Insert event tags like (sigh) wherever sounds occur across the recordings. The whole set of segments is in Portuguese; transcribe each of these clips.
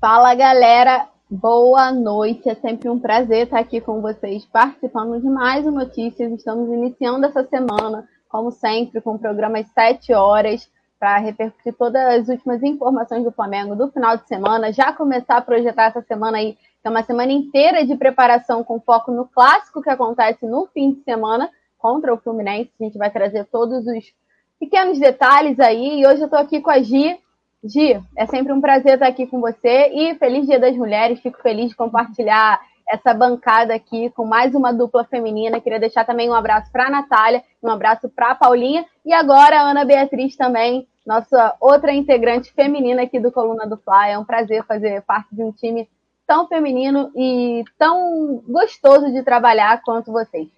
Fala galera, boa noite. É sempre um prazer estar aqui com vocês participando de mais um Notícias. Estamos iniciando essa semana, como sempre, com o programa às 7 horas para repercutir todas as últimas informações do Flamengo do final de semana. Já começar a projetar essa semana aí, que é uma semana inteira de preparação com foco no clássico que acontece no fim de semana contra o Fluminense. A gente vai trazer todos os pequenos detalhes aí. E hoje eu estou aqui com a Gi Gi, é sempre um prazer estar aqui com você e feliz Dia das Mulheres. Fico feliz de compartilhar essa bancada aqui com mais uma dupla feminina. Queria deixar também um abraço para a Natália, um abraço para a Paulinha e agora a Ana Beatriz também, nossa outra integrante feminina aqui do Coluna do Fly. É um prazer fazer parte de um time tão feminino e tão gostoso de trabalhar quanto vocês.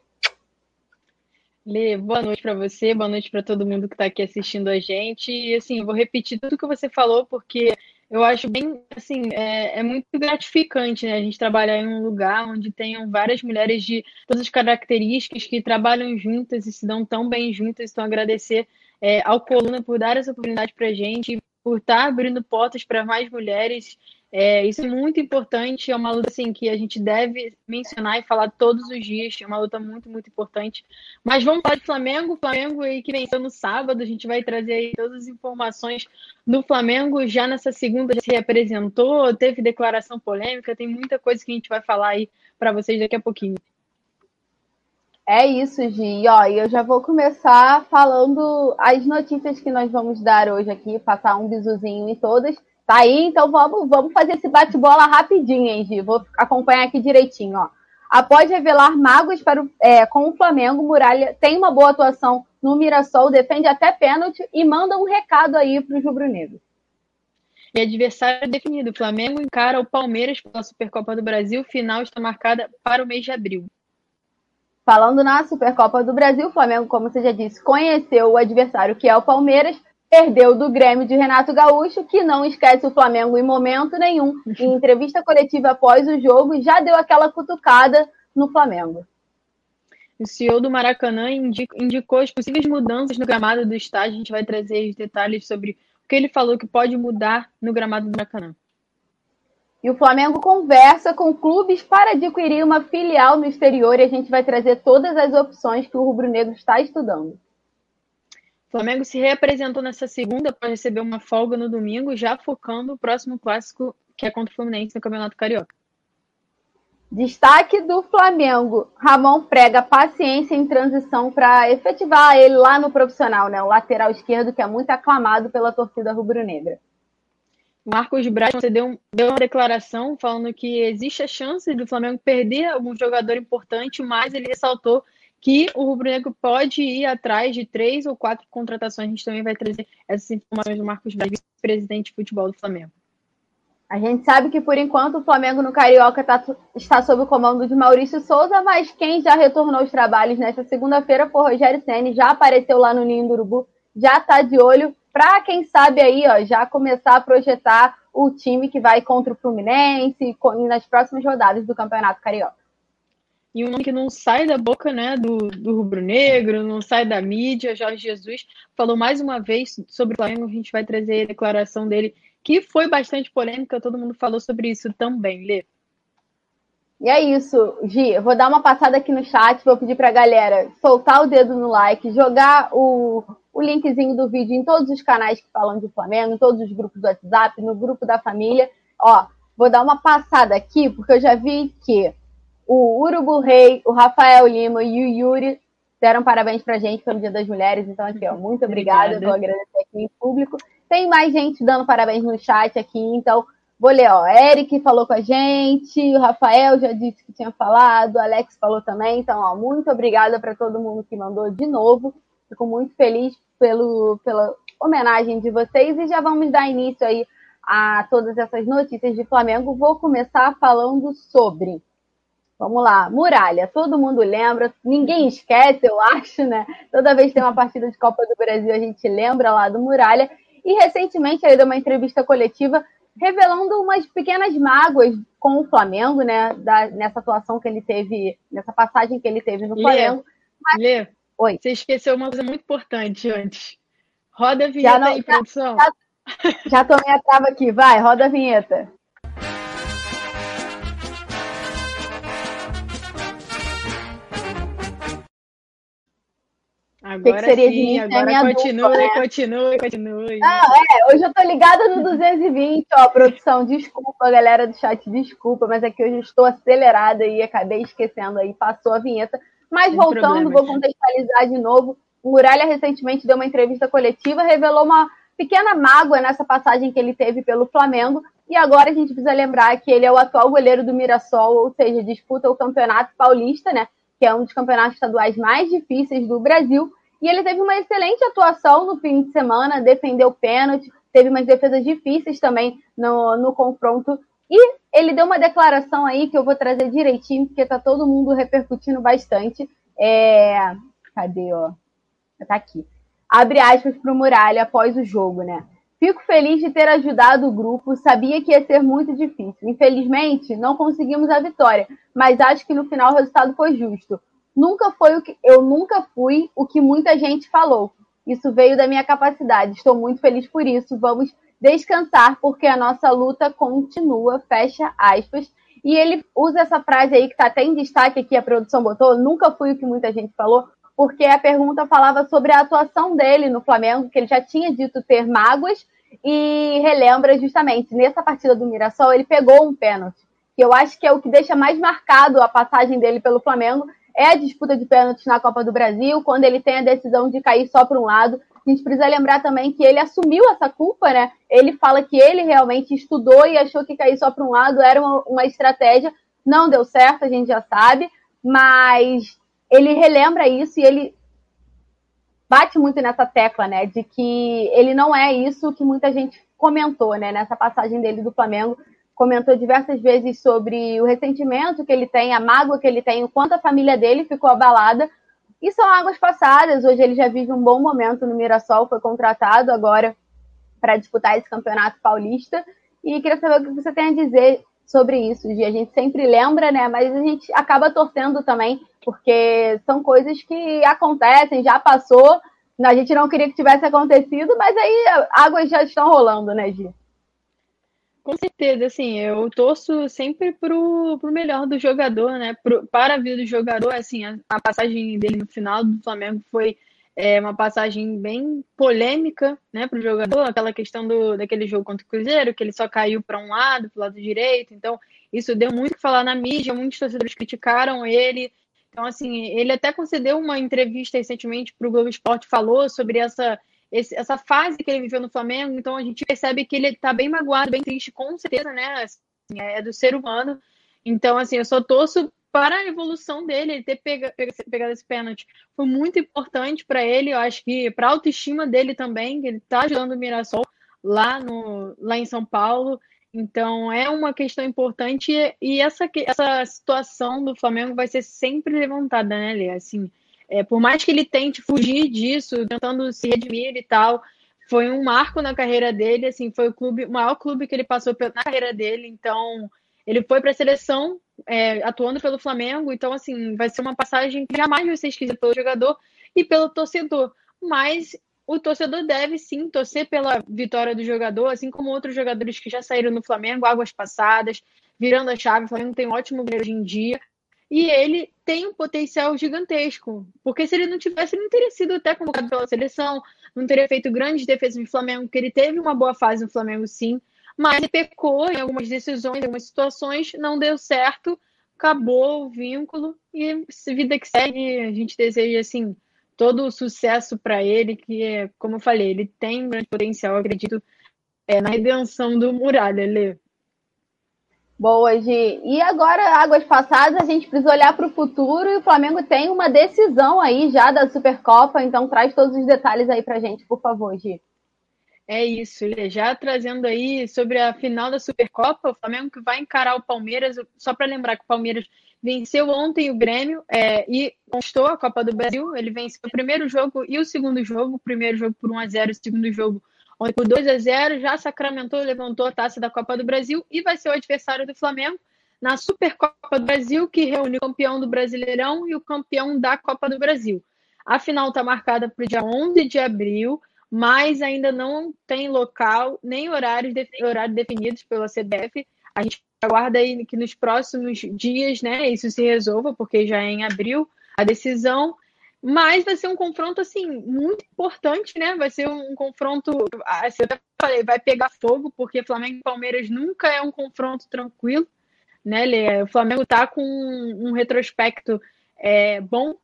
Lê, boa noite para você, boa noite para todo mundo que está aqui assistindo a gente. E assim, vou repetir tudo que você falou, porque eu acho bem, assim, é, é, muito gratificante, né? A gente trabalhar em um lugar onde tenham várias mulheres de todas as características que trabalham juntas e se dão tão bem juntas. Então, agradecer é, ao Coluna por dar essa oportunidade para a gente, por estar tá abrindo portas para mais mulheres é, isso é muito importante, é uma luta assim, que a gente deve mencionar e falar todos os dias, é uma luta muito, muito importante. Mas vamos falar de Flamengo, Flamengo aí que venceu no sábado, a gente vai trazer aí todas as informações do Flamengo, já nessa segunda já se representou, teve declaração polêmica, tem muita coisa que a gente vai falar aí para vocês daqui a pouquinho. É isso, Gi. Ó, eu já vou começar falando as notícias que nós vamos dar hoje aqui, passar um bisuzinho em todas. Tá aí, então vamos, vamos fazer esse bate-bola rapidinho, hein, Gi? Vou acompanhar aqui direitinho, ó. Após revelar magos para o, é, com o Flamengo, Muralha tem uma boa atuação no Mirassol, defende até pênalti e manda um recado aí para os rubro-negros. E adversário definido. O Flamengo encara o Palmeiras pela Supercopa do Brasil. Final está marcada para o mês de abril. Falando na Supercopa do Brasil, o Flamengo, como você já disse, conheceu o adversário que é o Palmeiras perdeu do Grêmio de Renato Gaúcho, que não esquece o Flamengo em momento nenhum. Em (laughs) entrevista coletiva após o jogo, já deu aquela cutucada no Flamengo. O CEO do Maracanã indicou as possíveis mudanças no gramado do estádio. A gente vai trazer os detalhes sobre o que ele falou que pode mudar no gramado do Maracanã. E o Flamengo conversa com clubes para adquirir uma filial no exterior e a gente vai trazer todas as opções que o Rubro Negro está estudando. Flamengo se reapresentou nessa segunda para receber uma folga no domingo, já focando o próximo clássico, que é contra o Fluminense no Campeonato Carioca. Destaque do Flamengo. Ramon prega paciência em transição para efetivar ele lá no profissional, né? O lateral esquerdo que é muito aclamado pela torcida rubro-negra. Marcos Braz deu, deu uma declaração falando que existe a chance do Flamengo perder algum jogador importante, mas ele ressaltou que o Rubro Negro pode ir atrás de três ou quatro contratações. A gente também vai trazer essas informações do Marcos Braz, vice-presidente de futebol do Flamengo. A gente sabe que, por enquanto, o Flamengo no Carioca tá, está sob o comando de Maurício Souza, mas quem já retornou aos trabalhos nesta segunda-feira foi Rogério Senni, já apareceu lá no Ninho do Urubu, já está de olho para, quem sabe, aí, ó, já começar a projetar o time que vai contra o Fluminense nas próximas rodadas do Campeonato Carioca e um nome que não sai da boca né, do, do rubro-negro, não sai da mídia, Jorge Jesus, falou mais uma vez sobre o Flamengo, a gente vai trazer a declaração dele, que foi bastante polêmica, todo mundo falou sobre isso também, Lê. E é isso, Gi, eu vou dar uma passada aqui no chat, vou pedir pra galera soltar o dedo no like, jogar o, o linkzinho do vídeo em todos os canais que falam de Flamengo, em todos os grupos do WhatsApp, no grupo da família. Ó, vou dar uma passada aqui, porque eu já vi que o Urubu Rei, o Rafael Lima e o Yuri deram parabéns pra gente pelo Dia das Mulheres. Então, aqui, ó, muito obrigada. obrigada. Vou agradecer aqui em público. Tem mais gente dando parabéns no chat aqui, então vou ler, ó. Eric falou com a gente, o Rafael já disse que tinha falado, o Alex falou também. Então, ó, muito obrigada para todo mundo que mandou de novo. Fico muito feliz pelo, pela, homenagem de vocês e já vamos dar início aí a todas essas notícias de Flamengo. Vou começar falando sobre. Vamos lá, Muralha. Todo mundo lembra, ninguém esquece, eu acho, né? Toda vez que tem uma partida de Copa do Brasil, a gente lembra lá do Muralha. E recentemente ele deu uma entrevista coletiva revelando umas pequenas mágoas com o Flamengo, né? Da, nessa atuação que ele teve, nessa passagem que ele teve no Lê, Flamengo. Mas... Lê, Oi. você esqueceu uma coisa muito importante antes. Roda a vinheta não, aí, já, produção. Já, já tomei a trava aqui, vai, roda a vinheta. Agora que seria sim, de mim, agora é continue, dupla, né? continue, continue. Ah, é, hoje eu tô ligada no 220, ó, produção, desculpa, galera do chat, desculpa, mas é que hoje estou acelerada e acabei esquecendo aí, passou a vinheta. Mas voltando, vou contextualizar de novo. O Muralha recentemente deu uma entrevista coletiva, revelou uma pequena mágoa nessa passagem que ele teve pelo Flamengo, e agora a gente precisa lembrar que ele é o atual goleiro do Mirassol, ou seja, disputa o Campeonato Paulista, né? que é um dos campeonatos estaduais mais difíceis do Brasil. E ele teve uma excelente atuação no fim de semana, defendeu pênalti, teve umas defesas difíceis também no, no confronto. E ele deu uma declaração aí que eu vou trazer direitinho, porque tá todo mundo repercutindo bastante. É... Cadê, ó? Tá aqui. Abre aspas para o Muralha após o jogo, né? Fico feliz de ter ajudado o grupo, sabia que ia ser muito difícil. Infelizmente, não conseguimos a vitória, mas acho que no final o resultado foi justo. Nunca foi o que eu nunca fui o que muita gente falou. Isso veio da minha capacidade. Estou muito feliz por isso. Vamos descansar porque a nossa luta continua. Fecha aspas. E ele usa essa frase aí que está até em destaque aqui, a produção botou, nunca fui o que muita gente falou, porque a pergunta falava sobre a atuação dele no Flamengo, que ele já tinha dito ter mágoas, e relembra justamente nessa partida do Mirassol, ele pegou um pênalti, que eu acho que é o que deixa mais marcado a passagem dele pelo Flamengo, é a disputa de pênaltis na Copa do Brasil, quando ele tem a decisão de cair só para um lado. A gente precisa lembrar também que ele assumiu essa culpa, né? Ele fala que ele realmente estudou e achou que cair só para um lado era uma, uma estratégia. Não deu certo, a gente já sabe, mas ele relembra isso e ele bate muito nessa tecla, né, de que ele não é isso que muita gente comentou, né, nessa passagem dele do Flamengo, comentou diversas vezes sobre o ressentimento que ele tem, a mágoa que ele tem, o quanto a família dele ficou abalada. E são águas passadas. Hoje ele já vive um bom momento no Mirassol, foi contratado agora para disputar esse campeonato paulista. E queria saber o que você tem a dizer sobre isso, Gi. A gente sempre lembra, né? Mas a gente acaba torcendo também, porque são coisas que acontecem, já passou. A gente não queria que tivesse acontecido, mas aí águas já estão rolando, né, Gi? Com certeza, assim, eu torço sempre pro, pro melhor do jogador, né? Pro, para a vida do jogador, assim, a, a passagem dele no final do Flamengo foi é uma passagem bem polêmica, né, para o jogador, aquela questão do, daquele jogo contra o Cruzeiro, que ele só caiu para um lado, para o lado direito, então isso deu muito que falar na mídia, muitos torcedores criticaram ele, então assim, ele até concedeu uma entrevista recentemente para o Globo Esporte, falou sobre essa, esse, essa fase que ele viveu no Flamengo, então a gente percebe que ele está bem magoado, bem triste, com certeza, né, assim, é do ser humano, então assim, eu só torço para a evolução dele, ele ter pega, pega, pegado esse pênalti foi muito importante para ele. Eu acho que para a autoestima dele também, que ele está ajudando o Mirassol lá, no, lá em São Paulo. Então é uma questão importante e essa, essa situação do Flamengo vai ser sempre levantada, né, Lê? Assim, é, por mais que ele tente fugir disso, tentando se redimir e tal, foi um marco na carreira dele, assim, foi o clube, o maior clube que ele passou na carreira dele, então ele foi para a seleção é, atuando pelo Flamengo, então, assim, vai ser uma passagem que jamais vai ser esquecida pelo jogador e pelo torcedor. Mas o torcedor deve sim torcer pela vitória do jogador, assim como outros jogadores que já saíram no Flamengo, águas passadas, virando a chave. O Flamengo tem um ótimo goleiro hoje em dia. E ele tem um potencial gigantesco. Porque se ele não tivesse, ele não teria sido até convocado pela seleção, não teria feito grandes defesas no Flamengo, porque ele teve uma boa fase no Flamengo, sim mas ele pecou em algumas decisões, em algumas situações, não deu certo, acabou o vínculo e vida que segue, a gente deseja assim todo o sucesso para ele, que é, como eu falei, ele tem um grande potencial, acredito, é, na redenção do Muralha, Lê. Boa, Gi. E agora, águas passadas, a gente precisa olhar para o futuro e o Flamengo tem uma decisão aí já da Supercopa, então traz todos os detalhes aí para gente, por favor, Gi. É isso, já trazendo aí sobre a final da Supercopa, o Flamengo que vai encarar o Palmeiras, só para lembrar que o Palmeiras venceu ontem o Grêmio é, e conquistou a Copa do Brasil. Ele venceu o primeiro jogo e o segundo jogo. O primeiro jogo por 1 a 0 o segundo jogo por 2 a 0 Já sacramentou, levantou a taça da Copa do Brasil e vai ser o adversário do Flamengo na Supercopa do Brasil, que reúne o campeão do Brasileirão e o campeão da Copa do Brasil. A final está marcada para o dia 11 de abril, mas ainda não tem local nem horários, horário definidos pela CBF. A gente aguarda aí que nos próximos dias, né, isso se resolva, porque já é em abril a decisão. Mas vai ser um confronto, assim, muito importante, né? Vai ser um confronto, assim, eu até falei, vai pegar fogo, porque Flamengo e Palmeiras nunca é um confronto tranquilo, né, Lê? O Flamengo tá com um retrospecto é, bom,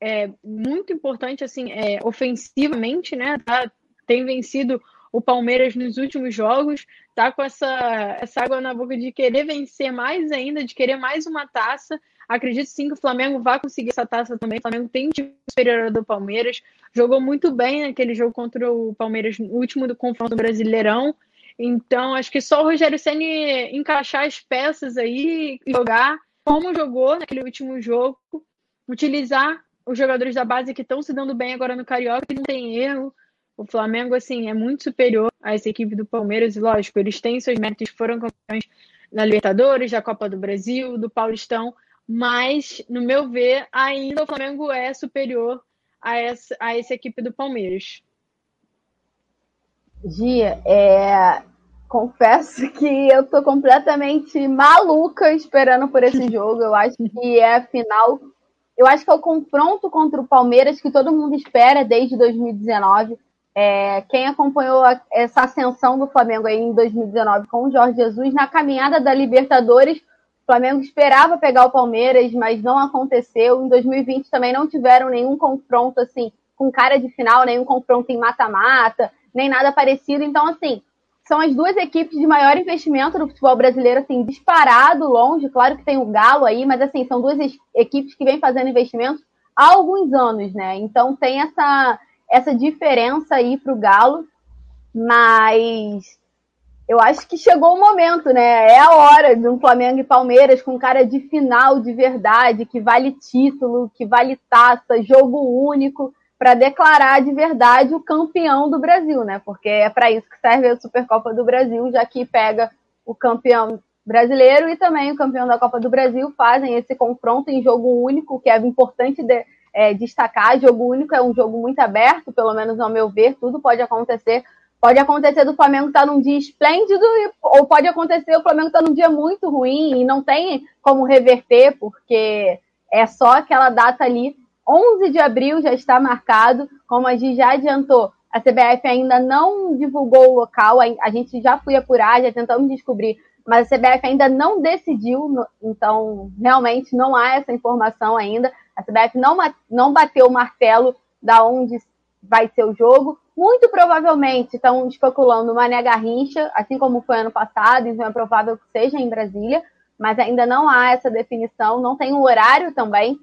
é, muito importante, assim, é, ofensivamente, né? Tá, tem vencido o Palmeiras nos últimos jogos, tá com essa, essa água na boca de querer vencer mais ainda, de querer mais uma taça. Acredito sim que o Flamengo vai conseguir essa taça também. O Flamengo tem um time superior do Palmeiras, jogou muito bem naquele jogo contra o Palmeiras, no último do confronto brasileirão. Então, acho que só o Rogério Ceni encaixar as peças aí e jogar como jogou naquele último jogo, utilizar os jogadores da base que estão se dando bem agora no Carioca, que não tem erro, o Flamengo, assim, é muito superior a essa equipe do Palmeiras, e lógico, eles têm seus méritos, foram campeões da Libertadores, da Copa do Brasil, do Paulistão, mas, no meu ver, ainda o Flamengo é superior a essa, a essa equipe do Palmeiras. Gia, é, confesso que eu tô completamente maluca esperando por esse (laughs) jogo. Eu acho que é a final. Eu acho que é o confronto contra o Palmeiras que todo mundo espera desde 2019. É, quem acompanhou a, essa ascensão do Flamengo aí em 2019 com o Jorge Jesus na caminhada da Libertadores, o Flamengo esperava pegar o Palmeiras, mas não aconteceu. Em 2020 também não tiveram nenhum confronto assim com cara de final, nenhum confronto em mata-mata, nem nada parecido. Então, assim, são as duas equipes de maior investimento no futebol brasileiro, assim, disparado, longe. Claro que tem o Galo aí, mas assim, são duas equipes que vêm fazendo investimentos há alguns anos, né? Então tem essa essa diferença aí para o Galo, mas eu acho que chegou o momento, né? É a hora de um Flamengo e Palmeiras com cara de final de verdade, que vale título, que vale taça, jogo único, para declarar de verdade o campeão do Brasil, né? Porque é para isso que serve a Supercopa do Brasil, já que pega o campeão brasileiro e também o campeão da Copa do Brasil, fazem esse confronto em jogo único, que é importante de, é, destacar. Jogo único é um jogo muito aberto, pelo menos ao meu ver, tudo pode acontecer. Pode acontecer do Flamengo estar tá num dia esplêndido, ou pode acontecer o Flamengo estar tá num dia muito ruim e não tem como reverter, porque é só aquela data ali. 11 de abril já está marcado, como a gente já adiantou. A CBF ainda não divulgou o local, a gente já foi apurar, já tentamos descobrir, mas a CBF ainda não decidiu, então realmente não há essa informação ainda. A CBF não, não bateu o martelo da onde vai ser o jogo. Muito provavelmente estão especulando Mané Garrincha, assim como foi ano passado, então é provável que seja em Brasília, mas ainda não há essa definição, não tem o um horário também.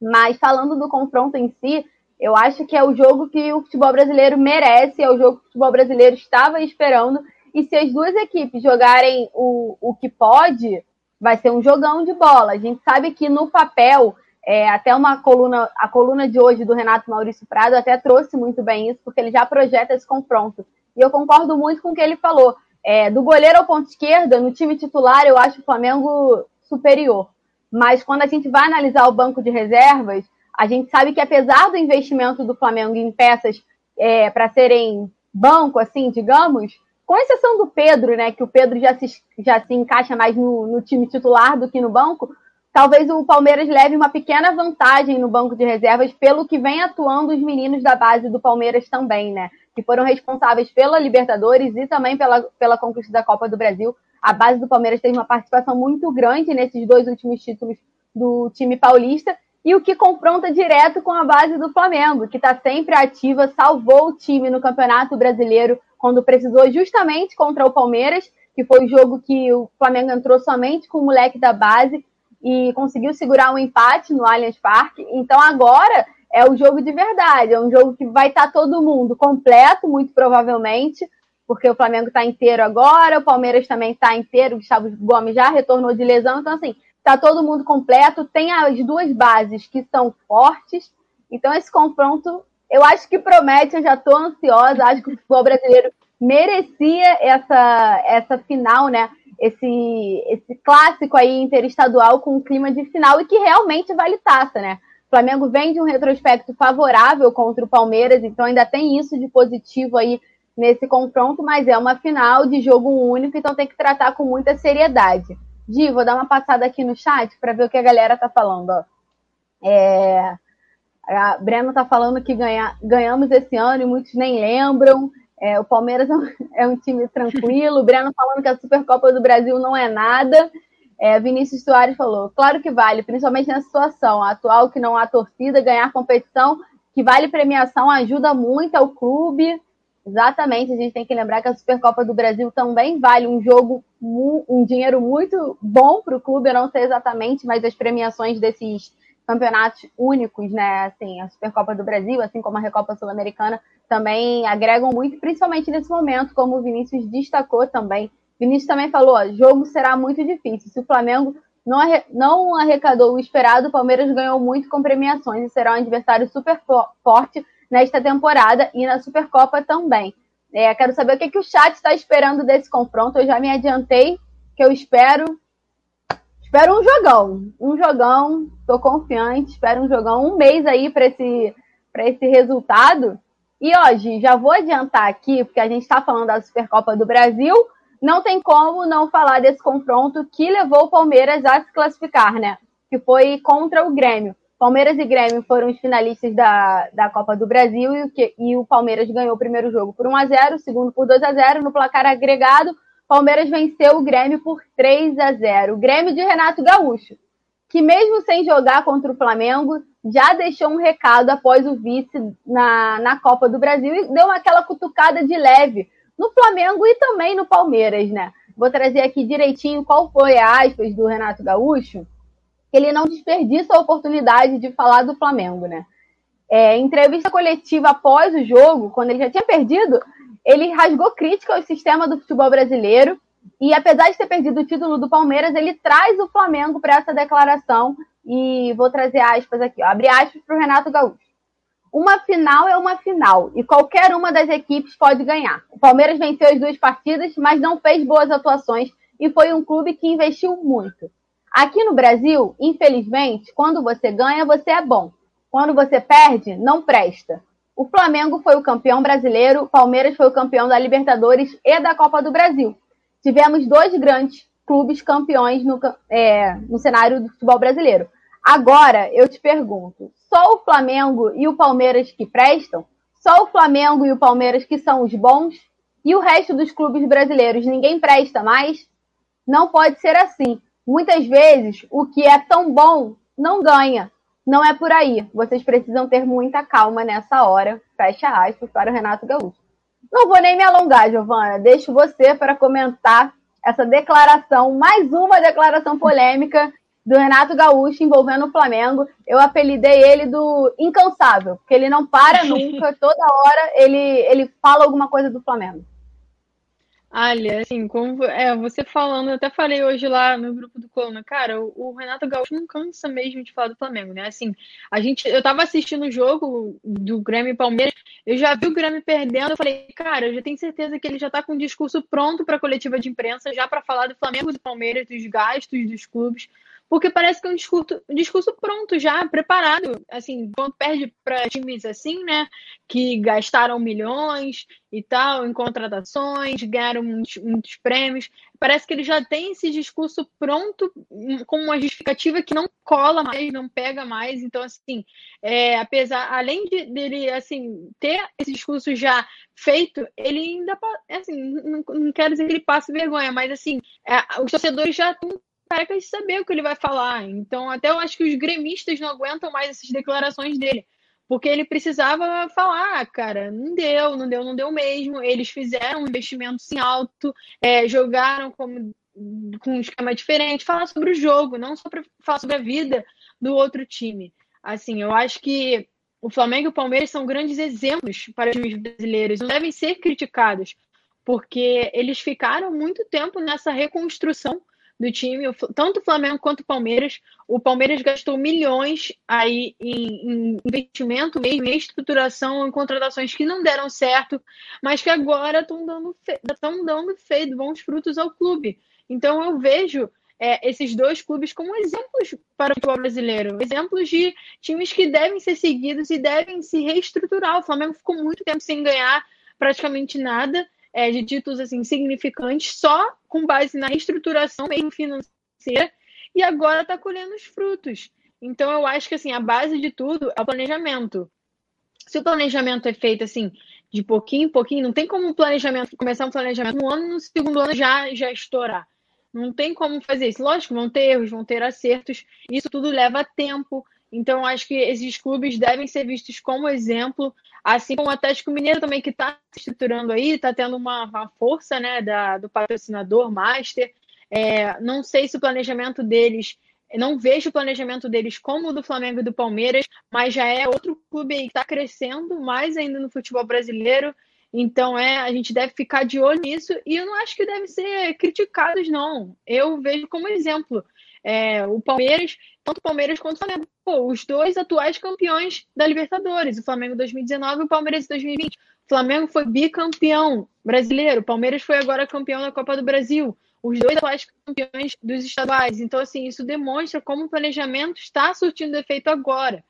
Mas falando do confronto em si, eu acho que é o jogo que o futebol brasileiro merece, é o jogo que o futebol brasileiro estava esperando. E se as duas equipes jogarem o, o que pode, vai ser um jogão de bola. A gente sabe que no papel é, até uma coluna, a coluna de hoje do Renato Maurício Prado até trouxe muito bem isso, porque ele já projeta esse confronto. E eu concordo muito com o que ele falou. É, do goleiro ao ponto esquerda, no time titular, eu acho o Flamengo superior. Mas quando a gente vai analisar o banco de reservas, a gente sabe que apesar do investimento do Flamengo em peças é, para serem banco, assim, digamos, com exceção do Pedro, né, que o Pedro já se, já se encaixa mais no, no time titular do que no banco, talvez o Palmeiras leve uma pequena vantagem no banco de reservas pelo que vem atuando os meninos da base do Palmeiras também, né? Que foram responsáveis pela Libertadores e também pela, pela conquista da Copa do Brasil. A base do Palmeiras teve uma participação muito grande nesses dois últimos títulos do time paulista e o que confronta direto com a base do Flamengo, que está sempre ativa, salvou o time no Campeonato Brasileiro quando precisou justamente contra o Palmeiras, que foi o jogo que o Flamengo entrou somente com o moleque da base e conseguiu segurar um empate no Allianz Parque. Então agora é o jogo de verdade, é um jogo que vai estar todo mundo completo, muito provavelmente, porque o Flamengo está inteiro agora, o Palmeiras também está inteiro, o Gustavo Gomes já retornou de lesão, então assim, tá todo mundo completo, tem as duas bases que são fortes, então esse confronto, eu acho que promete, eu já estou ansiosa, acho que o futebol brasileiro merecia essa, essa final, né? Esse, esse clássico aí interestadual com clima de final e que realmente vale taça, né? O Flamengo vem de um retrospecto favorável contra o Palmeiras, então ainda tem isso de positivo aí nesse confronto, mas é uma final de jogo único, então tem que tratar com muita seriedade. Di, vou dar uma passada aqui no chat para ver o que a galera tá falando. Ó. É... A Breno tá falando que ganha... ganhamos esse ano e muitos nem lembram. É, o Palmeiras (laughs) é um time tranquilo. O Breno falando que a Supercopa do Brasil não é nada. É, Vinícius Soares falou: claro que vale, principalmente nessa situação atual que não há torcida, ganhar competição, que vale premiação, ajuda muito ao clube. Exatamente, a gente tem que lembrar que a Supercopa do Brasil também vale um jogo, um dinheiro muito bom para o clube, eu não sei exatamente, mas as premiações desses campeonatos únicos, né? Assim, a Supercopa do Brasil, assim como a Recopa Sul-Americana, também agregam muito, principalmente nesse momento, como o Vinícius destacou também. Vinícius também falou: ó, jogo será muito difícil. Se o Flamengo não, não arrecadou o esperado, o Palmeiras ganhou muito com premiações e será um adversário super forte nesta temporada e na Supercopa também. É, quero saber o que, que o chat está esperando desse confronto. Eu já me adiantei que eu espero. Espero um jogão. Um jogão, estou confiante, espero um jogão, um mês aí para esse, esse resultado. E hoje, já vou adiantar aqui, porque a gente está falando da Supercopa do Brasil, não tem como não falar desse confronto que levou o Palmeiras a se classificar, né? Que foi contra o Grêmio. Palmeiras e Grêmio foram os finalistas da, da Copa do Brasil e o, que, e o Palmeiras ganhou o primeiro jogo por 1 a 0 o segundo por 2 a 0 No placar agregado, Palmeiras venceu o Grêmio por 3 a 0 O Grêmio de Renato Gaúcho, que mesmo sem jogar contra o Flamengo, já deixou um recado após o vice na, na Copa do Brasil e deu aquela cutucada de leve no Flamengo e também no Palmeiras, né? Vou trazer aqui direitinho qual foi a aspas do Renato Gaúcho que ele não desperdiça a oportunidade de falar do Flamengo, né? É, entrevista coletiva após o jogo, quando ele já tinha perdido, ele rasgou crítica ao sistema do futebol brasileiro e, apesar de ter perdido o título do Palmeiras, ele traz o Flamengo para essa declaração e vou trazer aspas aqui, ó, abre aspas para o Renato Gaúcho. Uma final é uma final e qualquer uma das equipes pode ganhar. O Palmeiras venceu as duas partidas, mas não fez boas atuações e foi um clube que investiu muito. Aqui no Brasil, infelizmente, quando você ganha, você é bom. Quando você perde, não presta. O Flamengo foi o campeão brasileiro, Palmeiras foi o campeão da Libertadores e da Copa do Brasil. Tivemos dois grandes clubes campeões no, é, no cenário do futebol brasileiro. Agora, eu te pergunto: só o Flamengo e o Palmeiras que prestam? Só o Flamengo e o Palmeiras que são os bons? E o resto dos clubes brasileiros, ninguém presta mais? Não pode ser assim. Muitas vezes, o que é tão bom não ganha. Não é por aí. Vocês precisam ter muita calma nessa hora. Fecha aspas para o Renato Gaúcho. Não vou nem me alongar, Giovana. Deixo você para comentar essa declaração, mais uma declaração polêmica do Renato Gaúcho envolvendo o Flamengo. Eu apelidei ele do incansável, porque ele não para (laughs) nunca, toda hora ele, ele fala alguma coisa do Flamengo. Olha, assim, como é, você falando, eu até falei hoje lá no grupo do Coluna, cara, o, o, Renato Gaúcho não cansa mesmo de falar do Flamengo, né? Assim, a gente, eu tava assistindo o jogo do Grêmio e Palmeiras, eu já vi o Grêmio perdendo, eu falei, cara, eu já tenho certeza que ele já tá com o discurso pronto para coletiva de imprensa, já para falar do Flamengo e do Palmeiras, dos gastos dos clubes, porque parece que é um discurso, um discurso pronto já, preparado. Assim, quando perde para times assim, né, que gastaram milhões e tal em contratações, ganharam muitos, muitos prêmios, parece que ele já tem esse discurso pronto com uma justificativa que não cola mais, não pega mais. Então, assim, é, apesar, além de, dele, assim, ter esse discurso já feito, ele ainda, assim, não, não quero dizer que ele passe vergonha, mas, assim, é, os torcedores já estão carecas de saber o que ele vai falar. Então, até eu acho que os gremistas não aguentam mais essas declarações dele. Porque ele precisava falar, ah, cara, não deu, não deu, não deu mesmo. Eles fizeram um investimento em alto, é, jogaram como, com um esquema diferente, falar sobre o jogo, não só para falar sobre a vida do outro time. Assim, eu acho que o Flamengo e o Palmeiras são grandes exemplos para os times brasileiros, não devem ser criticados porque eles ficaram muito tempo nessa reconstrução do time, tanto o Flamengo quanto o Palmeiras. O Palmeiras gastou milhões aí em, em investimento mesmo, em estruturação, em contratações que não deram certo, mas que agora estão dando, estão dando feito, bons frutos ao clube. Então eu vejo é, esses dois clubes como exemplos para o futebol brasileiro, exemplos de times que devem ser seguidos e devem se reestruturar. O Flamengo ficou muito tempo sem ganhar praticamente nada é, de títulos assim, significantes só com base na reestruturação mesmo financeira e agora está colhendo os frutos. Então eu acho que assim a base de tudo é o planejamento. Se o planejamento é feito assim de pouquinho em pouquinho, não tem como um planejamento começar um planejamento no ano no segundo ano já já estourar. Não tem como fazer isso. Lógico, vão ter erros, vão ter acertos. Isso tudo leva tempo. Então, acho que esses clubes devem ser vistos como exemplo, assim como o Atlético Mineiro também, que está se estruturando aí, está tendo uma, uma, força né, da, do patrocinador Master. É, não sei se o planejamento deles, não vejo o planejamento deles como o do Flamengo e do Palmeiras, mas já é outro clube que está crescendo mais ainda no futebol brasileiro. Então, é, a gente deve ficar de olho nisso e eu não acho que devem ser criticados, não. Eu vejo como exemplo. É, o Palmeiras, tanto o Palmeiras quanto o Flamengo, pô, os dois atuais campeões da Libertadores, o Flamengo 2019 e o Palmeiras 2020. O Flamengo foi bicampeão brasileiro, o Palmeiras foi agora campeão da Copa do Brasil, os dois atuais campeões dos estaduais. Então, assim, isso demonstra como o planejamento está surtindo efeito agora.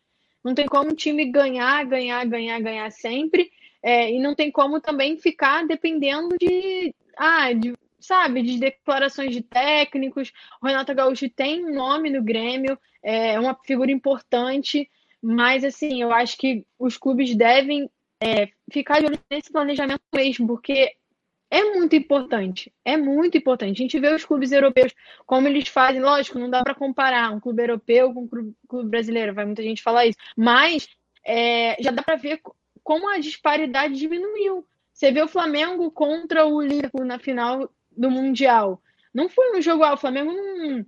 Não tem como um time ganhar, ganhar, ganhar, ganhar sempre, é, e não tem como também ficar dependendo de, ah, de sabe, de declarações de técnicos. O Renato Gaúcho tem um nome no Grêmio, é uma figura importante, mas assim, eu acho que os clubes devem é, ficar de olho nesse planejamento mesmo, porque é muito importante, é muito importante. A gente vê os clubes europeus, como eles fazem, lógico, não dá para comparar um clube europeu com um clube brasileiro, vai muita gente falar isso, mas é, já dá para ver como a disparidade diminuiu. Você vê o Flamengo contra o Liverpool na final do Mundial. Não foi um jogo, ah, o Flamengo não,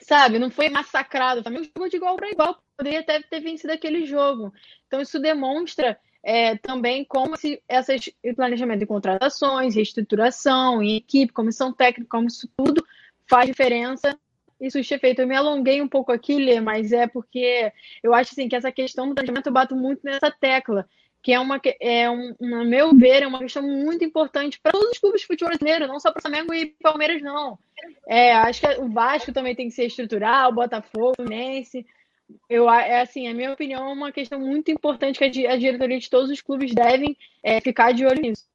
sabe, não foi massacrado. O Flamengo jogou de igual para igual, poderia até ter vencido aquele jogo. Então isso demonstra é, também como se essas planejamento de contratações, reestruturação, equipe, comissão técnica, como isso tudo faz diferença. Isso é feito. Eu me alonguei um pouco aqui, Lê, mas é porque eu acho assim, que essa questão do planejamento eu bato muito nessa tecla que é uma, é um, no meu ver, é uma questão muito importante para todos os clubes de futebol brasileiro, não só para o Flamengo e Palmeiras, não. É, acho que o Vasco também tem que ser estrutural, o Botafogo, o Fluminense. Eu, é assim, a minha opinião é uma questão muito importante que a, diretoria de todos os clubes devem é, ficar de olho nisso.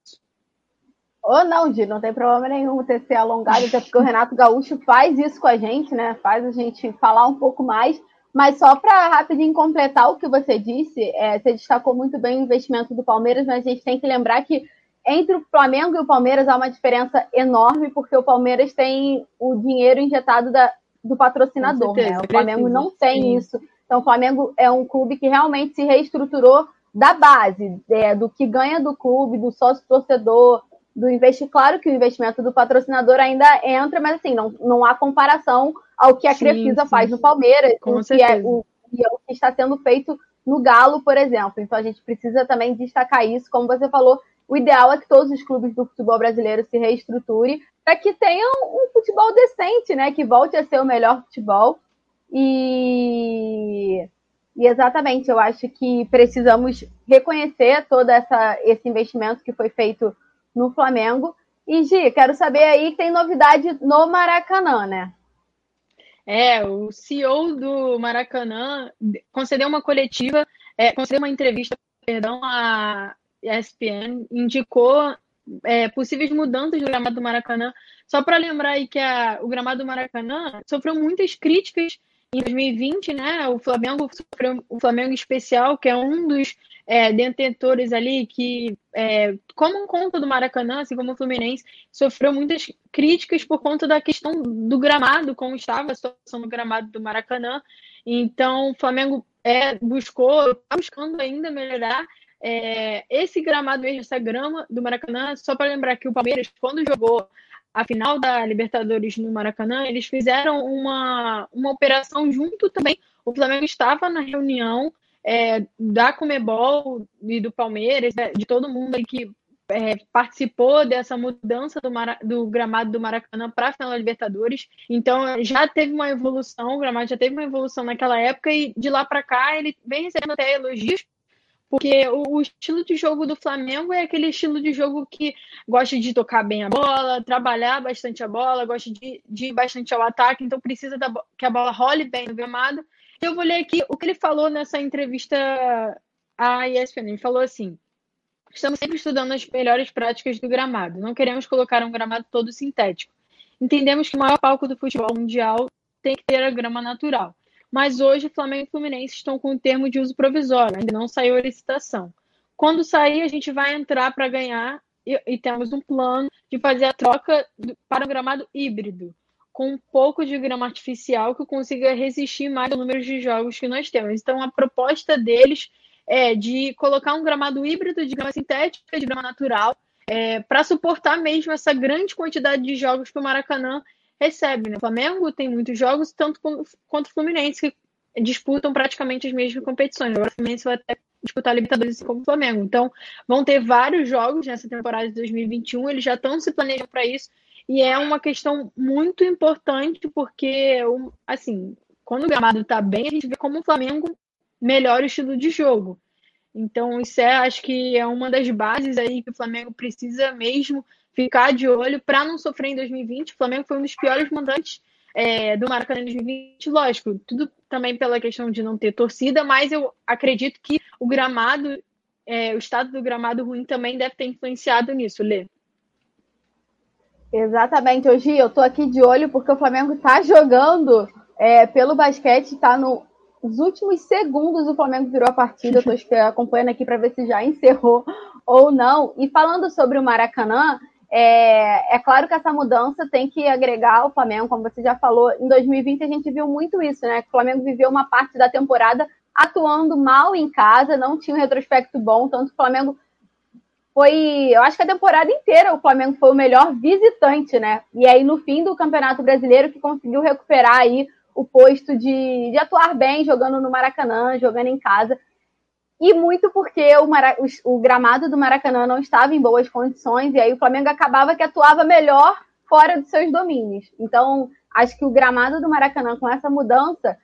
Ou não, não tem problema nenhum ter se alongado, até porque o Renato Gaúcho faz isso com a gente, né? Faz a gente falar um pouco mais. Mas só para rapidinho completar o que você disse, é, você destacou muito bem o investimento do Palmeiras, mas a gente tem que lembrar que entre o Flamengo e o Palmeiras há uma diferença enorme, porque o Palmeiras tem o dinheiro injetado da, do patrocinador. Né? O Flamengo não tem Sim. isso. Então, o Flamengo é um clube que realmente se reestruturou da base, é, do que ganha do clube, do sócio torcedor, do investir. Claro que o investimento do patrocinador ainda entra, mas assim, não, não há comparação ao que a Crefisa faz no Palmeiras, Com o que, é o, e é o que está sendo feito no Galo, por exemplo. Então a gente precisa também destacar isso, como você falou, o ideal é que todos os clubes do futebol brasileiro se reestruturem para que tenham um futebol decente, né? Que volte a ser o melhor futebol. E, e exatamente, eu acho que precisamos reconhecer todo essa, esse investimento que foi feito no Flamengo. E, Gi, quero saber aí que tem novidade no Maracanã, né? É, o CEO do Maracanã concedeu uma coletiva, é, concedeu uma entrevista, perdão, à ESPN, indicou é, possíveis mudanças no gramado do Maracanã. Só para lembrar aí que a, o gramado do Maracanã sofreu muitas críticas em 2020, né? O Flamengo sofreu o Flamengo especial, que é um dos é, detentores ali que, é, como conta do Maracanã, assim como o Fluminense, sofreu muitas críticas por conta da questão do gramado, como estava a situação do gramado do Maracanã. Então, o Flamengo é, buscou, está buscando ainda melhorar é, esse gramado mesmo, essa grama do Maracanã. Só para lembrar que o Palmeiras, quando jogou a final da Libertadores no Maracanã, eles fizeram uma, uma operação junto também. O Flamengo estava na reunião é, da Comebol e do Palmeiras, né, de todo mundo aí que é, participou dessa mudança do, Mara, do gramado do Maracanã para a final da Libertadores. Então já teve uma evolução, o gramado já teve uma evolução naquela época e de lá para cá ele vem recebendo até elogios porque o, o, estilo de jogo do Flamengo é aquele estilo de jogo que gosta de tocar bem a bola, trabalhar bastante a bola, gosta de, de ir bastante ao ataque, então precisa da, que a bola role bem no gramado. Eu vou ler aqui o que ele falou nessa entrevista à ESPN. Ele falou assim: Estamos sempre estudando as melhores práticas do gramado. Não queremos colocar um gramado todo sintético. Entendemos que o maior palco do futebol mundial tem que ter a grama natural. Mas hoje Flamengo e Fluminense estão com o termo de uso provisório, ainda não saiu a licitação. Quando sair, a gente vai entrar para ganhar e, e, temos um plano de fazer a troca para um gramado híbrido, com um pouco de grama artificial que consiga resistir mais ao número de jogos que nós temos. Então, a proposta deles é de colocar um gramado híbrido de grama sintética, de grama natural, é, para suportar mesmo essa grande quantidade de jogos que o Maracanã recebe. Né? O Flamengo tem muitos jogos, tanto quanto o Fluminense, que disputam praticamente as mesmas competições. Agora o Fluminense vai até disputar a Libertadores como o Flamengo. Então, vão ter vários jogos nessa temporada de 2021, eles já estão se planejando para isso, e é uma questão muito importante, porque, assim, quando o gramado está bem, a gente vê como o Flamengo melhora o estilo de jogo. Então, isso é, acho que é uma das bases aí que o Flamengo precisa mesmo ficar de olho para não sofrer em 2020. O Flamengo foi um dos piores mandantes é, do Maracanã em 2020, lógico, tudo também pela questão de não ter torcida, mas eu acredito que o gramado, é, o estado do gramado ruim também deve ter influenciado nisso, Lê. Exatamente, hoje eu tô aqui de olho porque o Flamengo tá jogando é, pelo basquete, tá no os últimos segundos o Flamengo virou a partida. Estou (laughs) acompanhando aqui para ver se já encerrou (laughs) ou não. E falando sobre o Maracanã, é, é, claro que essa mudança tem que agregar o Flamengo, como você já falou. Em 2020 a gente viu muito isso, né? O Flamengo viveu uma parte da temporada atuando mal em casa, não tinha um retrospecto bom, tanto que o Flamengo foi, eu acho que a temporada inteira o Flamengo foi o melhor visitante, né? E aí no fim do Campeonato Brasileiro que conseguiu recuperar aí o posto de, de atuar bem jogando no Maracanã, jogando em casa. E muito porque o, Mara, o, o, gramado do Maracanã não estava em boas condições, e aí o Flamengo acabava que atuava melhor fora dos seus domínios. Então, acho que o gramado do Maracanã, com essa mudança,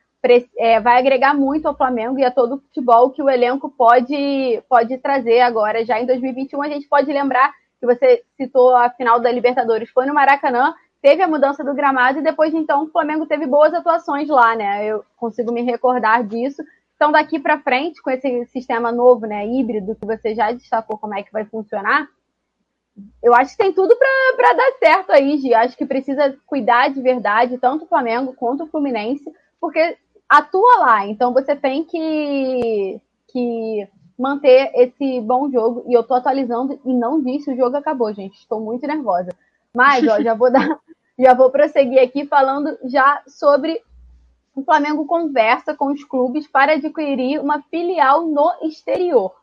é, vai agregar muito ao Flamengo e a todo o futebol que o elenco pode, pode trazer agora. Já em 2021, a gente pode lembrar que você citou a final da Libertadores foi no Maracanã teve a mudança do gramado e depois então o Flamengo teve boas atuações lá, né? Eu consigo me recordar disso. Então daqui para frente, com esse sistema novo, né, híbrido que você já destacou como é que vai funcionar, eu acho que tem tudo para dar certo aí, Gi. Acho que precisa cuidar de verdade, tanto o Flamengo quanto o Fluminense, porque atua lá. Então você tem que, que manter esse bom jogo. E eu tô atualizando e não disse o jogo acabou, gente. Estou muito nervosa. Mas, ó, já vou (laughs) dar, já vou prosseguir aqui falando já sobre o Flamengo conversa com os clubes para adquirir uma filial no exterior.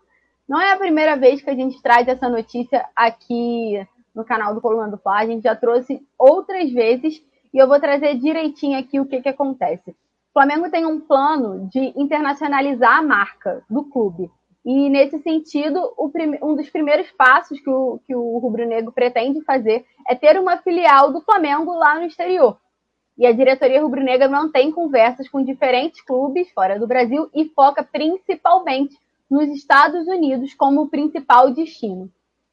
Não é a primeira vez que a gente traz essa notícia aqui no canal do Coluna do Fla, a gente já trouxe outras vezes e eu vou trazer direitinho aqui o que, que acontece. O Flamengo tem um plano de internacionalizar a marca do clube. E, nesse sentido, um dos primeiros passos que o, que o Rubro Negro pretende fazer é ter uma filial do Flamengo lá no exterior. E a diretoria rubro-negra mantém conversas com diferentes clubes fora do Brasil e foca principalmente nos Estados Unidos como principal destino.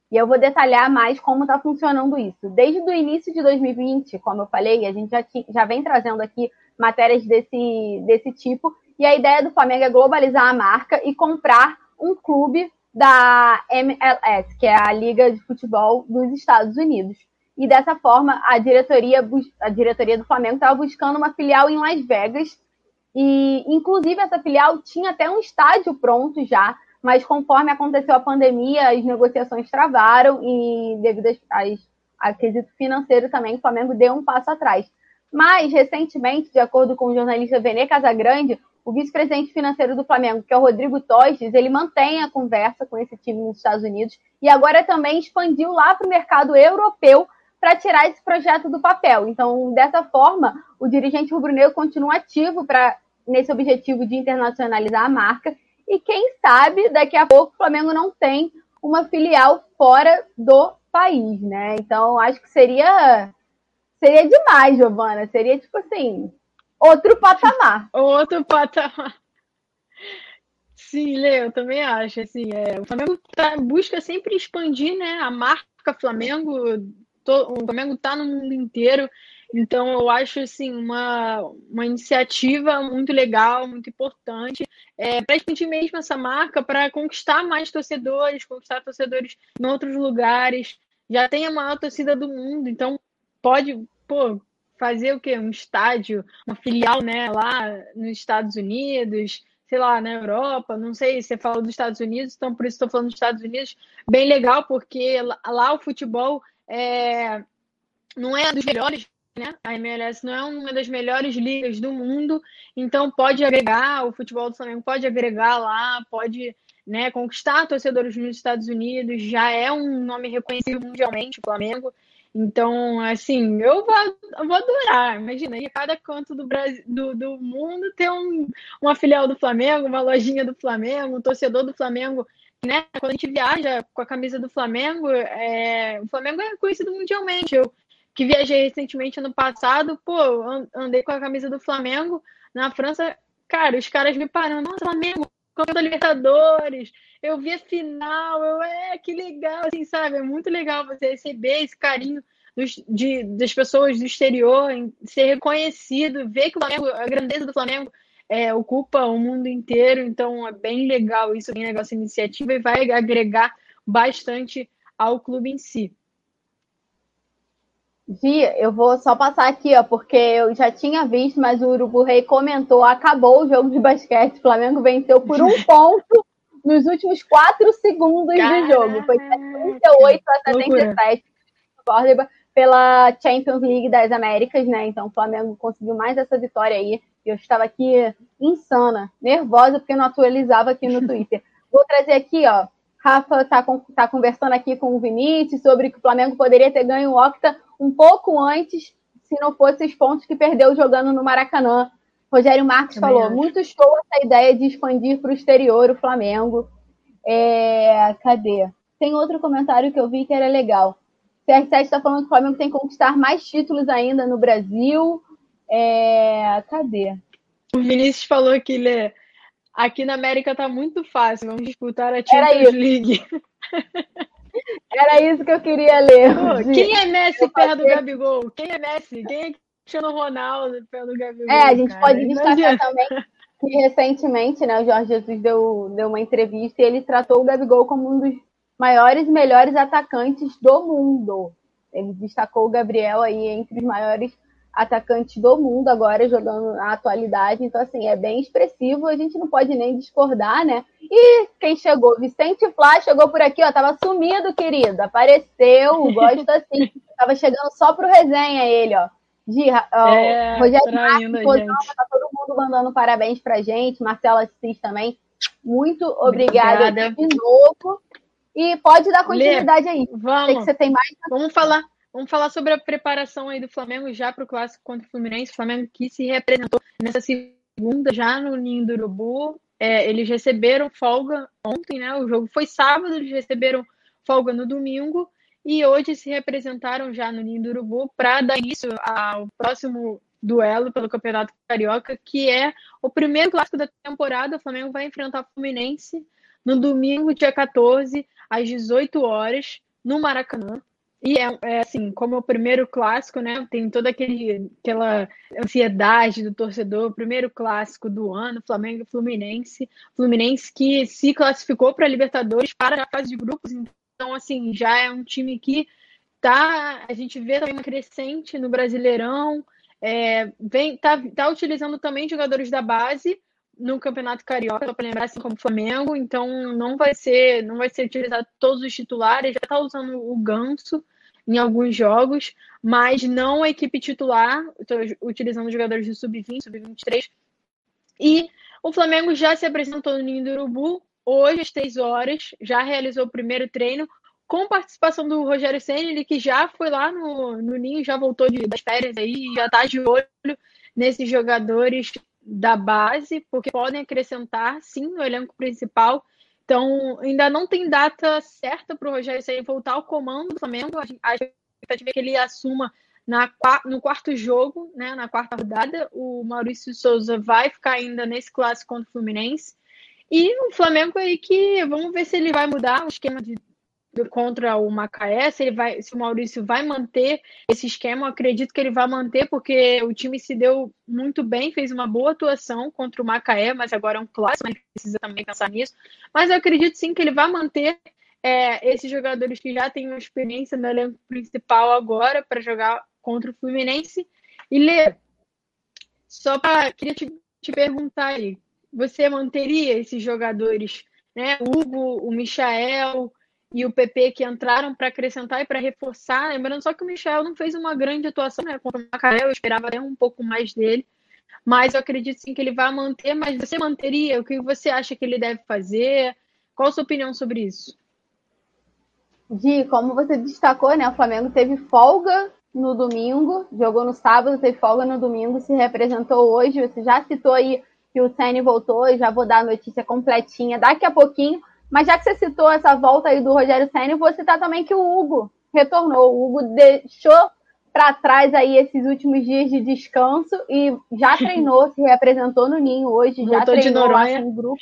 E eu vou detalhar mais como está funcionando isso. Desde o início de 2020, como eu falei, a gente já, já vem trazendo aqui matérias desse, desse tipo. E a ideia do Flamengo é globalizar a marca e comprar um clube da MLS, que é a Liga de Futebol dos Estados Unidos. E dessa forma, a diretoria, a diretoria do Flamengo estava buscando uma filial em Las Vegas. E, inclusive, essa filial tinha até um estádio pronto já, mas conforme aconteceu a pandemia, as negociações travaram e, devido a quesito financeiro também, o Flamengo deu um passo atrás. Mas, recentemente, de acordo com o jornalista Vene Casagrande, o vice-presidente financeiro do Flamengo, que é o Rodrigo Tostes, ele mantém a conversa com esse time nos Estados Unidos e agora também expandiu lá para o mercado europeu para tirar esse projeto do papel. Então, dessa forma, o dirigente rubro-negro continua ativo para nesse objetivo de internacionalizar a marca e quem sabe daqui a pouco o Flamengo não tem uma filial fora do país, né? Então, acho que seria seria demais, Giovana. Seria tipo assim, outro patamar. (laughs) outro patamar. Sim, Leo, eu também acho. Assim, é, o Flamengo tá, busca sempre expandir né, a marca Flamengo. O Flamengo está no mundo inteiro. Então, eu acho assim, uma, uma iniciativa muito legal, muito importante, é, para expandir mesmo essa marca, para conquistar mais torcedores, conquistar torcedores em outros lugares. Já tem a maior torcida do mundo, então pode pô, fazer o quê? Um estádio, uma filial né, lá nos Estados Unidos, sei lá, na Europa, não sei, você falou dos Estados Unidos, então por isso estou falando dos Estados Unidos. Bem legal, porque lá, o futebol é, não é dos melhores né? A MLS não é uma das melhores ligas do mundo, então pode agregar, o futebol do Flamengo pode agregar lá, pode né, conquistar torcedores nos Estados Unidos, já é um nome reconhecido mundialmente, o Flamengo. Então, assim, eu vou, vou adorar. Imagina, em cada canto do, Brasil, do, do mundo ter um, uma filial do Flamengo, uma lojinha do Flamengo, um torcedor do Flamengo. Né? Quando a gente viaja com a camisa do Flamengo, é, o Flamengo é conhecido mundialmente. Eu, que viajei recentemente ano passado, pô, andei com a camisa do Flamengo na França, cara, os caras me parando, nossa, Flamengo, campeão da Libertadores, eu vi a final, eu, é, que legal, assim, sabe, é muito legal você receber esse carinho dos, de, das pessoas do exterior, ser reconhecido, ver que o Flamengo, a grandeza do Flamengo é, ocupa o mundo inteiro, então é bem legal isso, bem legal essa iniciativa e vai agregar bastante ao clube em si. Gia, eu vou só passar aqui, ó, porque eu já tinha visto, mas o Urubu Rei comentou, acabou o jogo de basquete, o Flamengo venceu por um (laughs) ponto nos últimos quatro segundos Caraca. do jogo. Foi 78 a 77 pela Champions League das Américas, né? Então o Flamengo conseguiu mais essa vitória aí. Eu estava aqui insana, nervosa, porque não atualizava aqui no (laughs) Twitter. Vou trazer aqui, ó. Rafa está tá conversando aqui com o Vinícius sobre que o Flamengo poderia ter ganho o Octa um pouco antes, se não fosse os pontos que perdeu jogando no Maracanã. Rogério Marques Também falou: acho. muito show essa ideia de expandir para o exterior o Flamengo. É, cadê? Tem outro comentário que eu vi que era legal. CR7 está falando que o Flamengo tem que conquistar mais títulos ainda no Brasil. É, cadê? O Vinícius falou que Lê, aqui na América tá muito fácil, vamos disputar a Champions League. Era isso que eu queria ler. Pô, quem é Messi perto do Gabigol? Quem é Messi? Quem é Cristiano Ronaldo do Gabigol? É, a gente cara. pode destacar também que recentemente, né, o Jorge Jesus deu, deu uma entrevista e ele tratou o Gabigol como um dos maiores e melhores atacantes do mundo. Ele destacou o Gabriel aí entre os maiores atacantes do mundo agora jogando na atualidade. Então, assim, é bem expressivo, a gente não pode nem discordar, né? E quem chegou? Vicente Flá chegou por aqui, ó, tava sumido, querido. Apareceu, gosto assim. (laughs) tava chegando só pro resenha ele, ó. De, ó é, Rogério Marques, tá todo mundo mandando parabéns pra gente. Marcela Assis também. Muito obrigada, obrigada. de novo. E pode dar continuidade Lê, aí. Vamos. que você tem mais. Vamos falar. Vamos falar sobre a preparação aí do Flamengo já para o clássico contra o Fluminense. O Flamengo que se representou nessa segunda já no Ninho do Urubu. É, eles receberam folga ontem, né? O jogo foi sábado, eles receberam folga no domingo e hoje se representaram já no Ninho do Urubu para dar início ao próximo duelo pelo Campeonato Carioca, que é o primeiro clássico da temporada. O Flamengo vai enfrentar o Fluminense no domingo, dia 14, às 18 horas, no Maracanã. E é, é, assim, como é o primeiro clássico, né? Tem toda aquele, aquela ansiedade do torcedor, o primeiro clássico do ano, Flamengo e Fluminense. Fluminense que se classificou para a Libertadores para a fase de grupos, então, assim, já é um time que tá. A gente vê também uma crescente no Brasileirão, é, vem, tá, tá utilizando também jogadores da base no Campeonato Carioca, para lembrar assim como Flamengo, então não vai ser, não vai ser utilizado todos os titulares, já está usando o Ganso em alguns jogos, mas não a equipe titular, estou utilizando jogadores do Sub-20, Sub-23. E o Flamengo já se apresentou no Ninho do Urubu, hoje às 3 horas, já realizou o primeiro treino, com participação do Rogério Senna, ele que já foi lá no, no Ninho, já voltou de, das férias aí, já está de olho nesses jogadores da base, porque podem acrescentar, sim, no elenco principal Então, ainda não tem data certa para o Rogério Ceni voltar ao comando do Flamengo. A expectativa é que ele assuma na, no quarto jogo, né, na quarta rodada. O Maurício Souza vai ficar ainda nesse clássico contra o Fluminense. E o Flamengo aí que vamos ver se ele vai mudar o esquema de contra o Macaé, se ele vai, se o Maurício vai manter esse esquema, acredito que ele vai manter, porque o time se deu muito bem, fez uma boa atuação contra o Macaé, mas agora é um clássico, né? precisa também pensar nisso. Mas eu acredito sim que ele vai manter é, esses jogadores que já têm experiência no elenco principal agora para jogar contra o Fluminense. E Lê, só para queria te, te perguntar aí, você manteria esses jogadores, né? O Hugo, o Michael e o PP que entraram para acrescentar e para reforçar. Lembrando só que o Michel não fez uma grande atuação né, contra o Macaé, eu esperava até um pouco mais dele. Mas eu acredito sim que ele vai manter. Mas você manteria? O que você acha que ele deve fazer? Qual a sua opinião sobre isso? Di, como você destacou, né? O Flamengo teve folga no domingo, jogou no sábado, teve folga no domingo, se representou hoje. Você já citou aí que o Sene voltou, já vou dar a notícia completinha daqui a pouquinho. Mas já que você citou essa volta aí do Rogério Senna, vou citar também que o Hugo retornou. O Hugo deixou para trás aí esses últimos dias de descanso e já (laughs) treinou, se representou no Ninho hoje, já Voltou treinou de Noronha. lá com o grupo.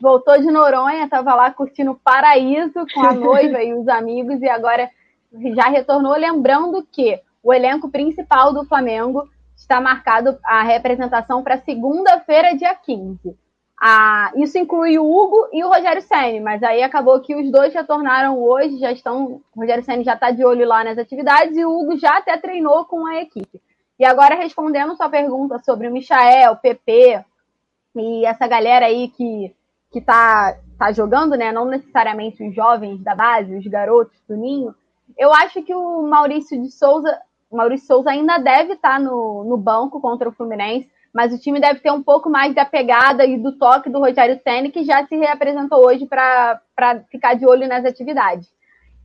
Voltou de Noronha, estava lá curtindo o paraíso com a (laughs) noiva e os amigos e agora já retornou. Lembrando que o elenco principal do Flamengo está marcado a representação para segunda-feira, dia 15. Ah, isso inclui o Hugo e o Rogério Senni, mas aí acabou que os dois retornaram hoje, já estão. O Rogério Senni já está de olho lá nas atividades e o Hugo já até treinou com a equipe. E agora, respondendo sua pergunta sobre o Michael, o PP e essa galera aí que, que tá, tá jogando, né? Não necessariamente os jovens da base, os garotos do Ninho, eu acho que o Maurício de Souza, o Maurício Souza ainda deve estar no, no banco contra o Fluminense mas o time deve ter um pouco mais da pegada e do toque do Rogério Senna, que já se reapresentou hoje para ficar de olho nas atividades.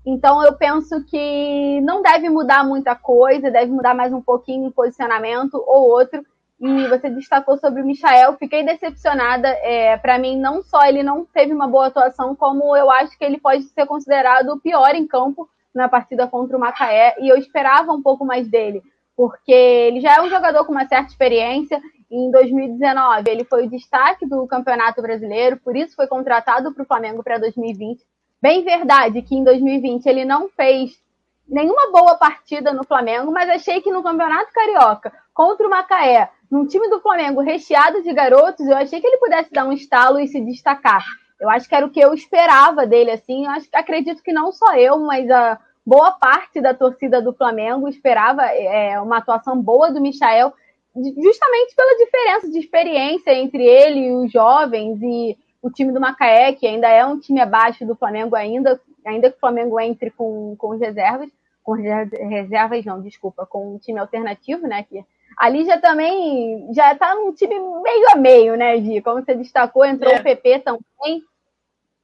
Então eu penso que não deve mudar muita coisa, deve mudar mais um pouquinho o posicionamento ou outro. E você destacou sobre o Michael, fiquei decepcionada. É, para mim, não só ele não teve uma boa atuação, como eu acho que ele pode ser considerado o pior em campo na partida contra o Macaé. E eu esperava um pouco mais dele, porque ele já é um jogador com uma certa experiência em 2019, ele foi o destaque do Campeonato Brasileiro, por isso foi contratado para o Flamengo para 2020. Bem verdade que em 2020 ele não fez nenhuma boa partida no Flamengo, mas achei que no Campeonato Carioca, contra o Macaé, num time do Flamengo recheado de garotos, eu achei que ele pudesse dar um estalo e se destacar. Eu acho que era o que eu esperava dele, assim. Eu acho, acredito que não só eu, mas a boa parte da torcida do Flamengo esperava é, uma atuação boa do Michael justamente pela diferença de experiência entre ele e os jovens e o time do Macaé, que ainda é um time abaixo do Flamengo ainda, ainda que o Flamengo entre com, com reservas, com reservas não, desculpa, com um time alternativo, né, que ali já também, já tá num time meio a meio, né, Gi, como você destacou, entrou é. o PP também,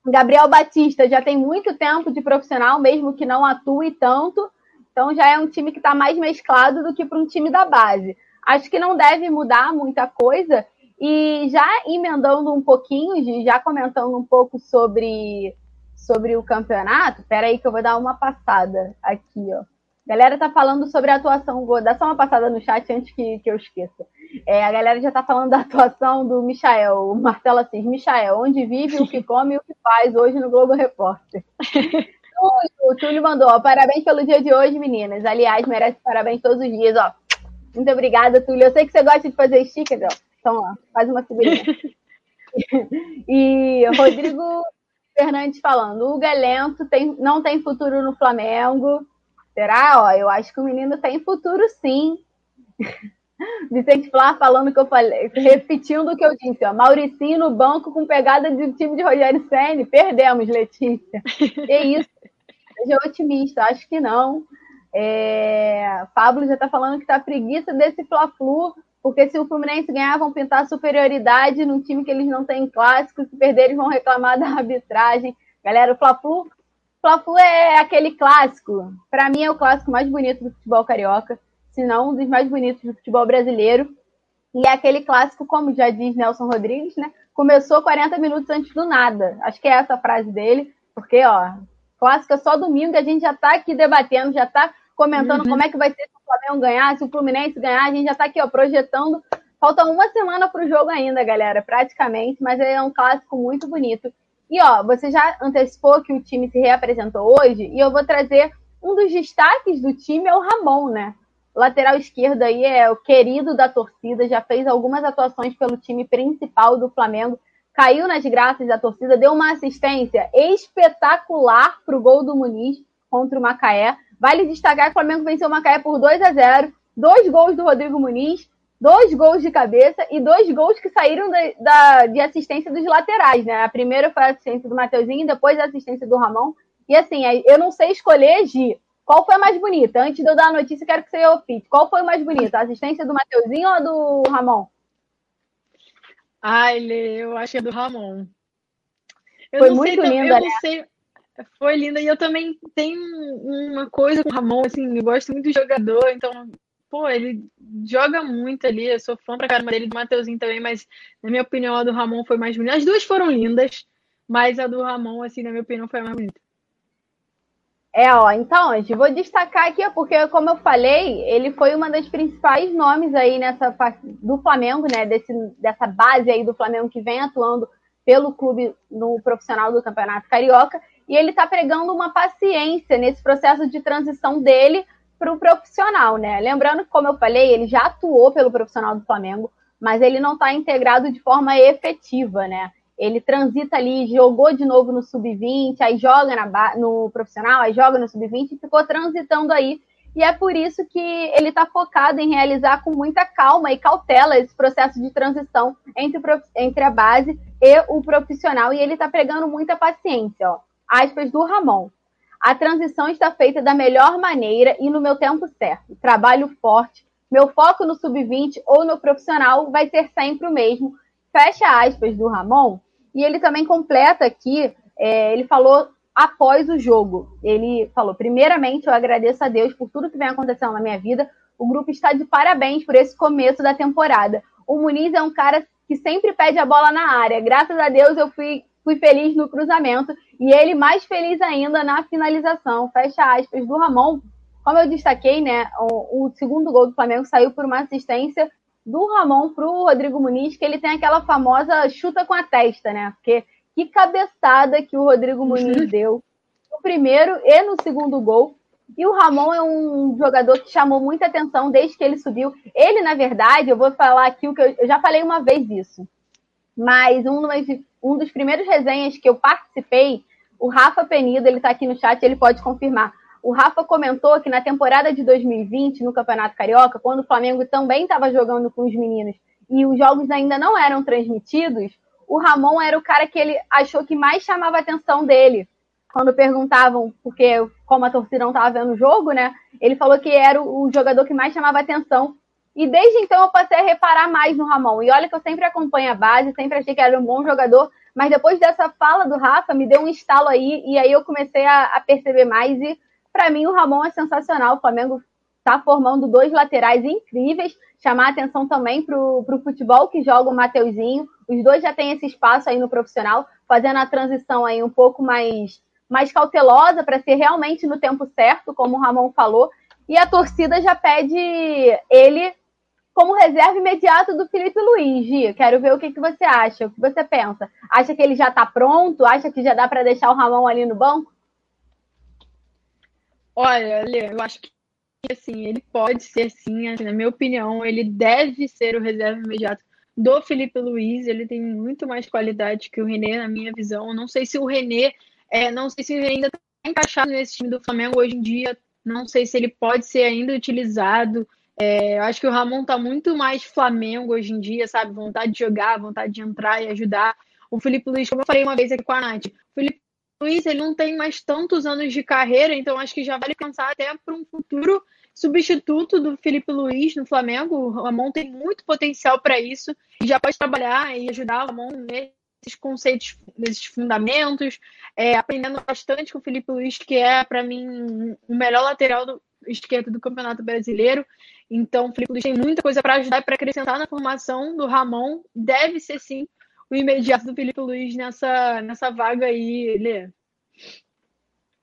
Gabriel Batista já tem muito tempo de profissional, mesmo que não atue tanto, então já é um time que está mais mesclado do que para um time da base acho que não deve mudar muita coisa. E já emendando um pouquinho, já comentando um pouco sobre, sobre o campeonato, peraí que eu vou dar uma passada aqui, ó. A galera tá falando sobre a atuação, vou dar só uma passada no chat antes que, que eu esqueça. É, a galera já tá falando da atuação do Michael, o Marcelo Assis. Michael, onde vive, o que come e o que faz hoje no Globo Repórter. o Túlio mandou, ó, parabéns pelo dia de hoje, meninas. Aliás, merece parabéns todos os dias, ó. Muito obrigada, Túlio. Eu sei que você gosta de fazer sticker, ó. Então, ó, faz uma figurinha. (laughs) e Rodrigo Fernandes falando, o Galento tem, não tem futuro no Flamengo. Será? Ó, eu acho que o menino tem futuro sim. Vicente Flá falando que eu falei, repetindo o que eu disse, ó, Mauricinho no banco com pegada de time de Rogério Senni, perdemos, Letícia. É isso. Seja otimista, acho que não. É, Pablo já está falando que está preguiça desse Fla-Flu, porque se o Fluminense ganhar, vão pintar superioridade num time que eles não têm clássico, se perder, eles vão reclamar da arbitragem. Galera, o Fla-Flu, Fla-Flu é aquele clássico. Para mim é o clássico mais bonito do futebol carioca, se não um dos mais bonitos do futebol brasileiro. E é aquele clássico, como já diz Nelson Rodrigues, né? começou 40 minutos antes do nada. Acho que é essa a frase dele, porque, ó, clássica só domingo a gente já tá aqui debatendo, já tá comentando uhum. como é que vai ser se o Flamengo ganhar, se o Fluminense ganhar, a gente já tá aqui, ó, projetando. Falta uma semana pro jogo ainda, galera, praticamente, mas é um clássico muito bonito. E, ó, você já antecipou que o time se reapresentou hoje, e eu vou trazer um dos destaques do time é o Ramon, né? Lateral esquerdo aí é o querido da torcida, já fez algumas atuações pelo time principal do Flamengo, caiu nas graças da torcida, deu uma assistência espetacular para o gol do Muniz contra o Macaé. Vale destacar que o Flamengo venceu o Macaé por 2 a 0 dois gols do Rodrigo Muniz, dois gols de cabeça e dois gols que saíram da, de assistência dos laterais, né? A primeira foi a assistência do Mateuzinho, depois a assistência do Ramon. E assim, eu não sei escolher, Gi, qual foi a mais bonita? Antes de eu dar a notícia, quero que você opine. Qual foi a mais bonita? A assistência do Mateuzinho ou a do Ramon? Ai, Lê, eu acho que é do Ramon. Eu foi muito sei, linda, eu né? Sei, foi linda. E eu também tenho uma coisa com o Ramon, assim, eu gosto muito do jogador, então, pô, ele joga muito ali. Eu sou fã pra caramba dele, do Mateuzinho também, mas na minha opinião, a do Ramon foi mais bonita. As duas foram lindas, mas a do Ramon, assim, na minha opinião, foi a mais bonita. É, ó, então, vou destacar aqui, porque, como eu falei, ele foi uma das principais nomes aí nessa do Flamengo, né? Desse, dessa base aí do Flamengo que vem atuando pelo clube no profissional do Campeonato Carioca, e ele tá pregando uma paciência nesse processo de transição dele para o profissional, né? Lembrando que, como eu falei, ele já atuou pelo profissional do Flamengo, mas ele não está integrado de forma efetiva, né? Ele transita ali, jogou de novo no sub-20, aí joga na, no profissional, aí joga no sub-20 e ficou transitando aí. E é por isso que ele está focado em realizar com muita calma e cautela esse processo de transição entre, entre a base e o profissional. E ele está pregando muita paciência. Ó. Aspas do Ramon. A transição está feita da melhor maneira e no meu tempo certo. Trabalho forte. Meu foco no sub-20 ou no profissional vai ser sempre o mesmo. Fecha aspas do Ramon e ele também completa aqui, é, ele falou após o jogo. Ele falou: primeiramente, eu agradeço a Deus por tudo que vem acontecendo na minha vida. O grupo está de parabéns por esse começo da temporada. O Muniz é um cara que sempre pede a bola na área. Graças a Deus eu fui, fui feliz no cruzamento e ele mais feliz ainda na finalização. Fecha aspas do Ramon. Como eu destaquei, né, o, o segundo gol do Flamengo saiu por uma assistência do Ramon para o Rodrigo Muniz, que ele tem aquela famosa chuta com a testa, né? Porque que cabeçada que o Rodrigo Muniz deu no primeiro e no segundo gol. E o Ramon é um jogador que chamou muita atenção desde que ele subiu. Ele, na verdade, eu vou falar aqui o que eu, eu já falei uma vez isso, mas um, um dos primeiros resenhas que eu participei, o Rafa Penido, ele está aqui no chat, ele pode confirmar o Rafa comentou que na temporada de 2020, no Campeonato Carioca, quando o Flamengo também estava jogando com os meninos e os jogos ainda não eram transmitidos, o Ramon era o cara que ele achou que mais chamava a atenção dele. Quando perguntavam, porque como a torcida não estava vendo o jogo, né? Ele falou que era o jogador que mais chamava atenção. E desde então eu passei a reparar mais no Ramon. E olha que eu sempre acompanho a base, sempre achei que era um bom jogador, mas depois dessa fala do Rafa, me deu um estalo aí, e aí eu comecei a, a perceber mais. E para mim, o Ramon é sensacional. O Flamengo está formando dois laterais incríveis. Chamar atenção também para o futebol que joga o Mateuzinho. Os dois já têm esse espaço aí no profissional, fazendo a transição aí um pouco mais, mais cautelosa para ser realmente no tempo certo, como o Ramon falou. E a torcida já pede ele como reserva imediata do Felipe Luiz, Gia. Quero ver o que, que você acha, o que você pensa. Acha que ele já está pronto? Acha que já dá para deixar o Ramon ali no banco? Olha, Lê, eu acho que assim, ele pode ser sim, assim, na minha opinião, ele deve ser o reserva imediato do Felipe Luiz, ele tem muito mais qualidade que o René, na minha visão. Não sei se o René, é, não sei se ele ainda está encaixado nesse time do Flamengo hoje em dia, não sei se ele pode ser ainda utilizado. É, eu acho que o Ramon está muito mais Flamengo hoje em dia, sabe? Vontade de jogar, vontade de entrar e ajudar. O Felipe Luiz, como eu falei uma vez aqui com a Nath, o Felipe Luiz ele não tem mais tantos anos de carreira, então acho que já vale pensar até para um futuro substituto do Felipe Luiz no Flamengo. O Ramon tem muito potencial para isso e já pode trabalhar e ajudar o Ramon nesses conceitos, nesses fundamentos, é, aprendendo bastante com o Felipe Luiz, que é, para mim, o melhor lateral do, esquerdo do Campeonato Brasileiro. Então, o Felipe Luiz tem muita coisa para ajudar e para acrescentar na formação do Ramon. Deve ser sim o imediato do Felipe Luiz nessa, nessa vaga aí, Lê.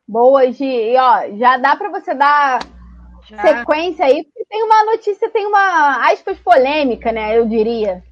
Boa, Gi. E ó, já dá para você dar já. sequência aí, porque tem uma notícia, tem uma aspas polêmica, né? Eu diria.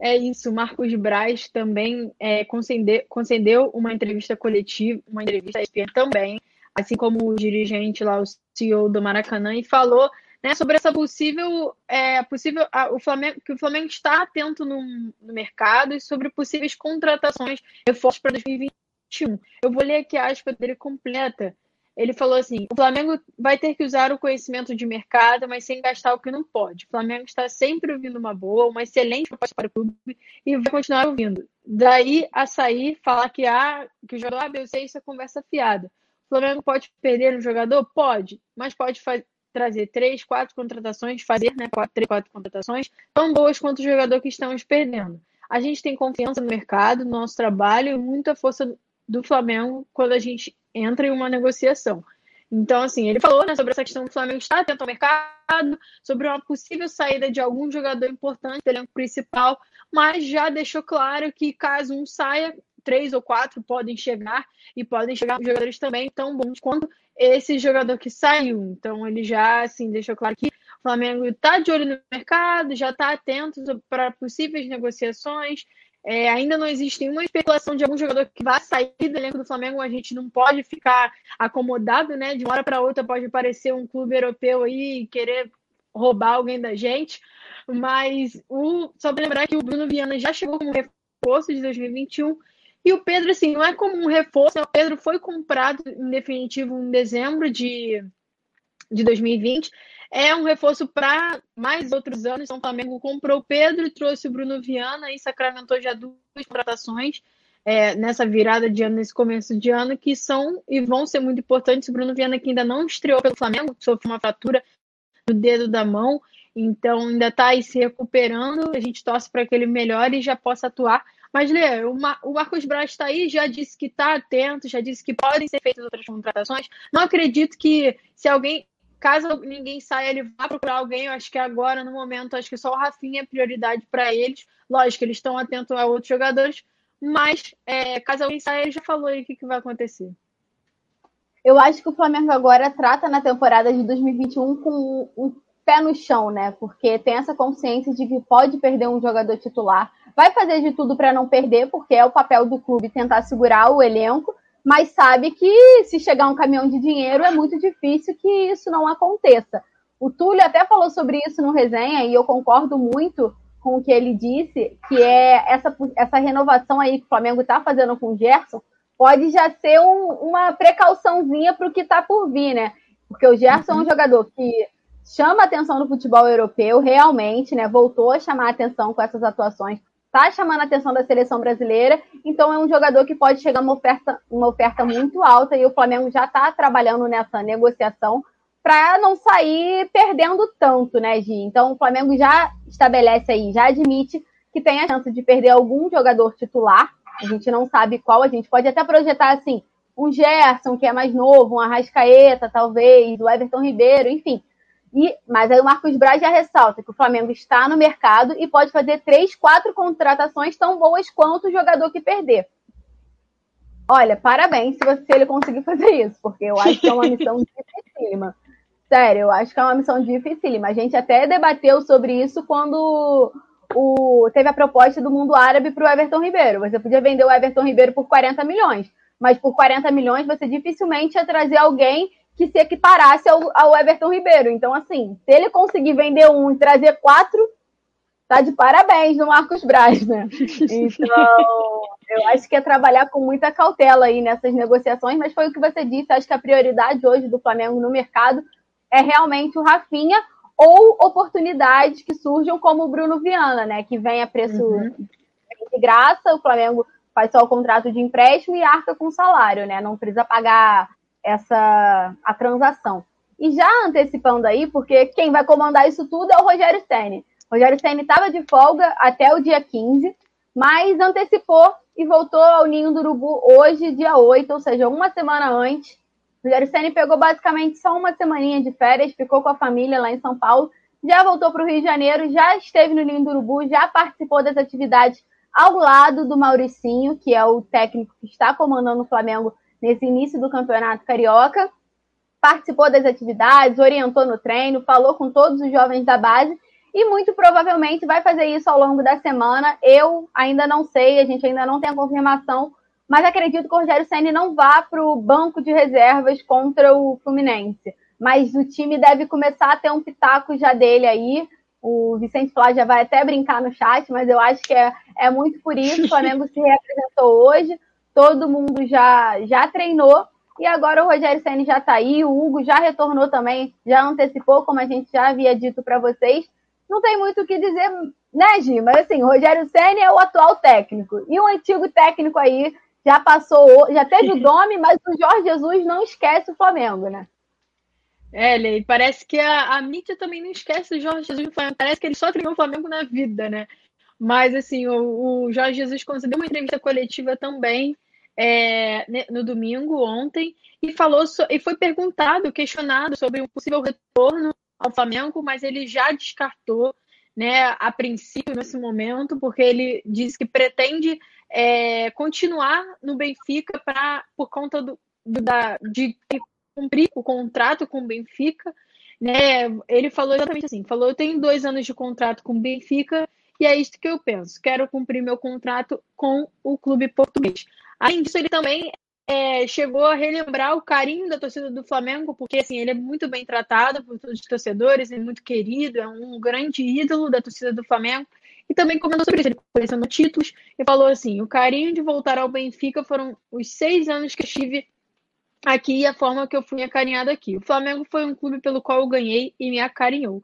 É isso, Marcos Braz também é, concedeu, concedeu uma entrevista coletiva, uma entrevista também, assim como o dirigente lá, o CEO do Maracanã, e falou né, sobre essa possível, é, possível a, o Flamengo, que o Flamengo está atento no, no mercado e sobre possíveis contratações, reforços para 2021. Eu vou ler aqui a aspa dele completa. Ele falou assim: o Flamengo vai ter que usar o conhecimento de mercado, mas sem gastar o que não pode. O Flamengo está sempre ouvindo uma boa, uma excelente proposta para o clube e vai continuar ouvindo. Daí a sair, falar que, há, que o jogador, ah, eu sei, isso é conversa fiada. O Flamengo pode perder um jogador? Pode, mas pode trazer três, quatro contratações, fazer né, quatro, três, quatro contratações tão boas quanto o jogador que estamos perdendo. A gente tem confiança no mercado, no nosso trabalho e muita força do Flamengo quando a gente entra em uma negociação. Então, assim, ele falou né, sobre essa questão do Flamengo estar atento ao mercado, sobre uma possível saída de algum jogador importante do elenco principal, mas já deixou claro que caso um saia, três ou quatro podem chegar e podem chegar jogadores também tão bons quanto esse jogador que saiu. Então, ele já assim deixou claro que o Flamengo está de olho no mercado, já está atento para possíveis negociações, é, ainda não existe nenhuma especulação de algum jogador que vá sair do elenco do Flamengo. A gente não pode ficar acomodado, né? De uma hora para outra pode aparecer um clube europeu aí e querer roubar alguém da gente. Mas o, só para lembrar que o Bruno Viana já chegou como reforço de 2021. E o Pedro, assim, não é como um reforço, né? o Pedro foi comprado em definitivo em dezembro de, de 2020 é um reforço para mais outros anos. Então, o Flamengo comprou o Pedro, trouxe o Bruno Viana e sacramentou já duas contratações é, nessa virada de ano, nesse começo de ano, que são e vão ser muito importantes. O Bruno Viana, que ainda não estreou pelo Flamengo, sofreu uma fratura no dedo da mão, então ainda está aí se recuperando. A gente torce para que ele melhore e já possa atuar. Mas, Lê, o, Marcos Braz está aí, já disse que está atento, já disse que podem ser feitas outras contratações. Não acredito que se alguém caso ninguém saia, ele vá procurar alguém. Eu acho que agora, no momento, acho que só o Rafinha é prioridade para eles. Lógico, eles estão atentos a outros jogadores, mas é, caso alguém saia, ele já falou aí o que, que vai acontecer. Eu acho que o Flamengo agora trata na temporada de 2021 com um pé no chão, né? Porque tem essa consciência de que pode perder um jogador titular. Vai fazer de tudo para não perder, porque é o papel do clube tentar segurar o elenco mas sabe que se chegar um caminhão de dinheiro é muito difícil que isso não aconteça. O Túlio até falou sobre isso no resenha e eu concordo muito com o que ele disse, que é essa, essa renovação aí que o Flamengo está fazendo com o Gerson, pode já ser um, uma precauçãozinha para o que está por vir, né? Porque o Gerson uhum. é um jogador que chama atenção no futebol europeu, realmente, né? Voltou a chamar atenção com essas atuações está chamando a atenção da seleção brasileira, então é um jogador que pode chegar uma oferta, uma oferta muito alta e o Flamengo já está trabalhando nessa negociação para não sair perdendo tanto, né, Gi? Então o Flamengo já estabelece aí, já admite que tem a chance de perder algum jogador titular. A gente não sabe qual, a gente pode até projetar assim, um Gerson, que é mais novo, um Arrascaeta, talvez, o Everton Ribeiro, enfim. E, mas aí o Marcos Braz já ressalta que o Flamengo está no mercado e pode fazer três, quatro contratações tão boas quanto o jogador que perder. Olha, parabéns se, você, se ele conseguir fazer isso, porque eu acho que é uma missão (laughs) dificílima. Sério, eu acho que é uma missão dificílima. A gente até debateu sobre isso quando o, teve a proposta do mundo árabe para o Everton Ribeiro. Você podia vender o Everton Ribeiro por 40 milhões, mas por 40 milhões você dificilmente ia trazer alguém que se equiparasse ao, ao Everton Ribeiro. Então, assim, se ele conseguir vender um e trazer quatro, tá de parabéns no Marcos Braz, né? (laughs) Então, eu acho que é trabalhar com muita cautela aí nessas negociações, mas foi o que você disse, acho que a prioridade hoje do Flamengo no mercado é realmente o Rafinha ou oportunidades que surjam como o Bruno Viana, né? Que vem a preço uhum. de graça, o Flamengo faz só o contrato de empréstimo e arca com salário, né? Não precisa pagar essa a transação. E já antecipando aí, porque quem vai comandar isso tudo é o Rogério Ceni. Rogério Ceni estava de folga até o dia 15, mas antecipou e voltou ao Ninho do Urubu hoje, dia 8, ou seja, uma semana antes. O Rogério Ceni pegou basicamente só uma semaninha de férias, ficou com a família lá em São Paulo, já voltou para o Rio de Janeiro, já esteve no Ninho do Urubu, já participou das atividades ao lado do Mauricinho, que é o técnico que está comandando o Flamengo nesse início do Campeonato Carioca. Participou das atividades, orientou no treino, falou com todos os jovens da base e muito provavelmente vai fazer isso ao longo da semana. Eu ainda não sei, a gente ainda não tem a confirmação, mas acredito que o Rogério Senna não vá para o banco de reservas contra o Fluminense. Mas o time deve começar a ter um pitaco já dele aí. O Vicente Flá já vai até brincar no chat, mas eu acho que é, é muito por isso. O (laughs) Flamengo se representou hoje, todo mundo já, já treinou. E agora o Rogério Senna já está aí, o Hugo já retornou também, já antecipou, como a gente já havia dito para vocês não tem muito o que dizer, né, Gi? Mas assim, o Rogério Senna é o atual técnico. E o antigo técnico aí já passou, já teve o nome, mas o Jorge Jesus não esquece o Flamengo, né? É, Lei, parece que a, a mídia também não esquece o Jorge Jesus do Flamengo. Parece que ele só treinou o Flamengo na vida, né? Mas, assim, o, o Jorge Jesus concedeu uma entrevista coletiva também é, no domingo, ontem, e falou so, e foi perguntado, questionado sobre um possível retorno ao Flamengo, mas ele já descartou, né, a princípio, nesse momento, porque ele disse que pretende é, continuar no Benfica pra, por conta do, do, da, de cumprir o contrato com o Benfica. Né? Ele falou exatamente assim: falou, eu tenho dois anos de contrato com o Benfica e é isso que eu penso. Quero cumprir meu contrato com o clube português. Além disso, ele também é, chegou a relembrar o carinho da torcida do Flamengo, porque assim, ele é muito bem tratado por todos os torcedores, é muito querido, é um grande ídolo da torcida do Flamengo. E também comentou sobre isso, ele colecionou títulos e falou assim: o carinho de voltar ao Benfica foram os seis anos que estive aqui e a forma que eu fui acarinhado aqui. O Flamengo foi um clube pelo qual eu ganhei e me acarinhou.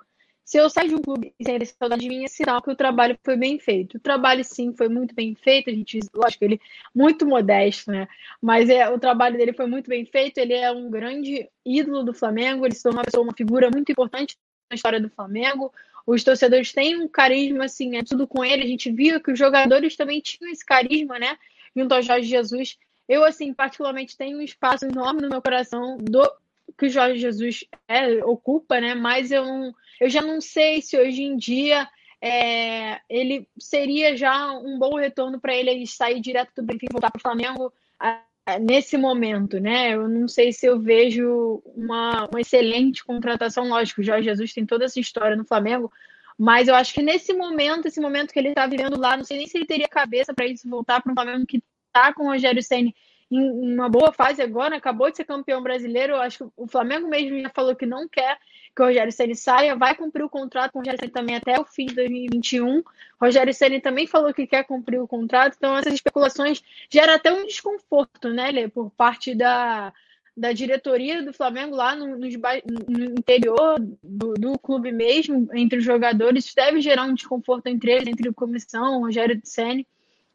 Se eu sair de um clube sem ter saudade de mim, é sinal que o trabalho foi bem feito. O trabalho, sim, foi muito bem feito. A gente, lógico, ele muito modesto, né? Mas é, o trabalho dele foi muito bem feito. Ele é um grande ídolo do Flamengo. Ele se tornou uma, pessoa, uma figura muito importante na história do Flamengo. Os torcedores têm um carisma, assim, é tudo com ele. A gente viu que os jogadores também tinham esse carisma, né? Junto ao Jorge Jesus. Eu, assim, particularmente, tenho um espaço enorme no meu coração do que o Jorge Jesus é, ocupa, né? Mas eu, eu já não sei se hoje em dia é, ele seria já um bom retorno para ele sair direto do Benfica e voltar para o Flamengo a, a, nesse momento, né? Eu não sei se eu vejo uma, uma excelente contratação. Lógico, o Jorge Jesus tem toda essa história no Flamengo, mas eu acho que nesse momento, esse momento que ele está vivendo lá, não sei nem se ele teria cabeça para isso voltar para um Flamengo que está com o Rogério Senni em uma boa fase agora, acabou de ser campeão brasileiro. Eu acho que o Flamengo mesmo já falou que não quer que o Rogério Ceni saia, vai cumprir o contrato com o Rogério Ceni também até o fim de 2021. O Rogério Ceni também falou que quer cumprir o contrato, então essas especulações geram até um desconforto, né, Lê, por parte da, da diretoria do Flamengo lá no, no, no interior do, do, clube mesmo, entre os jogadores. Deve gerar um desconforto entre eles, entre a comissão, o Rogério Ceni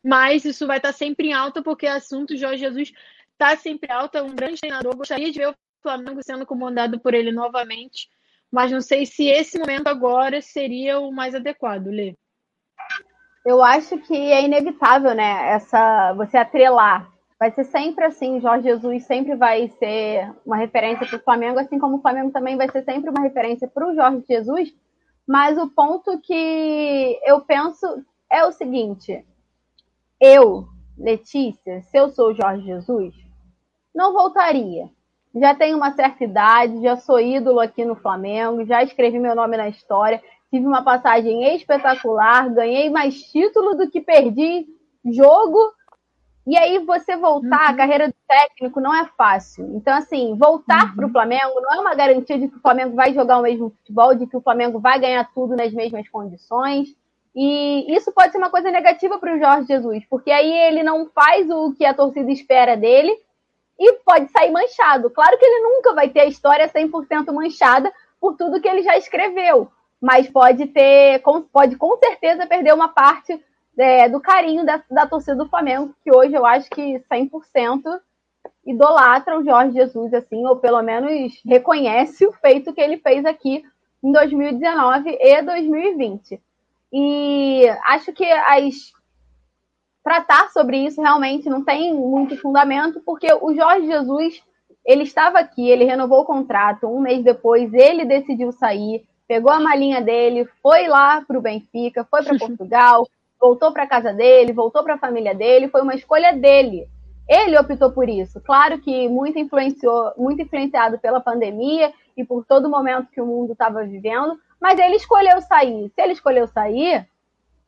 mas isso vai estar sempre em alta, porque o assunto Jorge Jesus está sempre alta, é um grande treinador. Gostaria de ver o Flamengo sendo comandado por ele novamente, mas não sei se esse momento agora seria o mais adequado, Lê. Eu acho que é inevitável, né? Essa você atrelar. Vai ser sempre assim, Jorge Jesus sempre vai ser uma referência para o Flamengo, assim como o Flamengo também vai ser sempre uma referência para o Jorge Jesus. Mas o ponto que eu penso é o seguinte: eu, Letícia, se eu sou Jorge Jesus, não voltaria. Já tenho uma certa idade, já sou ídolo aqui no Flamengo, já escrevi meu nome na história, tive uma passagem espetacular, ganhei mais título do que perdi jogo. E aí você voltar, uhum. a carreira do técnico não é fácil. Então, assim, voltar uhum. para o Flamengo não é uma garantia de que o Flamengo vai jogar o mesmo futebol, de que o Flamengo vai ganhar tudo nas mesmas condições. E isso pode ser uma coisa negativa para o Jorge Jesus, porque aí ele não faz o que a torcida espera dele e pode sair manchado. Claro que ele nunca vai ter a história 100% manchada por tudo que ele já escreveu, mas pode ter, pode com certeza perder uma parte é, do carinho da, da torcida do Flamengo, que hoje eu acho que 100% idolatra o Jorge Jesus, assim, ou pelo menos reconhece o feito que ele fez aqui em 2019 e 2020. E acho que as tratar sobre isso realmente não tem muito fundamento, porque o Jorge Jesus ele estava aqui, ele renovou o contrato, um mês depois ele decidiu sair, pegou a malinha dele, foi lá para o Benfica, foi para Portugal, voltou para casa dele, voltou para a família dele, foi uma escolha dele. Ele optou por isso. Claro que muito influenciou, muito influenciado pela pandemia e por todo o momento que o mundo estava vivendo, mas ele escolheu sair. Se ele escolheu sair,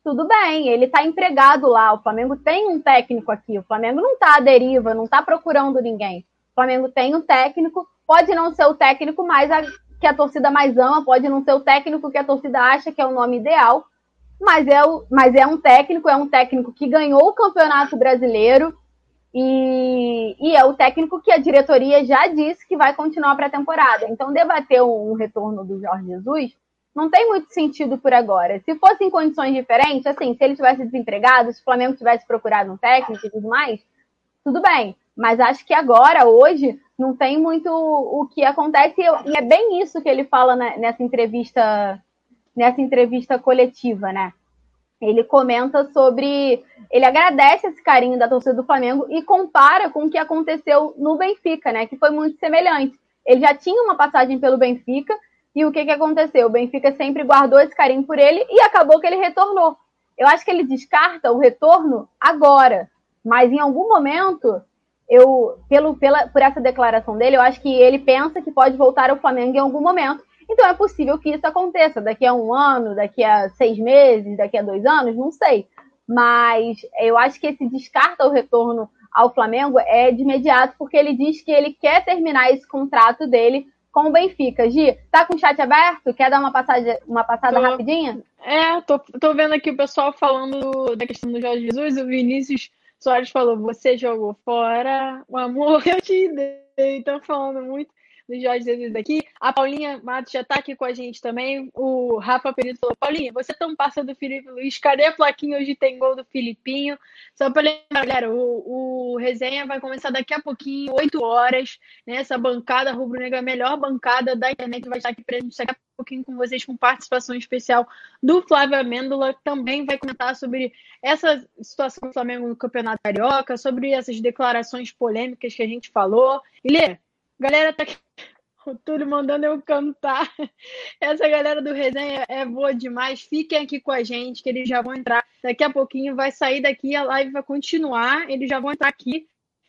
tudo bem, ele está empregado lá. O Flamengo tem um técnico aqui. O Flamengo não está à deriva, não está procurando ninguém. O Flamengo tem um técnico, pode não ser o técnico mais a, que a torcida mais ama, pode não ser o técnico que a torcida acha que é o nome ideal, mas é, o, mas é um técnico, é um técnico que ganhou o Campeonato Brasileiro e, e é o técnico que a diretoria já disse que vai continuar para a temporada. Então, debater um, um retorno do Jorge Jesus não tem muito sentido por agora. Se fosse em condições diferentes, assim, se ele tivesse desempregado, se o Flamengo tivesse procurado um técnico e tudo mais, tudo bem. Mas acho que agora, hoje, não tem muito o que acontece. E é bem isso que ele fala nessa entrevista, nessa entrevista coletiva, né? Ele comenta sobre. Ele agradece esse carinho da torcida do Flamengo e compara com o que aconteceu no Benfica, né? Que foi muito semelhante. Ele já tinha uma passagem pelo Benfica e o que, que aconteceu? O Benfica sempre guardou esse carinho por ele e acabou que ele retornou. Eu acho que ele descarta o retorno agora, mas em algum momento, eu, pelo, pela, por essa declaração dele, eu acho que ele pensa que pode voltar ao Flamengo em algum momento. Então é possível que isso aconteça daqui a um ano, daqui a seis meses, daqui a dois anos, não sei. Mas eu acho que esse descarta o retorno ao Flamengo é de imediato, porque ele diz que ele quer terminar esse contrato dele com o Benfica. Gi, tá com o chat aberto? Quer dar uma passada, uma passada tô, rapidinha? É, tô, tô vendo aqui o pessoal falando da questão do Jorge Jesus. O Vinícius Soares falou: você jogou fora, o amor (laughs) eu te dei. Estão falando muito do Jorge Jesus aqui. A Paulinha Matos já está aqui com a gente também. O Rafa Perito falou: Paulinha, você tão passa do Felipe Luiz. Cadê a plaquinha? Hoje tem gol do Filipinho. Só para lembrar, galera, o, o resenha vai começar daqui a pouquinho, 8 horas. Né? Bancada rubro-negra, a melhor bancada da internet, vai estar aqui para gente daqui a pouquinho com vocês, com participação especial do Flávio Amêndola, que também vai comentar sobre essa situação do Flamengo no Campeonato Carioca, sobre essas declarações polêmicas que a gente falou. E Lê, galera tá aqui o Túlio mandando eu cantar. Essa galera do resenha é boa demais. Fiquem aqui com a gente, que eles já vão entrar. Daqui a pouquinho vai sair daqui, a live vai continuar. Eles já vão entrar aqui.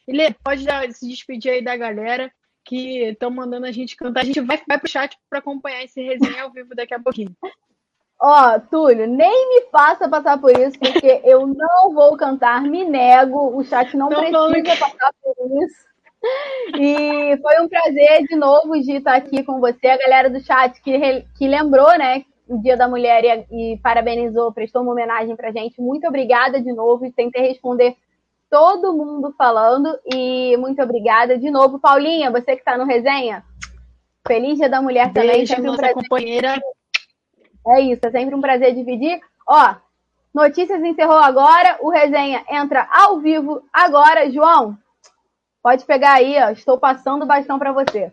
Ele pode se despedir aí da galera que estão mandando a gente cantar. A gente vai, vai pro chat para acompanhar esse resenha ao vivo daqui a pouquinho. Ó, oh, Túlio, nem me faça passar por isso, porque eu não vou cantar, me nego. O chat não, não precisa passar por isso. E foi um prazer de novo de estar aqui com você, a galera do chat que, que lembrou, né, o Dia da Mulher e, e parabenizou, prestou uma homenagem pra gente. Muito obrigada de novo e tentei responder todo mundo falando e muito obrigada de novo, Paulinha, você que está no resenha. Feliz Dia da Mulher Beijo, também, sempre um prazer. companheira. É isso, é sempre um prazer dividir. Ó, notícias encerrou agora, o resenha entra ao vivo agora, João. Pode pegar aí, ó. Estou passando o bastão para você.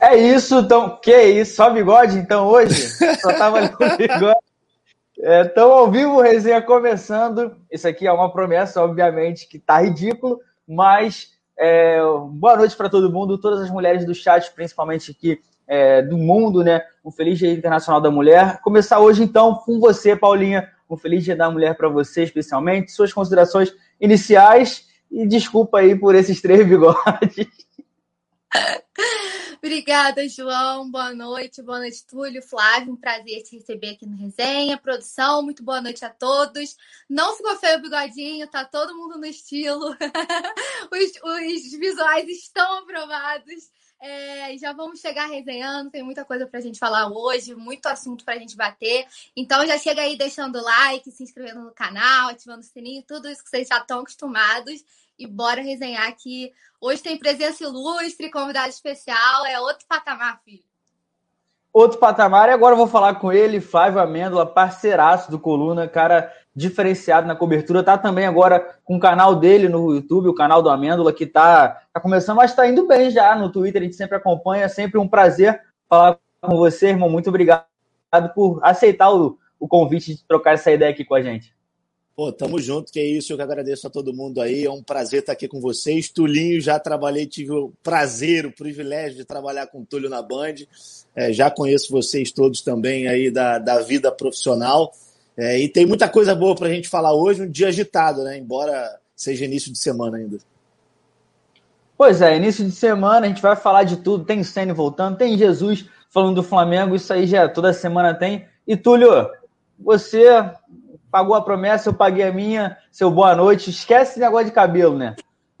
É isso, então. Que isso? Só bigode, então, hoje? (laughs) Só tava ali com bigode. Então, ao vivo, resenha começando. Isso aqui é uma promessa, obviamente, que tá ridículo, mas é, boa noite para todo mundo, todas as mulheres do chat, principalmente aqui é, do mundo, né? Um feliz Dia Internacional da Mulher. Começar hoje, então, com você, Paulinha. Um feliz Dia da Mulher para você, especialmente. Suas considerações iniciais e desculpa aí por esses três bigodes. (laughs) Obrigada, João. Boa noite. Boa noite, Túlio, Flávio. Um prazer te receber aqui no Resenha. Produção, muito boa noite a todos. Não ficou feio o bigodinho, tá todo mundo no estilo. (laughs) os, os visuais estão aprovados. É, já vamos chegar resenhando, tem muita coisa pra gente falar hoje, muito assunto pra gente bater. Então já chega aí deixando like, se inscrevendo no canal, ativando o sininho, tudo isso que vocês já estão acostumados e bora resenhar que hoje tem presença ilustre, convidado especial, é outro patamar, filho. outro patamar. E agora eu vou falar com ele, Flávio Amêndola, parceiraço do Coluna, cara diferenciado na cobertura. Tá também agora com o canal dele no YouTube, o canal do Amêndola, que tá, tá começando, mas tá indo bem já no Twitter. A gente sempre acompanha, é sempre um prazer falar com você, irmão. Muito obrigado por aceitar o, o convite de trocar essa ideia aqui com a gente. Pô, tamo junto, que é isso. Eu que agradeço a todo mundo aí. É um prazer estar aqui com vocês. Tulinho, já trabalhei, tive o prazer, o privilégio de trabalhar com o Túlio na Band. É, já conheço vocês todos também aí da, da vida profissional. É, e tem muita coisa boa para a gente falar hoje, um dia agitado, né? Embora seja início de semana ainda. Pois é, início de semana, a gente vai falar de tudo. Tem Senna voltando, tem Jesus falando do Flamengo, isso aí já toda semana tem. E Túlio, você pagou a promessa, eu paguei a minha, seu boa noite. Esquece esse negócio de cabelo, né? (laughs)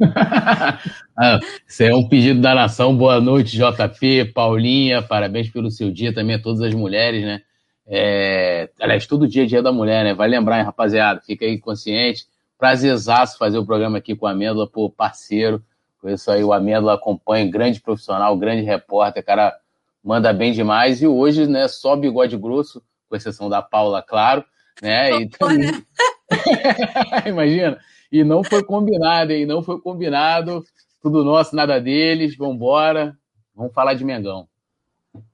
ah, isso é um pedido da nação. Boa noite, JP, Paulinha, parabéns pelo seu dia também a todas as mulheres, né? É, aliás, todo dia é dia da mulher, né? Vai lembrar, hein, rapaziada? Fica aí consciente. Prazerzaço fazer o programa aqui com a Amêndola, pô, parceiro. Isso aí, o Amêndola acompanha, grande profissional, grande repórter, cara, manda bem demais. E hoje, né, só bigode grosso, com exceção da Paula, claro, né? E também... né? (laughs) Imagina. E não foi combinado, hein? Não foi combinado. Tudo nosso, nada deles. Vambora. Vamos falar de Mengão.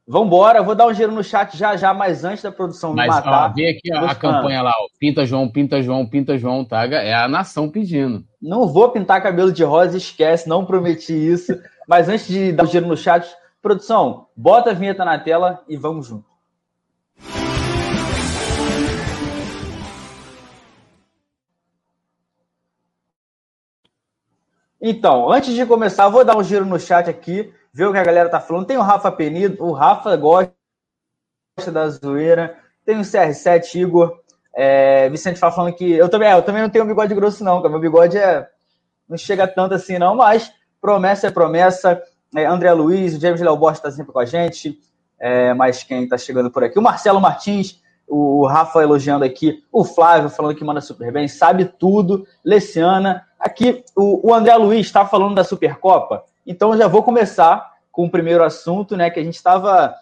Vambora, eu vou dar um giro no chat já já, mas antes da produção mas, matar. Ó, vê aqui a, a campanha lá, ó. Pinta João, pinta João, pinta João, tá? É a nação pedindo. Não vou pintar cabelo de rosa, esquece, não prometi isso. mas antes de dar um giro no chat, produção, bota a vinheta na tela e vamos junto. Então, antes de começar, vou dar um giro no chat aqui ver o que a galera tá falando. Tem o Rafa Penido, o Rafa gosta da zoeira. Tem o CR7, Igor. É, Vicente fala falando que. Eu também, é, eu também não tenho bigode grosso, não, cara. Meu bigode é, não chega tanto assim, não, mas promessa é promessa. É, André Luiz, o James Léo Borges está sempre com a gente. É, mas quem está chegando por aqui? O Marcelo Martins, o Rafa elogiando aqui, o Flávio falando que manda super bem, sabe tudo. Leciana, aqui o, o André Luiz está falando da Supercopa. Então já vou começar com o primeiro assunto, né? Que a gente estava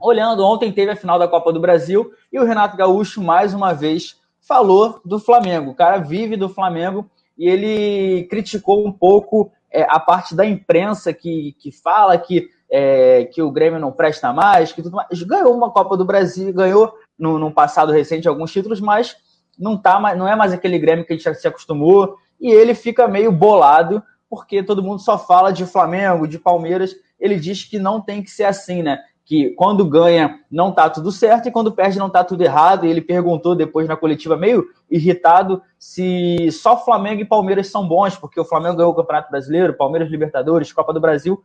olhando. Ontem teve a final da Copa do Brasil e o Renato Gaúcho, mais uma vez, falou do Flamengo. O cara vive do Flamengo e ele criticou um pouco é, a parte da imprensa que, que fala que, é, que o Grêmio não presta mais, que tudo mais. Ganhou uma Copa do Brasil, ganhou no, no passado recente alguns títulos, mas não, tá, não é mais aquele Grêmio que a gente já se acostumou. E ele fica meio bolado porque todo mundo só fala de Flamengo, de Palmeiras. Ele diz que não tem que ser assim, né? Que quando ganha não tá tudo certo e quando perde não tá tudo errado. E ele perguntou depois na coletiva, meio irritado, se só Flamengo e Palmeiras são bons, porque o Flamengo ganhou o Campeonato Brasileiro, Palmeiras Libertadores, Copa do Brasil.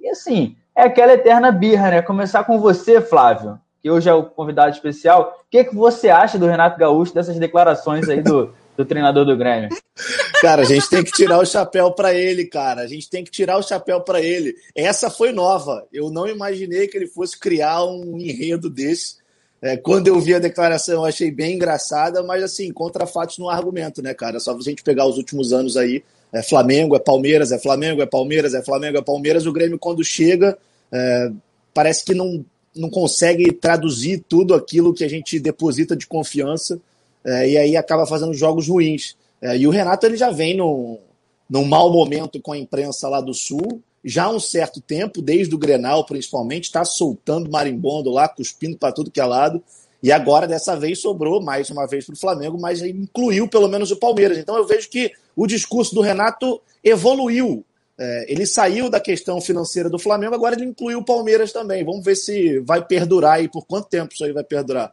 E assim, é aquela eterna birra, né? Começar com você, Flávio, que hoje é o convidado especial. O que, que você acha do Renato Gaúcho, dessas declarações aí do, do treinador do Grêmio? Cara, a gente tem que tirar o chapéu para ele, cara. A gente tem que tirar o chapéu para ele. Essa foi nova. Eu não imaginei que ele fosse criar um enredo desse. É, quando eu vi a declaração, eu achei bem engraçada, mas assim, contra fatos no argumento, né, cara? Só a gente pegar os últimos anos aí. É Flamengo, é Palmeiras, é Flamengo, é Palmeiras, é Flamengo, é Palmeiras. O Grêmio, quando chega, é, parece que não, não consegue traduzir tudo aquilo que a gente deposita de confiança é, e aí acaba fazendo jogos ruins. É, e o Renato ele já vem num, num mau momento com a imprensa lá do Sul, já há um certo tempo, desde o Grenal principalmente, está soltando marimbondo lá, cuspindo para tudo que é lado. E agora, dessa vez, sobrou mais uma vez para o Flamengo, mas incluiu pelo menos o Palmeiras. Então eu vejo que o discurso do Renato evoluiu. É, ele saiu da questão financeira do Flamengo, agora ele incluiu o Palmeiras também. Vamos ver se vai perdurar e por quanto tempo isso aí vai perdurar.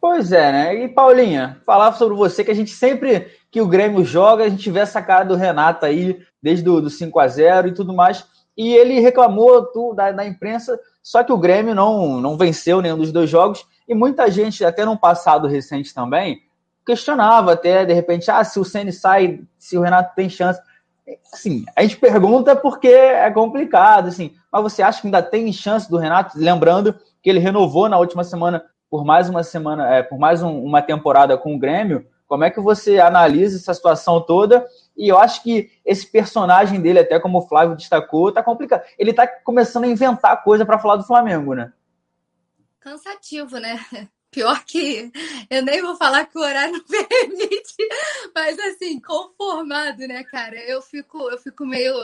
Pois é, né? E Paulinha, falar sobre você que a gente sempre que o Grêmio joga, a gente vê essa cara do Renato aí, desde o do 5 a 0 e tudo mais. E ele reclamou tu, da, da imprensa, só que o Grêmio não, não venceu nenhum dos dois jogos. E muita gente, até no passado recente também, questionava até, de repente, ah, se o Ceni sai, se o Renato tem chance. Assim, a gente pergunta porque é complicado, assim. Mas você acha que ainda tem chance do Renato? Lembrando que ele renovou na última semana por mais uma semana, é, por mais um, uma temporada com o Grêmio, como é que você analisa essa situação toda E eu acho que esse personagem dele, até como o Flávio destacou, tá complicado. Ele tá começando a inventar coisa para falar do Flamengo, né? Cansativo, né? (laughs) Pior que eu nem vou falar que o horário não (laughs) permite, mas assim, conformado, né, cara? Eu fico, eu fico meio,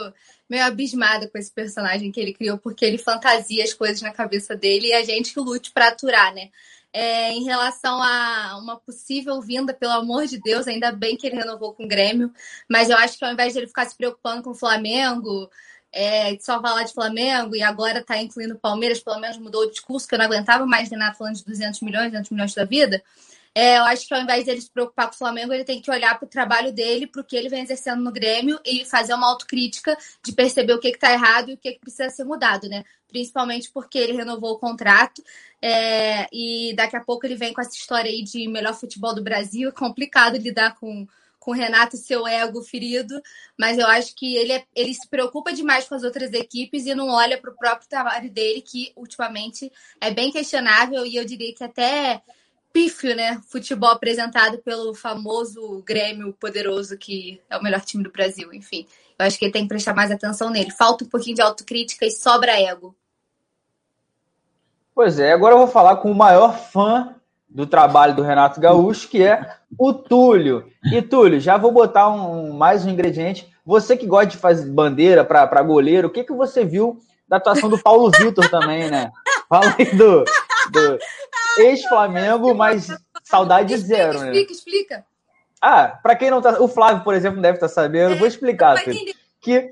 meio abismada com esse personagem que ele criou, porque ele fantasia as coisas na cabeça dele e a gente que lute para aturar, né? É, em relação a uma possível vinda, pelo amor de Deus, ainda bem que ele renovou com o Grêmio, mas eu acho que ao invés de ele ficar se preocupando com o Flamengo, é, só falar de Flamengo e agora está incluindo o Palmeiras, pelo menos mudou o discurso, que eu não aguentava mais Renato falando de 200 milhões, 200 milhões da vida. É, eu acho que ao invés dele se preocupar com o Flamengo, ele tem que olhar para o trabalho dele, para o que ele vem exercendo no Grêmio e fazer uma autocrítica de perceber o que está errado e o que, que, precisa ser mudado, né? Principalmente porque ele renovou o contrato é, e daqui a pouco ele vem com essa história aí de melhor futebol do Brasil. É (laughs) complicado lidar com com o Renato e seu ego ferido, mas eu acho que ele, é, ele se preocupa demais com as outras equipes e não olha para o próprio trabalho dele, que ultimamente é bem questionável e eu diria que até pífio, né? Futebol apresentado pelo famoso Grêmio poderoso, que é o melhor time do Brasil, enfim. Eu acho que ele tem que prestar mais atenção nele. Falta um pouquinho de autocrítica e sobra ego. Pois é, agora eu vou falar com o maior fã do trabalho do Renato Gaúcho, que é o Túlio. E Túlio, já vou botar um, mais um ingrediente. Você que gosta de fazer bandeira para goleiro, o que, que você viu da atuação do Paulo Vitor também, né? Fala aí do, do (laughs) ex-Flamengo, mas saudade explica, zero, né? Explica, explica. Ah, para quem não tá. O Flávio, por exemplo, deve estar tá sabendo, é, vou explicar. Túlio, que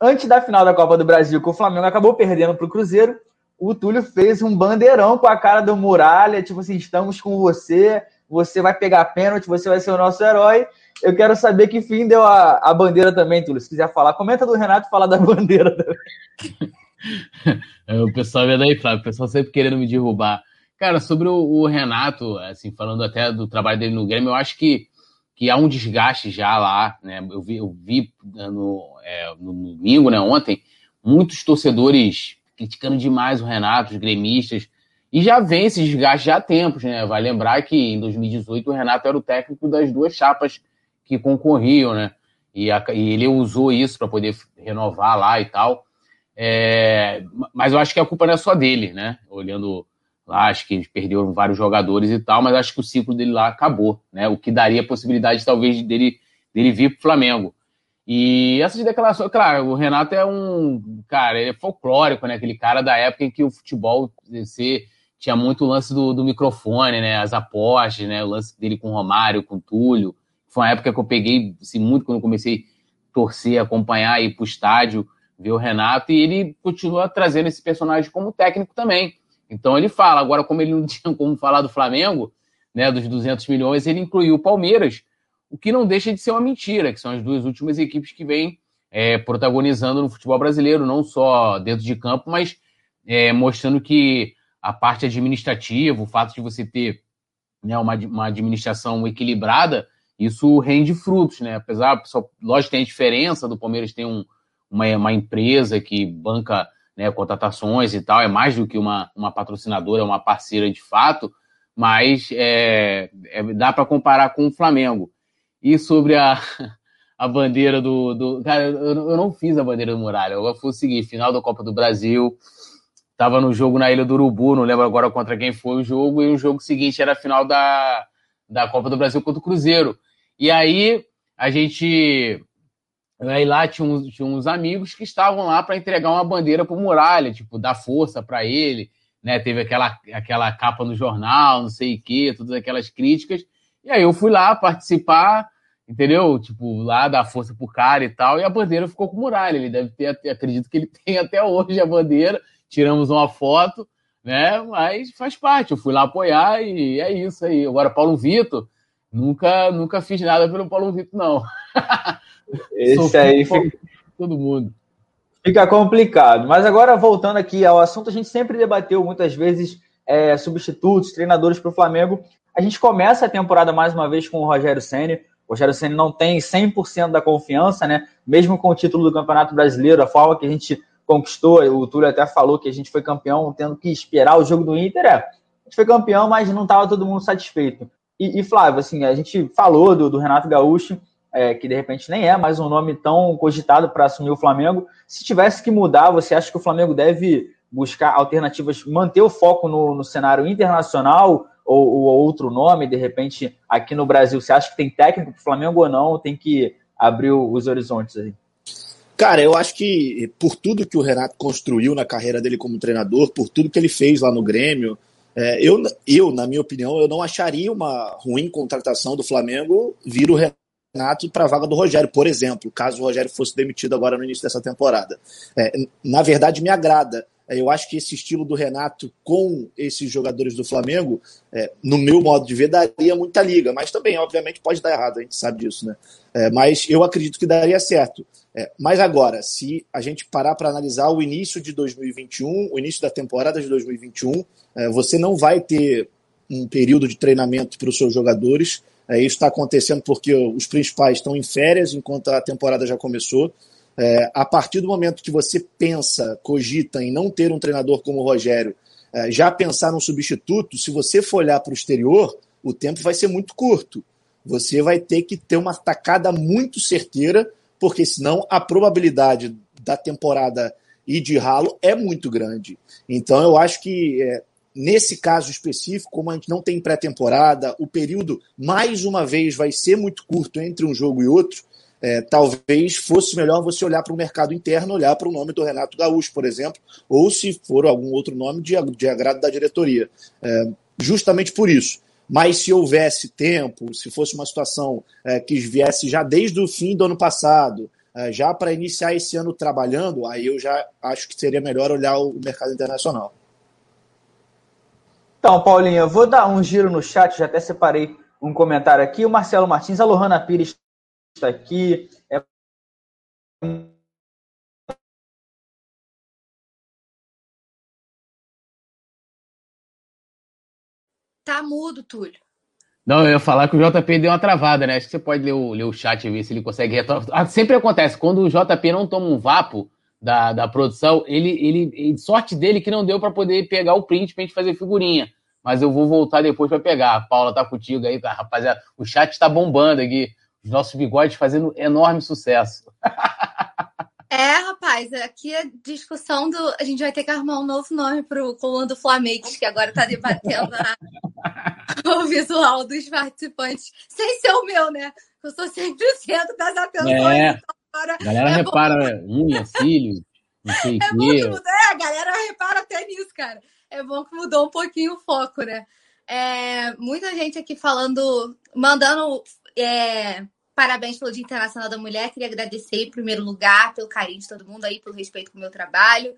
antes da final da Copa do Brasil, que o Flamengo acabou perdendo para o Cruzeiro, o Túlio fez um bandeirão com a cara do Muralha, tipo assim, estamos com você, você vai pegar pênalti, você vai ser o nosso herói. Eu quero saber que fim deu a, a bandeira também, Túlio. Se quiser falar, comenta do Renato e fala da (laughs) bandeira também. (laughs) O pessoal vê daí, Flávio, o pessoal sempre querendo me derrubar. Cara, sobre o, o, Renato, assim, falando até do trabalho dele no Grêmio, eu acho que, que há um desgaste já lá, né? Eu vi, eu vi no, é, no domingo, né, ontem, muitos torcedores criticando demais o Renato, os gremistas, e já vem esse desgaste já há tempos, né? Vai lembrar que em 2018 o Renato era o técnico das duas chapas que concorriam, né? E, a, e ele usou isso para poder renovar lá e tal. É, mas eu acho que a culpa não é só dele, né? Olhando lá, acho que eles perderam vários jogadores e tal, mas acho que o ciclo dele lá acabou, né? O que daria a possibilidade, talvez, dele, dele vir para o Flamengo. E essas declarações, claro, o Renato é um cara, ele é folclórico, né? Aquele cara da época em que o futebol você, tinha muito o lance do, do microfone, né? As apostas, né? O lance dele com o Romário, com o Túlio. Foi uma época que eu peguei assim, muito quando eu comecei a torcer, acompanhar, ir pro estádio, o Renato, e ele continua trazendo esse personagem como técnico também. Então ele fala, agora como ele não (laughs) tinha como falar do Flamengo, né, dos 200 milhões, ele incluiu o Palmeiras, o que não deixa de ser uma mentira, que são as duas últimas equipes que vêm é, protagonizando no futebol brasileiro, não só dentro de campo, mas é, mostrando que a parte administrativa, o fato de você ter né, uma, uma administração equilibrada, isso rende frutos, né? Apesar, só, lógico, tem a diferença do Palmeiras ter um, uma, uma empresa que banca né, contratações e tal, é mais do que uma, uma patrocinadora, é uma parceira de fato, mas é, é dá para comparar com o Flamengo. E sobre a, (laughs) a bandeira do. do cara, eu, eu não fiz a bandeira do Muralha. Eu fui seguir, final da Copa do Brasil. Tava no jogo na Ilha do Urubu, não lembro agora contra quem foi o jogo, e o jogo seguinte era a final da, da Copa do Brasil contra o Cruzeiro. E aí a gente. Aí lá tinha uns, tinha uns amigos que estavam lá para entregar uma bandeira pro Muralha, tipo, dar força para ele, né? Teve aquela, aquela capa no jornal, não sei o quê, todas aquelas críticas. E aí eu fui lá participar, entendeu? Tipo, lá dar força pro cara e tal, e a bandeira ficou com o Muralha. Ele deve ter, acredito que ele (laughs) tem até hoje a bandeira. Tiramos uma foto, né? Mas faz parte. Eu fui lá apoiar e é isso aí. Agora, Paulo Vitor, nunca, nunca fiz nada pelo Paulo Vitor, não. (laughs) Esse aí fica... todo mundo. Fica complicado. Mas agora, voltando aqui ao assunto, a gente sempre debateu muitas vezes é, substitutos, treinadores para o Flamengo. A gente começa a temporada mais uma vez com o Rogério Senna. O Rogério Senna não tem 100% da confiança, né? Mesmo com o título do Campeonato Brasileiro, a forma que a gente conquistou, o Túlio até falou que a gente foi campeão tendo que esperar o jogo do Inter, é. A gente foi campeão, mas não estava todo mundo satisfeito. E, e, Flávio, assim, a gente falou do, do Renato Gaúcho, é, que de repente nem é mais um nome tão cogitado para assumir o Flamengo. Se tivesse que mudar, você acha que o Flamengo deve buscar alternativas, manter o foco no, no cenário internacional ou, ou, outro nome, de repente, aqui no Brasil? Você acha que tem técnico para o Flamengo ou não? Tem que abrir os horizontes aí? Cara, eu acho que por tudo que o Renato construiu na carreira dele como treinador, por tudo que ele fez lá no Grêmio, é, eu, eu, na minha opinião, eu não acharia uma ruim contratação do Flamengo vir o Renato para a vaga do Rogério, por exemplo, caso o Rogério fosse demitido agora no início dessa temporada. É, na verdade, me agrada. É, eu acho que esse estilo do Renato com esses jogadores do Flamengo, é, no meu modo de ver, daria muita liga. Mas também, obviamente, pode dar errado, a gente sabe disso, né? É, mas eu acredito que daria certo. É, mas agora, se a gente parar para analisar o início de 2021, o início da temporada de 2021, é, você não vai ter um período de treinamento para os seus jogadores. É, isso está acontecendo porque os principais estão em férias enquanto a temporada já começou. É, a partir do momento que você pensa, cogita em não ter um treinador como o Rogério, é, já pensar num substituto, se você for olhar para o exterior, o tempo vai ser muito curto. Você vai ter que ter uma tacada muito certeira, porque senão a probabilidade da temporada ir de ralo é muito grande. Então eu acho que é, nesse caso específico, como a gente não tem pré-temporada, o período mais uma vez vai ser muito curto entre um jogo e outro é, talvez fosse melhor você olhar para o mercado interno, olhar para o nome do Renato Gaúcho, por exemplo, ou se for algum outro nome de, de agrado da diretoria. É, justamente por isso. Mas se houvesse tempo, se fosse uma situação é, que viesse já desde o fim do ano passado, é, já para iniciar esse ano trabalhando, aí eu já acho que seria melhor olhar o mercado internacional. Então, Paulinho, eu vou dar um giro no chat, já até separei um comentário aqui. O Marcelo Martins, a Lohana Pires está aqui. É... Tá mudo, Túlio. Não, eu ia falar que o JP deu uma travada, né? Acho que você pode ler o, ler o chat e ver se ele consegue retornar. Ah, sempre acontece, quando o JP não toma um vapo da, da produção, ele, ele, sorte dele que não deu para poder pegar o print pra gente fazer figurinha. Mas eu vou voltar depois para pegar. A Paula tá contigo aí, rapaziada. O chat está bombando aqui os nossos bigodes fazendo enorme sucesso. É, rapaz, aqui é discussão do. A gente vai ter que arrumar um novo nome para o coluna do Flamengo, que agora está debatendo a... (laughs) o visual dos participantes, sem ser o meu, né? Eu sou sempre o centro das atenções. É. Então agora a galera é repara bom... unha, cílios, não sei é bom que mudou, é, a galera repara até nisso, cara. É bom que mudou um pouquinho o foco, né? É, muita gente aqui falando, mandando é, Parabéns pelo Dia Internacional da Mulher. Queria agradecer em primeiro lugar pelo carinho de todo mundo aí, pelo respeito com o meu trabalho.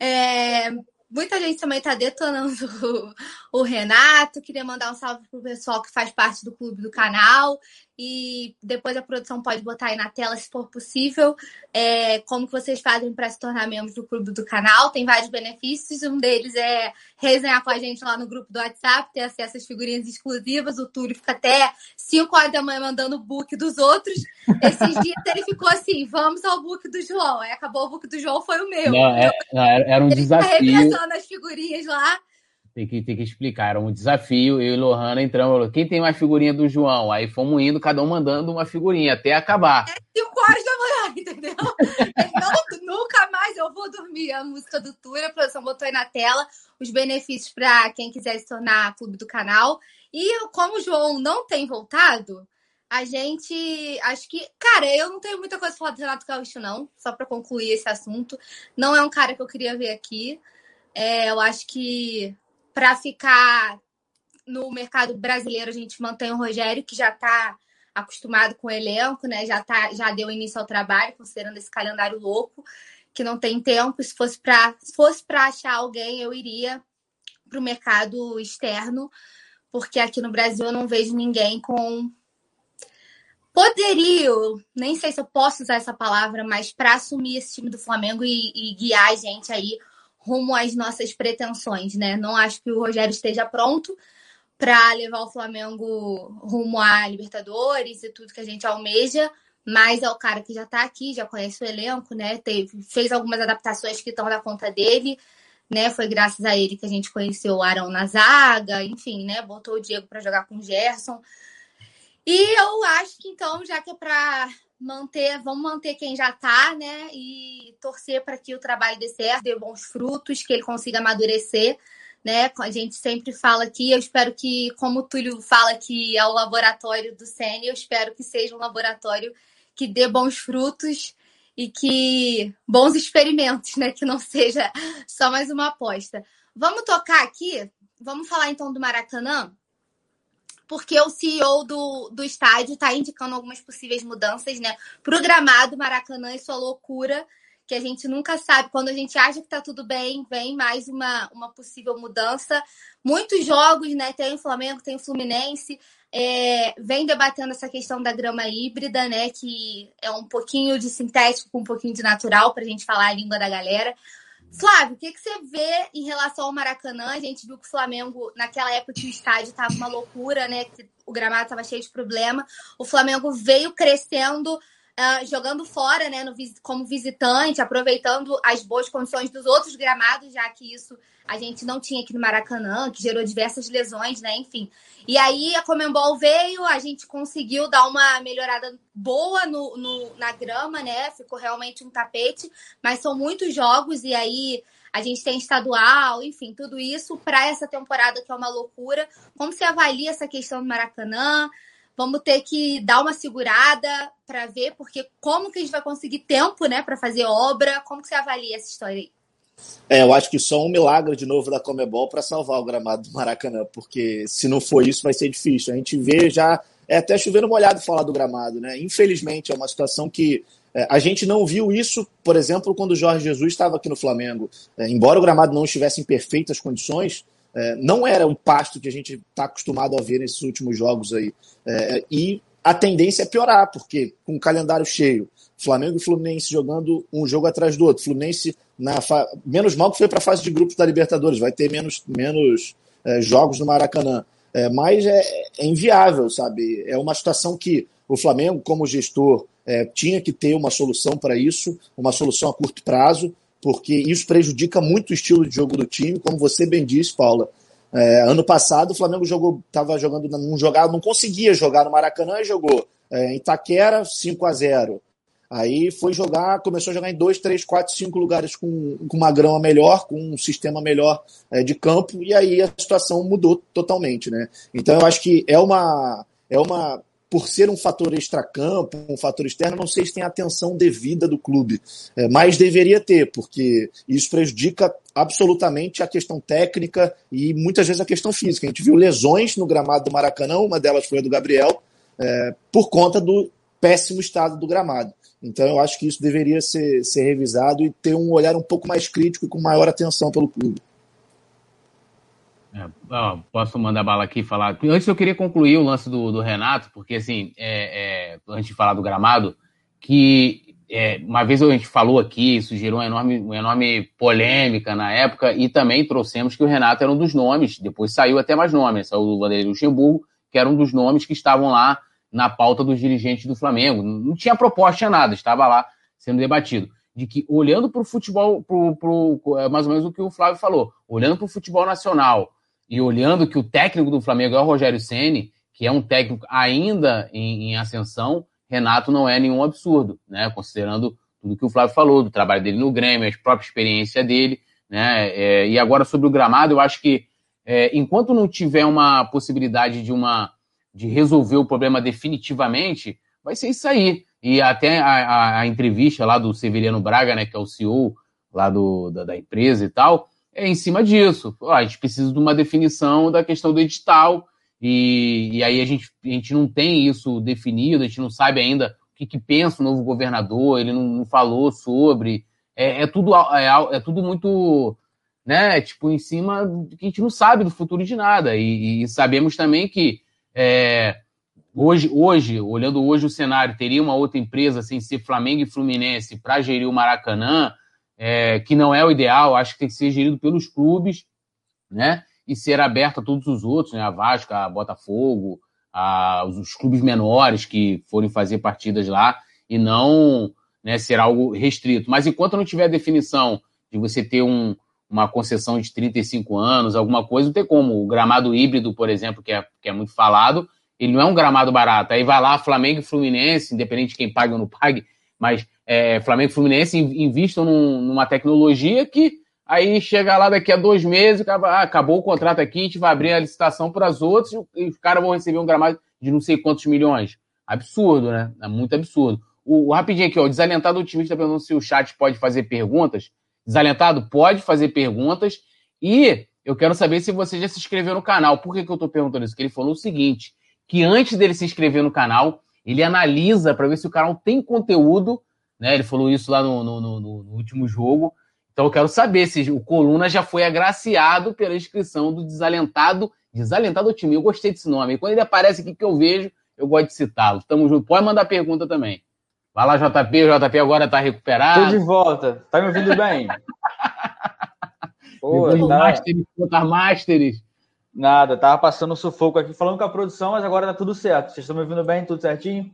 É, Muita gente também está detonando (laughs) o, Renato. Queria mandar um salve pro pessoal que faz parte do clube do canal. E depois a produção pode botar aí na tela, se for possível, é, como que vocês fazem para se tornar membros do clube do canal. Tem vários benefícios. Um deles é resenhar com a gente lá no grupo do WhatsApp, ter acesso às figurinhas exclusivas. O Túlio fica até 5 horas da manhã mandando o book dos outros. Esses dias ele ficou assim: vamos ao book do João. Aí acabou o book do João, foi o meu. Não, é, era um ele desafio as figurinhas lá. Tem que, tem que explicar, era um desafio. Eu e Lohana entramos. Quem tem mais figurinha do João? Aí fomos indo, cada um mandando uma figurinha até acabar. É 5 horas da manhã, entendeu? (laughs) Não, nunca mais eu vou dormir. A música do Tour, a produção botou aí na tela os benefícios para quem quiser se tornar clube do canal. E como o João não tem voltado, a gente. Acho que. Cara, eu não tenho muita coisa pra falar do Renato Gaúcho, não. Só para concluir esse assunto. Não é um cara que eu queria ver aqui. É, eu acho que para ficar no mercado brasileiro, a gente mantém o Rogério, que já está acostumado com o elenco, né? Já, tá, já deu início ao trabalho, considerando esse calendário louco, que não tem tempo. Se fosse para fosse achar alguém, eu iria para o mercado externo, porque aqui no Brasil eu não vejo ninguém com poderio, nem sei se eu posso usar essa palavra, mas para assumir esse time do Flamengo e, e guiar a gente aí rumo às nossas pretensões, né? Não acho que o Rogério esteja pronto para levar o Flamengo rumo à Libertadores e tudo que a gente almeja, mas é o cara que já está aqui, já conhece o elenco, né? Teve, fez algumas adaptações que estão na conta dele, né? Foi graças a ele que a gente conheceu o Arão na zaga, enfim, né? Botou o Diego para jogar com o Gerson. E eu acho que então, já que é para manter, vamos manter quem já está, né? E torcer para que o trabalho dê certo, dê bons frutos, que ele consiga amadurecer, né? A gente sempre fala aqui, eu espero que, como o Túlio fala que é o laboratório do Sene, eu espero que seja um laboratório que dê bons frutos e que bons experimentos, né? Que não seja (laughs) só mais uma aposta. Vamos tocar aqui, vamos falar então do Maracanã porque o CEO do, do estádio está indicando algumas possíveis mudanças, né? O gramado Maracanã e sua loucura, que a gente nunca sabe. Quando a gente acha que está tudo bem, vem mais uma, uma possível mudança. Muitos jogos, né? Tem o Flamengo, tem o Fluminense. É, vem debatendo essa questão da grama híbrida, né? Que é um pouquinho de sintético com um pouquinho de natural, para a gente falar a língua da galera. Flávio, o que, que você vê em relação ao Maracanã? A gente viu que o Flamengo, naquela época que o estádio estava uma loucura, né? Que o gramado estava cheio de problema. O Flamengo veio crescendo uh, jogando fora, né, no, como visitante, aproveitando as boas condições dos outros gramados, já que isso a gente não tinha aqui no Maracanã, que gerou diversas lesões, né, enfim. E aí a Comembol veio, a gente conseguiu dar uma melhorada boa no, no, na grama, né, ficou realmente um tapete, mas são muitos jogos e aí a gente tem estadual, enfim, tudo isso para essa temporada que é uma loucura. Como você avalia essa questão do Maracanã? Vamos ter que dar uma segurada para ver, porque como que a gente vai conseguir tempo, né, para fazer obra? Como que você avalia essa história aí? É, eu acho que só um milagre de novo da Comebol para salvar o gramado do Maracanã, porque se não for isso vai ser difícil. A gente vê já é até chovendo molhado falar do gramado, né? Infelizmente é uma situação que é, a gente não viu isso, por exemplo, quando o Jorge Jesus estava aqui no Flamengo. É, embora o gramado não estivesse em perfeitas condições, é, não era o pasto que a gente está acostumado a ver nesses últimos jogos aí. É, e a tendência é piorar, porque com o calendário cheio, Flamengo e Fluminense jogando um jogo atrás do outro, Fluminense na fa... menos mal que foi para a fase de grupos da Libertadores, vai ter menos, menos é, jogos no Maracanã. É, mas é, é, inviável, sabe? É uma situação que o Flamengo, como gestor, é, tinha que ter uma solução para isso, uma solução a curto prazo porque isso prejudica muito o estilo de jogo do time, como você bem disse, Paula. É, ano passado o Flamengo jogou, estava jogando, não jogava, não conseguia jogar no Maracanã e jogou é, em Itaquera 5 a 0 Aí foi jogar, começou a jogar em dois, três, quatro, cinco lugares com, com uma grama melhor, com um sistema melhor é, de campo, e aí a situação mudou totalmente, né? Então eu acho que é uma, é uma por ser um fator extracampo, um fator externo, não sei se tem atenção devida do clube, é, mas deveria ter, porque isso prejudica absolutamente a questão técnica e muitas vezes a questão física. A gente viu lesões no gramado do Maracanã, uma delas foi a do Gabriel, é, por conta do péssimo estado do gramado. Então eu acho que isso deveria ser, ser revisado e ter um olhar um pouco mais crítico e com maior atenção pelo clube. É, ó, posso mandar bala aqui falar. Antes eu queria concluir o lance do, do Renato, porque assim, é, é, antes de falar do gramado, que é, uma vez a gente falou aqui, isso gerou uma enorme, uma enorme polêmica na época, e também trouxemos que o Renato era um dos nomes, depois saiu até mais nomes, saiu do Vanderlei Luxemburgo, que era um dos nomes que estavam lá na pauta dos dirigentes do Flamengo. Não tinha proposta, tinha nada, estava lá sendo debatido. De que olhando para o futebol, pro, pro, é mais ou menos o que o Flávio falou, olhando para o futebol nacional, e olhando que o técnico do Flamengo é o Rogério Ceni, que é um técnico ainda em, em, ascensão, Renato não é nenhum absurdo, né? Considerando tudo que o Flávio falou, do trabalho dele no Grêmio, a própria experiência dele, né? É, e agora sobre o gramado, eu acho que é, enquanto não tiver uma possibilidade de uma de resolver o problema definitivamente, vai ser isso aí. E até a, a, a entrevista lá do Severiano Braga, né, que é o CEO lá do, da, da empresa e tal, em cima disso. a gente precisa de uma definição da questão do edital, e, e aí a gente, a gente não tem isso definido, a gente não sabe ainda o que, que pensa o novo governador, ele não, não falou sobre. É, é tudo, é, é, tudo muito, né, tipo, em cima que a gente não sabe do futuro de nada. E, e sabemos também que é, hoje, hoje, olhando hoje o cenário, teria uma outra empresa sem ser Flamengo e Fluminense para gerir o Maracanã é, que não é o ideal, acho que tem que ser gerido pelos clubes, né? E ser aberto a todos os outros, né? A Vasco, a Botafogo, a, os, clubes menores que forem fazer partidas lá e não né, ser algo restrito. Mas enquanto não tiver definição de você ter um, uma concessão de 35 anos, alguma coisa, não tem como. O gramado híbrido, por exemplo, que é, que é muito falado, Ele não é um gramado barato. Aí vai lá, Flamengo e Fluminense, independente de quem pague ou não pague, mas é, Flamengo e Fluminense investam num, numa tecnologia que aí chega lá daqui a dois meses, acaba, ah, acabou o contrato aqui, a gente vai abrir a licitação para as outras e os caras vão receber um gramado de não sei quantos milhões. Absurdo, né? É muito absurdo. O, o rapidinho aqui, ó, o desalentado otimista perguntando se o chat pode fazer perguntas. Desalentado pode fazer perguntas e eu quero saber se você já se inscreveu no canal. Por que, que eu estou perguntando isso? Porque ele falou o seguinte, que antes dele se inscrever no canal, ele analisa para ver se o canal tem conteúdo, né? Ele falou isso lá no, no, no, no último jogo. Então eu quero saber se o Coluna já foi agraciado pela inscrição do desalentado, desalentado otimista. Eu gostei desse nome. E quando ele aparece aqui que eu vejo, eu gosto de citá-lo. Tamo junto. Pode mandar pergunta também. Vai lá, JP. O JP agora está recuperado. Tô de volta. Tá me ouvindo bem? (laughs) Pô, tá... Masteres, Masteres. Nada, tava passando um sufoco aqui falando com a produção, mas agora tá tudo certo. Vocês estão me ouvindo bem? Tudo certinho?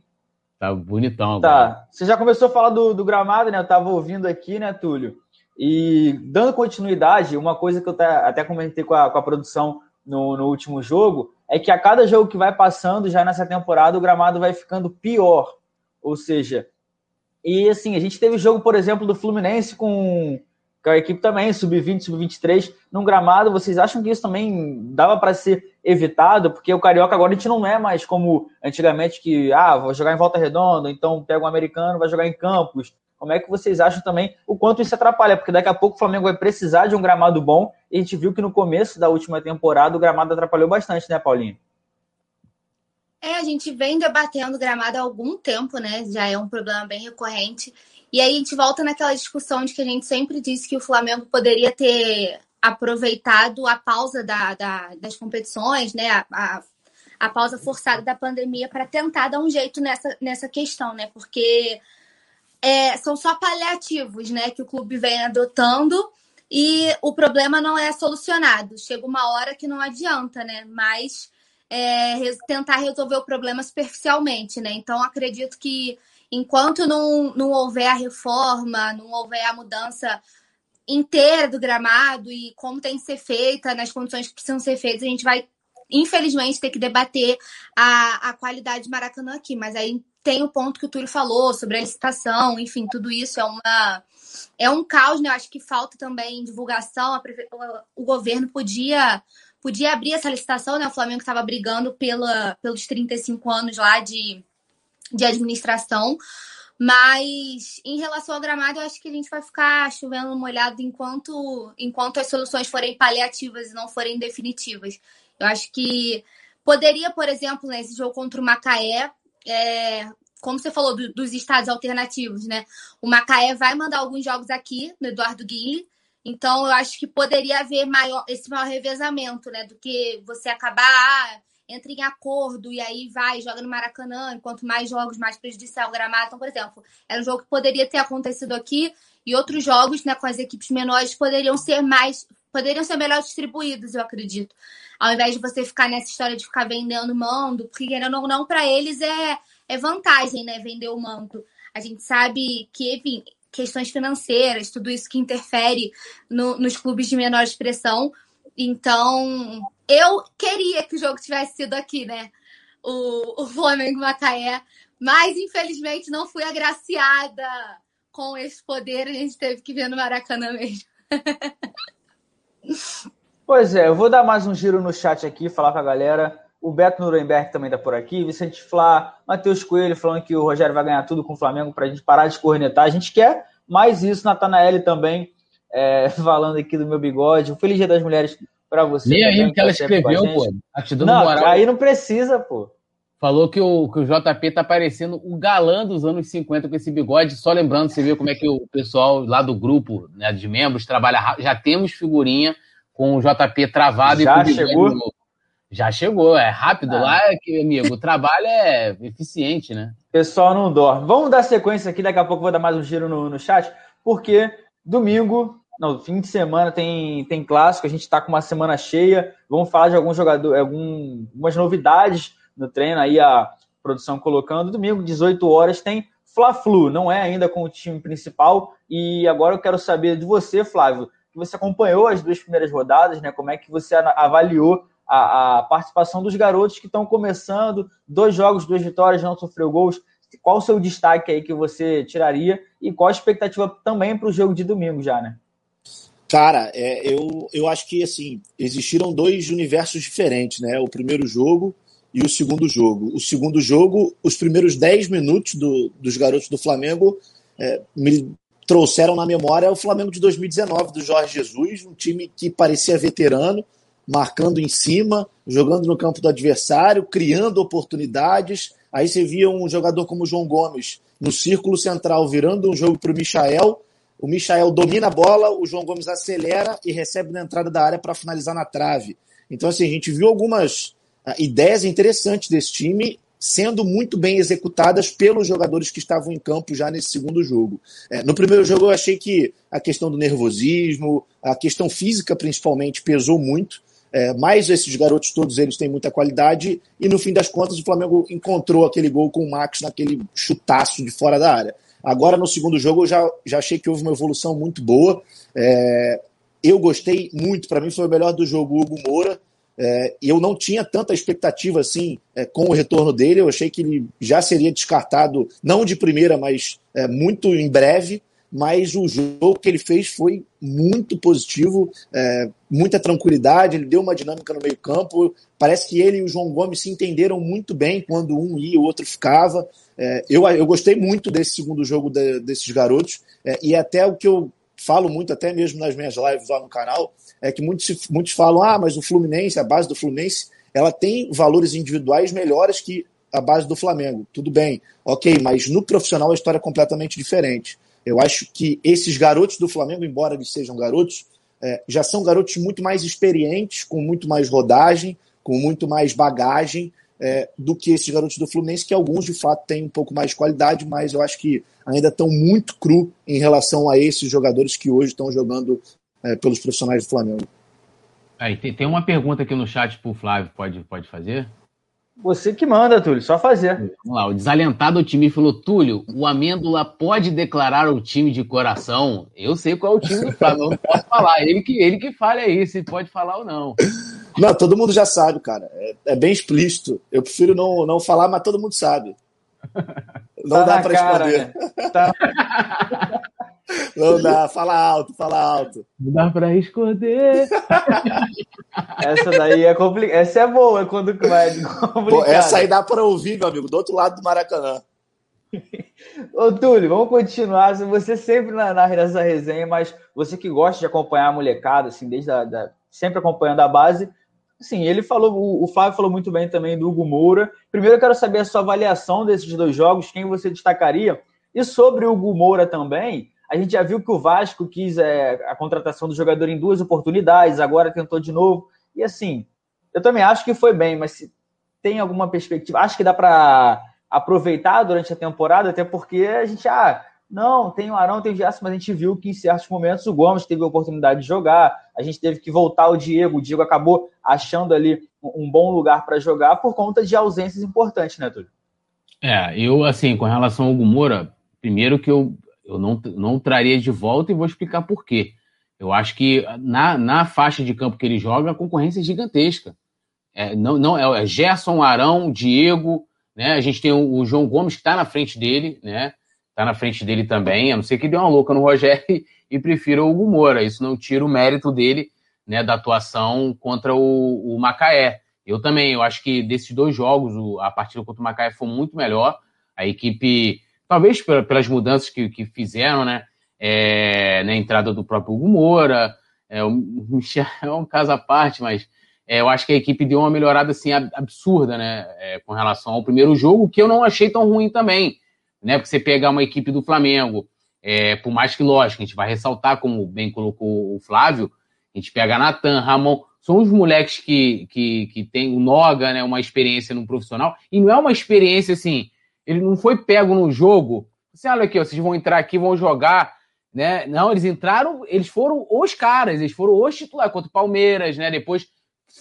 Tá bonitão tá. agora. Tá. Você já começou a falar do, do gramado, né? Eu tava ouvindo aqui, né, Túlio? E dando continuidade, uma coisa que eu até comentei com a, com a produção no, no último jogo é que a cada jogo que vai passando já nessa temporada, o gramado vai ficando pior. Ou seja, e assim, a gente teve jogo, por exemplo, do Fluminense com, com a equipe também, sub-20, sub-23, num gramado. Vocês acham que isso também dava para ser evitado? Porque o Carioca agora a gente não é mais como antigamente, que, ah, vou jogar em volta redonda, então pega um americano, vai jogar em campos. Como é que vocês acham também o quanto isso atrapalha? Porque daqui a pouco o Flamengo vai precisar de um gramado bom. E a gente viu que no começo da última temporada o gramado atrapalhou bastante, né, Paulinho? É, a gente vem debatendo gramado há algum tempo, né? Já é um problema bem recorrente. E aí a gente volta naquela discussão de que a gente sempre disse que o Flamengo poderia ter aproveitado a pausa da, da, das competições, né? A, a, a pausa forçada da pandemia para tentar dar um jeito nessa, nessa questão, né? Porque é, são só paliativos, né? Que o clube vem adotando e o problema não é solucionado. Chega uma hora que não adianta, né? Mas é, tentar resolver o problema superficialmente, né? Então, acredito que enquanto não, não houver a reforma, não houver a mudança inteira do gramado e como tem que ser feita, nas condições que precisam ser feitas, a gente vai, infelizmente, ter que debater a, a qualidade de Maracanã aqui. Mas aí tem o ponto que o Túlio falou sobre a licitação, enfim, tudo isso é uma é um caos, né? Eu acho que falta também divulgação. Prefe... O governo podia podia abrir essa licitação, né? O Flamengo estava brigando pela, pelos 35 anos lá de, de administração. Mas em relação ao gramado, eu acho que a gente vai ficar chovendo molhado enquanto, enquanto as soluções forem paliativas e não forem definitivas. Eu acho que poderia, por exemplo, nesse jogo contra o Macaé, é, como você falou do, dos estados alternativos, né? O Macaé vai mandar alguns jogos aqui no Eduardo Guilherme então, eu acho que poderia haver maior, esse maior revezamento, né? Do que você acabar, entra em acordo e aí vai, joga no Maracanã, enquanto mais jogos, mais prejudicial o gramado. Então, por exemplo, era um jogo que poderia ter acontecido aqui e outros jogos, né, com as equipes menores, poderiam ser mais, poderiam ser melhor distribuídos, eu acredito. Ao invés de você ficar nessa história de ficar vendendo mando, porque querendo ou não, para eles é, é vantagem, né, vender o manto. A gente sabe que, enfim, questões financeiras, tudo isso que interfere no, nos clubes de menor expressão. Então, eu queria que o jogo tivesse sido aqui, né? O, o Flamengo Macaé, mas infelizmente não fui agraciada com esse poder, a gente teve que ver no Maracanã mesmo. (laughs) pois é, eu vou dar mais um giro no chat aqui, falar com a galera. O Beto Nuremberg também está por aqui, Vicente Flá, Matheus Coelho falando que o Rogério vai ganhar tudo com o Flamengo para a gente parar de cornetar. A gente quer mais isso, Natanael também é, (laughs) falando aqui do meu bigode. Um feliz Dia das Mulheres para você. E aí que ela escreveu, pô. Tá te dando não, moral. Aí não precisa, pô. Falou que o, que o JP tá parecendo o galã dos anos 50 com esse bigode. Só lembrando, você vê como é que o pessoal lá do grupo né, de membros trabalha. Já temos figurinha com o JP travado Já e com chegou? Já chegou, é rápido ah. lá, que, amigo, o trabalho é eficiente, né? Pessoal não dorme. Vamos dar sequência aqui, daqui a pouco vou dar mais um giro no, no chat, porque domingo, não, fim de semana tem, tem clássico, a gente está com uma semana cheia, vamos falar de alguns jogadores, algum, algumas novidades no treino, aí a produção colocando. Domingo, 18 horas, tem Fla-Flu, não é ainda com o time principal, e agora eu quero saber de você, Flávio, que você acompanhou as duas primeiras rodadas, né? Como é que você avaliou a, a participação dos garotos que estão começando, dois jogos, duas vitórias, não sofreu gols. Qual o seu destaque aí que você tiraria e qual a expectativa também para o jogo de domingo já, né? Cara, é, eu, eu acho que assim existiram dois universos diferentes, né? O primeiro jogo e o segundo jogo. O segundo jogo, os primeiros 10 minutos do, dos garotos do Flamengo é, me trouxeram na memória o Flamengo de 2019 do Jorge Jesus, um time que parecia veterano, marcando em cima, jogando no campo do adversário, criando oportunidades. Aí você via um jogador como o João Gomes no círculo central virando um jogo para o Michael. O Michael domina a bola, o João Gomes acelera e recebe na entrada da área para finalizar na trave. Então, assim, a gente viu algumas uh, ideias interessantes desse time sendo muito bem executadas pelos jogadores que estavam em campo já nesse segundo jogo. É, no primeiro jogo eu achei que a questão do nervosismo, a questão física principalmente pesou muito, é, mas esses garotos todos eles têm muita qualidade e no fim das contas o Flamengo encontrou aquele gol com o Max naquele chutaço de fora da área. Agora no segundo jogo eu já, já achei que houve uma evolução muito boa. É, eu gostei muito, para mim foi o melhor do jogo Hugo Moura. É, eu não tinha tanta expectativa assim é, com o retorno dele. Eu achei que ele já seria descartado, não de primeira, mas é, muito em breve. Mas o jogo que ele fez foi muito positivo, é, muita tranquilidade. Ele deu uma dinâmica no meio-campo. Parece que ele e o João Gomes se entenderam muito bem quando um ia e o outro ficava. É, eu, eu gostei muito desse segundo jogo de, desses garotos. É, e até o que eu falo muito, até mesmo nas minhas lives lá no canal, é que muitos, muitos falam, ah, mas o Fluminense, a base do Fluminense, ela tem valores individuais melhores que a base do Flamengo. Tudo bem, ok, mas no profissional a história é completamente diferente. Eu acho que esses garotos do Flamengo, embora eles sejam garotos, é, já são garotos muito mais experientes, com muito mais rodagem, com muito mais bagagem é, do que esses garotos do Fluminense, que alguns de fato têm um pouco mais de qualidade, mas eu acho que ainda estão muito cru em relação a esses jogadores que hoje estão jogando é, pelos profissionais do Flamengo. Tem, tem uma pergunta aqui no chat para o Flávio, pode, pode fazer? Você que manda, Túlio, só fazer. Vamos lá, o desalentado time falou: Túlio, o Amêndola pode declarar o time de coração? Eu sei qual é o time do Flamengo, não posso falar. Ele que, ele que fale aí, se pode falar ou não. Não, todo mundo já sabe, cara. É, é bem explícito. Eu prefiro não, não falar, mas todo mundo sabe. Não tá dá para esconder. Né? Tá... (laughs) Não dá, fala alto, fala alto. Não dá pra esconder. Essa daí é complicada. Essa é boa é quando vai Pô, essa aí dá pra ouvir, meu amigo, do outro lado do Maracanã. (laughs) Ô, Túlio, vamos continuar. Você sempre na, na dessa resenha, mas você que gosta de acompanhar a molecada, assim, desde a, da, sempre acompanhando a base, Sim, ele falou, o, o Flávio falou muito bem também do Hugo Moura. Primeiro eu quero saber a sua avaliação desses dois jogos, quem você destacaria. E sobre o Hugo Moura também, a gente já viu que o Vasco quis é, a contratação do jogador em duas oportunidades, agora tentou de novo. E assim, eu também acho que foi bem, mas se tem alguma perspectiva, acho que dá para aproveitar durante a temporada, até porque a gente, ah, não, tem o Arão, tem o Gerson, mas a gente viu que em certos momentos o Gomes teve a oportunidade de jogar, a gente teve que voltar o Diego, o Diego acabou achando ali um bom lugar para jogar por conta de ausências importantes, né, Túlio? É, eu, assim, com relação ao Hugo Moura, primeiro que eu, eu não, não traria de volta e vou explicar por quê. Eu acho que na, na faixa de campo que ele joga, a concorrência é gigantesca. É, não, não, é Gerson, Arão, Diego, né? A gente tem o, o João Gomes que está na frente dele, né? Está na frente dele também, a não ser que dê uma louca no Rogério (laughs) e, e prefira o Hugo Moura. Isso não tira o mérito dele, né, da atuação contra o, o Macaé. Eu também, eu acho que desses dois jogos, a partida contra o Macaé foi muito melhor. A equipe, talvez pelas mudanças que, que fizeram, né? É, na entrada do próprio Hugo Moura, é, o Michel (laughs) é um caso à parte, mas é, eu acho que a equipe deu uma melhorada assim absurda, né? É, com relação ao primeiro jogo, que eu não achei tão ruim também né? Porque você pegar uma equipe do Flamengo, é, por mais que, lógico, a gente vai ressaltar, como bem colocou o Flávio, a gente pega Natan, Ramon, são os moleques que, que, que tem o Noga, né? Uma experiência no profissional, e não é uma experiência assim, ele não foi pego no jogo, você olha aqui, ó, vocês vão entrar aqui, vão jogar, né? Não, eles entraram, eles foram os caras, eles foram os titulares contra o Palmeiras, né? Depois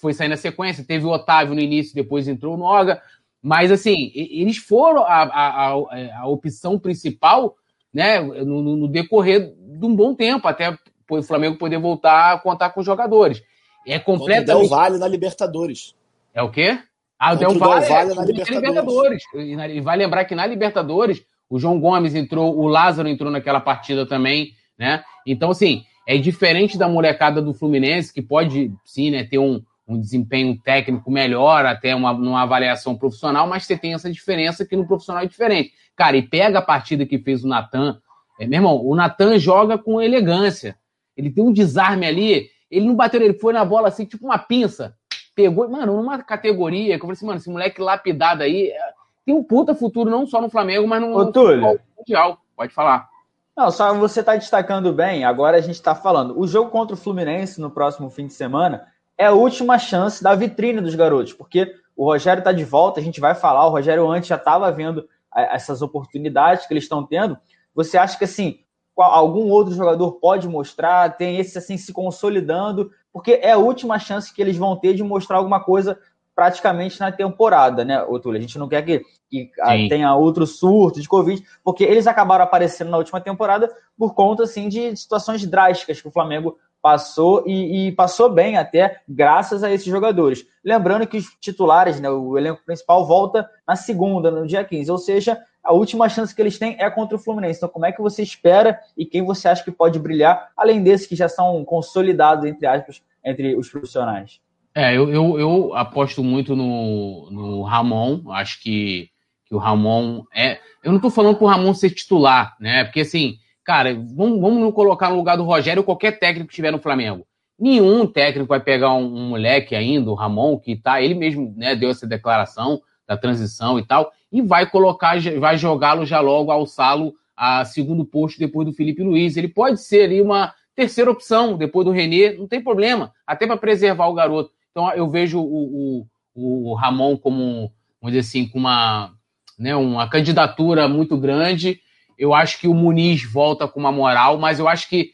foi sair na sequência, teve o Otávio no início, depois entrou o Noga. Mas, assim, eles foram a, a, a, a opção principal né, no, no, decorrer de um bom tempo, até o Flamengo poder voltar a contar com os jogadores. é completamente. Del Valle na Libertadores. É o quê? Ah, o Valle, Del Valle é, na Libertadores. Libertadores. E vai lembrar que na Libertadores o João Gomes entrou, o Lázaro entrou naquela partida também, né? Então, assim, é diferente da molecada do Fluminense, que pode, sim, né, ter um, um desempenho técnico melhor, até uma, uma avaliação profissional, mas você tem essa diferença que no profissional é diferente. Cara, e pega a partida que fez o Natan. É, meu irmão, o Natan joga com elegância. Ele tem um desarme ali. Ele não bateu, ele foi na bola assim, tipo uma pinça. Pegou, mano, numa categoria que eu falei assim, mano, esse moleque lapidado aí é, tem um puta futuro não só no Flamengo, mas no, Ô, Túlio, Mundial. Pode falar. Não, só você está destacando bem, agora a gente está falando. O jogo contra o Fluminense no próximo fim de semana é a última chance da vitrine dos garotos, porque o Rogério está de volta, a gente vai falar, o Rogério antes já estava vendo é, essas oportunidades que eles estão tendo. Você acha que assim, algum outro jogador pode mostrar, tem esse assim se consolidando, porque é a última chance que eles vão ter de mostrar alguma coisa praticamente na temporada, né, Otúlio? A gente não quer que, que tenha outro surto de Covid, porque eles acabaram aparecendo na última temporada por conta, assim, de situações drásticas que o Flamengo passou e, e, passou bem até graças a esses jogadores. Lembrando que os titulares, né, o elenco principal volta na segunda, no dia 15, ou seja, a última chance que eles têm é contra o Fluminense. Então, como é que você espera e quem você acha que pode brilhar, além desses que já são consolidados, entre aspas, entre os profissionais? É, eu, eu, eu aposto muito no, no Ramon. Acho que, que o Ramon é. Eu não estou falando para o Ramon ser titular, né? Porque assim, Cara, vamos, vamos colocar no lugar do Rogério qualquer técnico que estiver no Flamengo. Nenhum técnico vai pegar um, um moleque ainda, o Ramon, que tá, ele mesmo né, deu essa declaração da transição e tal, e vai colocar, vai jogá-lo já logo, alçá-lo a segundo posto depois do Felipe Luiz. Ele pode ser ali uma terceira opção depois do Renê, não tem problema, até para preservar o garoto. Então eu vejo o, o, o Ramon como, vamos dizer assim, com uma, né, uma candidatura muito grande eu acho que o Muniz volta com uma moral, mas eu acho que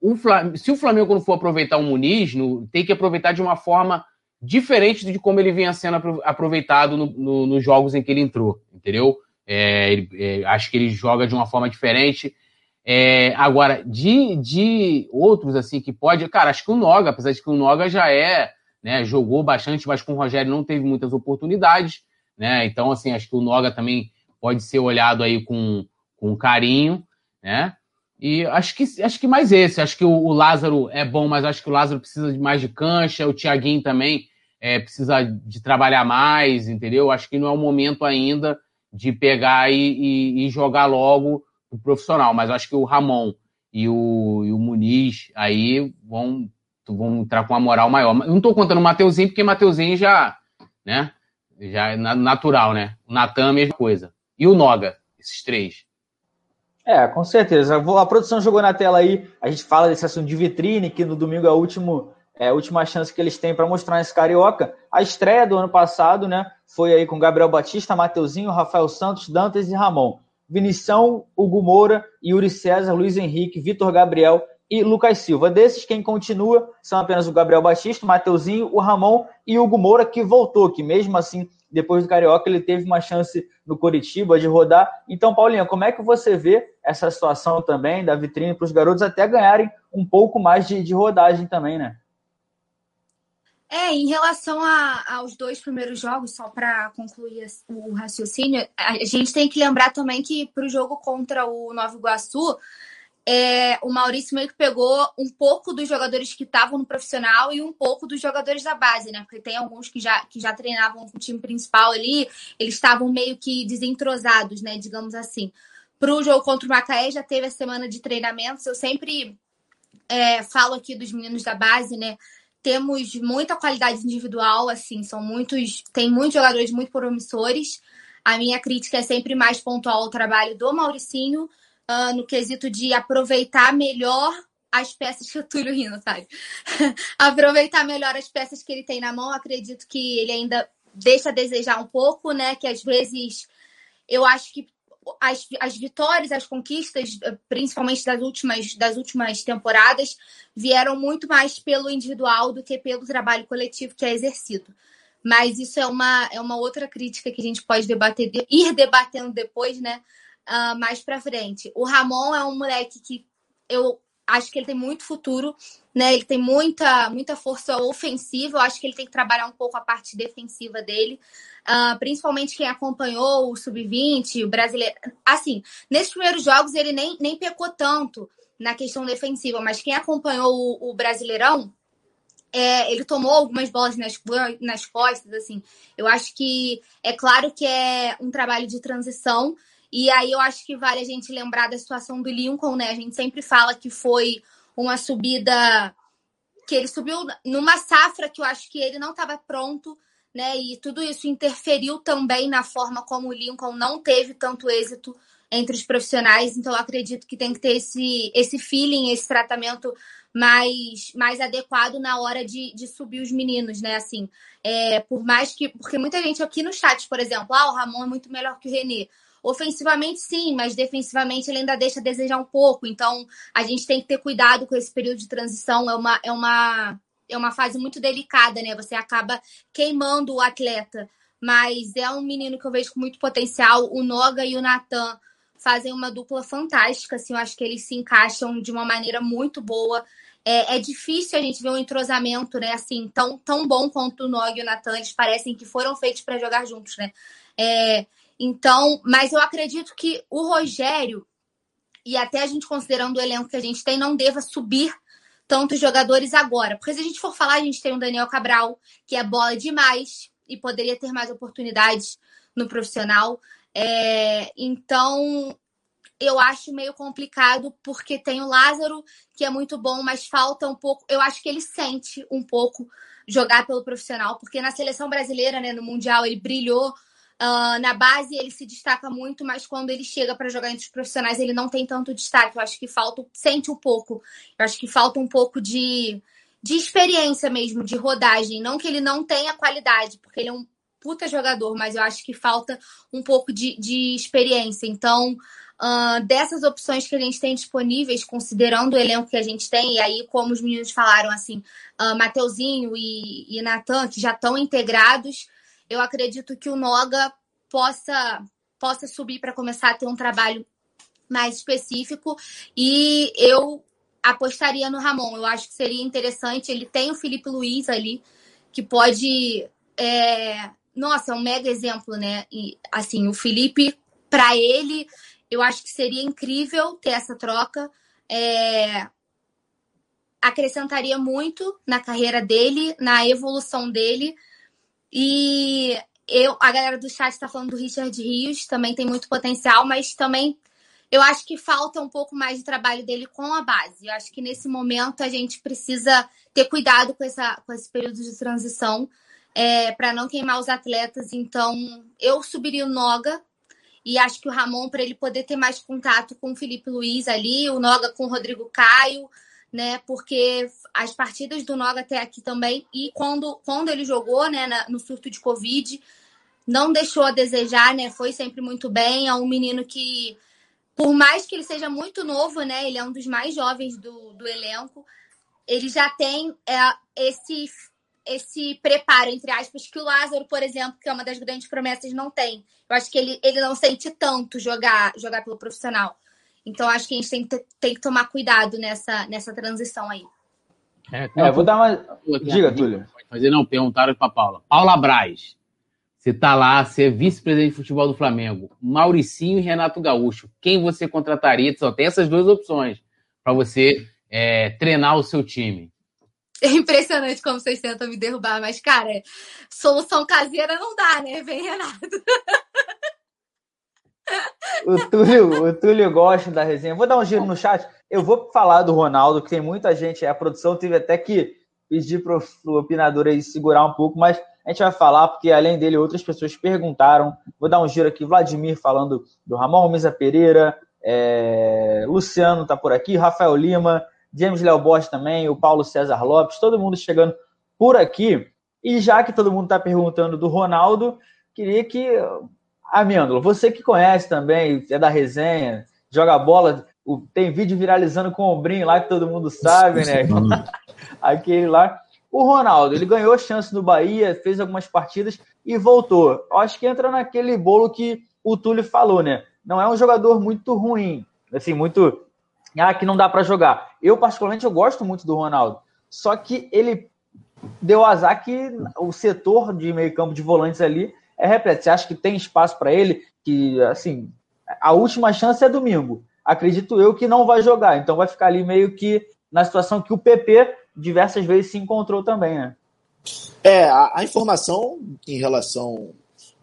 o Flamengo, se o Flamengo não for aproveitar o Muniz, no, tem que aproveitar de uma forma diferente de como ele vinha sendo aproveitado no, no, nos jogos em que ele entrou, entendeu? É, ele, é, acho que ele joga de uma forma diferente. É, agora, de, de outros, assim, que pode. Cara, acho que o Noga, apesar de que o Noga já é, né, jogou bastante, mas com o Rogério não teve muitas oportunidades, né? Então, assim, acho que o Noga também pode ser olhado aí com, com carinho, né? E acho que, acho que mais esse. Acho que o, o Lázaro é bom, mas acho que o Lázaro precisa de mais de cancha. O Thiaguinho também é, precisa de trabalhar mais, entendeu? Acho que não é o momento ainda de pegar e, e, e jogar logo o profissional. Mas acho que o Ramon e o, e o Muniz aí vão, vão entrar com uma moral maior. Não estou contando o Mateuzinho, porque o Mateuzinho já, né? Já é natural, né? O Natan, a mesma coisa. E o Noga, esses três. É, com certeza. A produção jogou na tela aí, a gente fala desse assunto de vitrine, que no domingo é a, último, é a última chance que eles têm para mostrar esse carioca. A estreia do ano passado, né, foi aí com Gabriel Batista, Mateuzinho, Rafael Santos, Dantas e Ramon. Vinição, Hugo Moura, Yuri César, Luiz Henrique, Vitor Gabriel e Lucas Silva. Desses, quem continua são apenas o Gabriel Batista, o Mateuzinho, o Ramon e o Hugo Moura, que voltou, que mesmo assim depois do Carioca ele teve uma chance no Coritiba de rodar. Então, Paulinha, como é que você vê essa situação também da vitrine para os garotos até ganharem um pouco mais de, de rodagem também, né? É, em relação a, aos dois primeiros jogos, só para concluir o raciocínio, a gente tem que lembrar também que para o jogo contra o Nova Iguaçu, é, o Maurício meio que pegou um pouco dos jogadores que estavam no profissional e um pouco dos jogadores da base, né? Porque tem alguns que já, que já treinavam com o time principal ali, eles estavam meio que desentrosados, né? Digamos assim. Para o jogo contra o Macaé já teve a semana de treinamentos. Eu sempre é, falo aqui dos meninos da base, né? Temos muita qualidade individual, assim, são muitos, tem muitos jogadores muito promissores. A minha crítica é sempre mais pontual ao trabalho do Mauricinho uh, no quesito de aproveitar melhor as peças que o Túlio rindo, sabe? (laughs) aproveitar melhor as peças que ele tem na mão. Acredito que ele ainda deixa a desejar um pouco, né? Que às vezes eu acho que as, as vitórias, as conquistas, principalmente das últimas, das últimas temporadas, vieram muito mais pelo individual do que pelo trabalho coletivo que é exercido. Mas isso é uma, é uma outra crítica que a gente pode debater, ir debatendo depois, né? uh, mais pra frente. O Ramon é um moleque que eu acho que ele tem muito futuro, né? Ele tem muita, muita força ofensiva. Eu acho que ele tem que trabalhar um pouco a parte defensiva dele. Uh, principalmente quem acompanhou o Sub-20, o brasileiro. Assim, nesses primeiros jogos ele nem, nem pecou tanto na questão defensiva, mas quem acompanhou o, o Brasileirão, é, ele tomou algumas bolas nas, nas costas, assim. Eu acho que é claro que é um trabalho de transição, e aí eu acho que vale a gente lembrar da situação do Lincoln, né? A gente sempre fala que foi uma subida que ele subiu numa safra que eu acho que ele não estava pronto, né? E tudo isso interferiu também na forma como o Lincoln não teve tanto êxito entre os profissionais. Então, eu acredito que tem que ter esse, esse feeling, esse tratamento mais, mais adequado na hora de, de subir os meninos, né? Assim, é, por mais que. Porque muita gente aqui no chat, por exemplo, ah, o Ramon é muito melhor que o Renê. Ofensivamente, sim, mas defensivamente ele ainda deixa a desejar um pouco. Então, a gente tem que ter cuidado com esse período de transição. É uma, é uma, é uma fase muito delicada, né? Você acaba queimando o atleta. Mas é um menino que eu vejo com muito potencial. O Noga e o Natan fazem uma dupla fantástica. Assim, eu acho que eles se encaixam de uma maneira muito boa. É, é, difícil a gente ver um entrosamento, né? Assim, tão, tão bom quanto o Nog e o Natan. Eles parecem que foram feitos para jogar juntos, né? É, então, mas eu acredito que o Rogério, e até a gente considerando o elenco que a gente tem, não deva subir tantos jogadores agora. Porque se a gente for falar, a gente tem o Daniel Cabral, que é bola demais e poderia ter mais oportunidades no profissional. É, então, eu acho meio complicado, porque tem o Lázaro, que é muito bom, mas falta um pouco. Eu acho que ele sente um pouco jogar pelo profissional, porque na seleção brasileira, né, no Mundial, ele brilhou Uh, na base ele se destaca muito, mas quando ele chega para jogar entre os profissionais, ele não tem tanto destaque. Eu acho que falta, sente um pouco. Eu acho que falta um pouco de, de experiência mesmo, de rodagem. Não que ele não tenha qualidade, porque ele é um puta jogador, mas eu acho que falta um pouco de, de experiência. Então, uh, dessas opções que a gente tem disponíveis, considerando o elenco que a gente tem, e aí, como os meninos falaram, assim, uh, Mateuzinho e, e Natan, que já estão integrados eu acredito que o Noga possa, possa subir para começar a ter um trabalho mais específico. E eu apostaria no Ramon. Eu acho que seria interessante. Ele tem o Felipe Luiz ali, que pode. É... Nossa, é um mega exemplo, né? E, assim, o Felipe, para ele, eu acho que seria incrível ter essa troca. É... Acrescentaria muito na carreira dele, na evolução dele. E eu, a galera do chat está falando do Richard Rios, também tem muito potencial, mas também eu acho que falta um pouco mais de trabalho dele com a base. Eu acho que nesse momento a gente precisa ter cuidado com, essa, com esse período de transição é, para não queimar os atletas. Então, eu subiria o Noga e acho que o Ramon, para ele poder ter mais contato com o Felipe Luiz ali, o Noga com o Rodrigo Caio, né? Porque as partidas do Noga até aqui também, e quando, quando ele jogou, né, na, no surto de Covid, não deixou a desejar, né? Foi sempre muito bem. É um menino que, por mais que ele seja muito novo, né? Ele é um dos mais jovens do, do elenco. Ele já tem é, esse esse preparo, entre aspas, que o Lázaro, por exemplo, que é uma das grandes promessas, não tem. Eu acho que ele, ele não sente tanto jogar, jogar pelo profissional. Então, acho que a gente tem que, tem que tomar cuidado nessa, nessa transição aí. É, é vou dar uma. Diga, Túlio. Fazer, não, perguntaram para Paula. Paula Braz. Você está lá, você é vice-presidente de futebol do Flamengo. Mauricinho e Renato Gaúcho. Quem você contrataria? Só tem essas duas opções para você é, treinar o seu time. É impressionante como vocês tentam me derrubar, mas, cara, solução caseira não dá, né? Vem, Renato. (laughs) O Túlio, o Túlio gosta da resenha. Vou dar um giro no chat. Eu vou falar do Ronaldo, que tem muita gente. A produção teve até que pedir para o opinador aí segurar um pouco, mas a gente vai falar, porque além dele, outras pessoas perguntaram. Vou dar um giro aqui. Vladimir falando do Ramon Misa Pereira, é... Luciano tá por aqui, Rafael Lima, James Léo Bosch também, o Paulo César Lopes, todo mundo chegando por aqui. E já que todo mundo está perguntando do Ronaldo, queria que Amêndola, você que conhece também, é da resenha, joga bola, tem vídeo viralizando com o ombrinho lá que todo mundo sabe, né? (laughs) Aquele lá. O Ronaldo, ele ganhou chance no Bahia, fez algumas partidas e voltou. Acho que entra naquele bolo que o Túlio falou, né? Não é um jogador muito ruim, assim, muito ah, que não dá para jogar. Eu, particularmente, eu gosto muito do Ronaldo. Só que ele deu azar que o setor de meio campo de volantes ali é repleto. Você acha que tem espaço para ele? Que, assim, a última chance é domingo. Acredito eu que não vai jogar. Então vai ficar ali meio que na situação que o PP diversas vezes se encontrou também, né? É, a, a informação em relação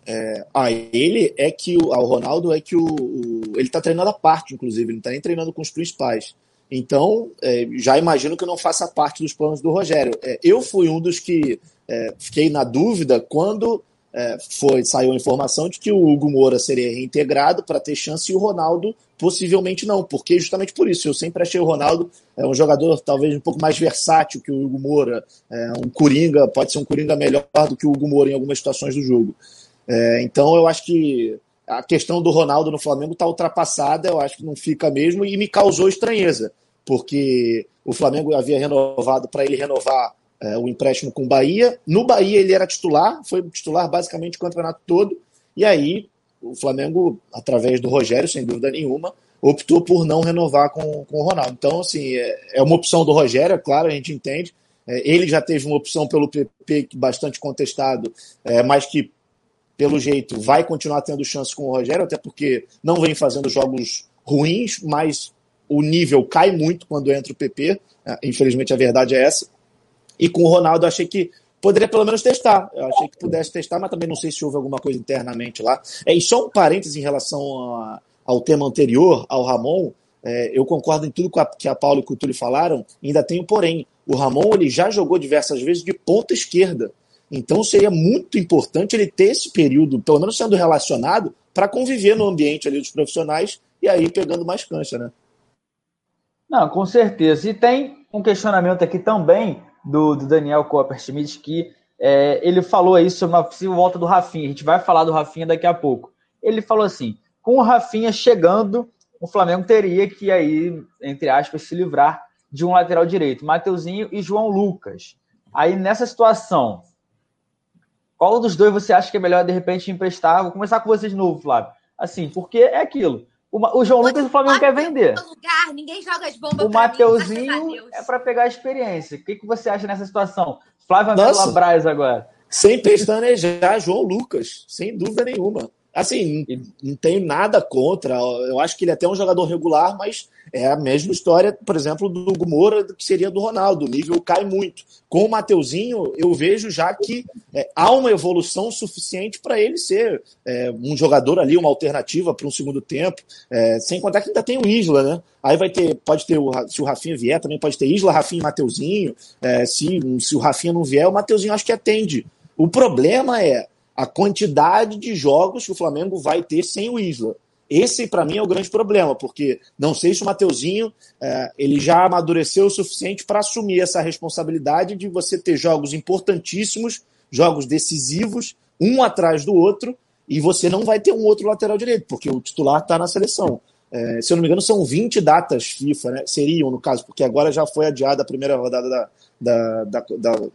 é, a ele é que o, ao Ronaldo é que o, o ele está treinando a parte, inclusive, ele não está nem treinando com os principais. Então, é, já imagino que não faça parte dos planos do Rogério. É, eu fui um dos que é, fiquei na dúvida quando é, foi saiu a informação de que o Hugo Moura seria reintegrado para ter chance e o Ronaldo possivelmente não, porque justamente por isso eu sempre achei o Ronaldo é um jogador talvez um pouco mais versátil que o Hugo Moura, é, um coringa, pode ser um coringa melhor do que o Hugo Moura em algumas situações do jogo. É, então eu acho que a questão do Ronaldo no Flamengo está ultrapassada, eu acho que não fica mesmo, e me causou estranheza, porque o Flamengo havia renovado para ele renovar é, o empréstimo com o Bahia. No Bahia ele era titular, foi titular basicamente o campeonato todo, e aí o Flamengo, através do Rogério, sem dúvida nenhuma, optou por não renovar com, com o Ronaldo. Então, assim, é, é uma opção do Rogério, é claro, a gente entende. É, ele já teve uma opção pelo PP bastante contestado, é, mas que pelo jeito, vai continuar tendo chance com o Rogério, até porque não vem fazendo jogos ruins, mas o nível cai muito quando entra o PP. É, infelizmente, a verdade é essa. E com o Ronaldo, achei que poderia pelo menos testar. Eu achei que pudesse testar, mas também não sei se houve alguma coisa internamente lá. É, e só um parênteses em relação a, ao tema anterior, ao Ramon. É, eu concordo em tudo que a Paulo e o Túlio falaram, ainda tenho porém. O Ramon ele já jogou diversas vezes de ponta esquerda. Então seria muito importante ele ter esse período, pelo menos sendo relacionado, para conviver no ambiente ali dos profissionais e aí pegando mais cancha, né? Não, com certeza. E tem um questionamento aqui também do, do Daniel Copperschmidt que é, ele falou aí sobre uma possível volta do Rafinha. A gente vai falar do Rafinha daqui a pouco. Ele falou assim: com o Rafinha chegando, o Flamengo teria que aí, entre aspas, se livrar de um lateral direito, Mateuzinho e João Lucas. Aí nessa situação, qual dos dois você acha que é melhor, de repente, emprestar? Vou começar com você de novo, Flávio. Assim, porque é aquilo. O, João Lucas o Flamengo quer vender. Lugar, ninguém joga as bombas o Mateuzinho é para pegar a experiência. O que, que você acha nessa situação? Flávio Nossa, Braz agora. Sem pestanejar, João Lucas, sem dúvida nenhuma. Assim, não tenho nada contra. Eu acho que ele é até um jogador regular, mas é a mesma história, por exemplo, do Gumora que seria do Ronaldo. O nível cai muito. Com o Mateuzinho, eu vejo já que é, há uma evolução suficiente para ele ser é, um jogador ali, uma alternativa para um segundo tempo. É, sem contar que ainda tem o Isla, né? Aí vai ter, pode ter, o, se o Rafinha vier, também pode ter Isla, Rafinha e Mateuzinho. É, se, se o Rafinha não vier, o Mateuzinho acho que atende. O problema é a quantidade de jogos que o Flamengo vai ter sem o Isla. Esse, para mim, é o grande problema, porque não sei se o Mateuzinho é, ele já amadureceu o suficiente para assumir essa responsabilidade de você ter jogos importantíssimos, jogos decisivos, um atrás do outro, e você não vai ter um outro lateral direito, porque o titular está na seleção. É, se eu não me engano, são 20 datas FIFA, né? Seriam, no caso, porque agora já foi adiada a primeira rodada da, da, da, da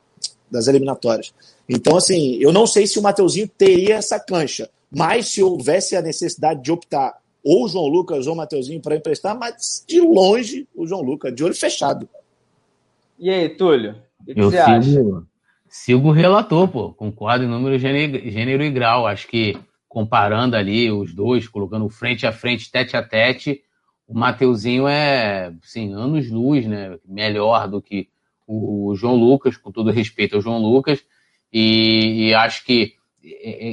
das eliminatórias. Então, assim, eu não sei se o Mateuzinho teria essa cancha, mas se houvesse a necessidade de optar ou o João Lucas ou o Mateuzinho para emprestar, mas de longe o João Lucas, de olho fechado. E aí, Túlio? O que, eu você sigo, acha? Sigo o relator, pô. Concordo em número, gênero, gênero e grau. Acho que comparando ali os dois, colocando frente a frente, tete a tete, o Mateuzinho é, assim, anos luz, né? Melhor do que o, João Lucas, com todo respeito ao João Lucas, e, e, acho que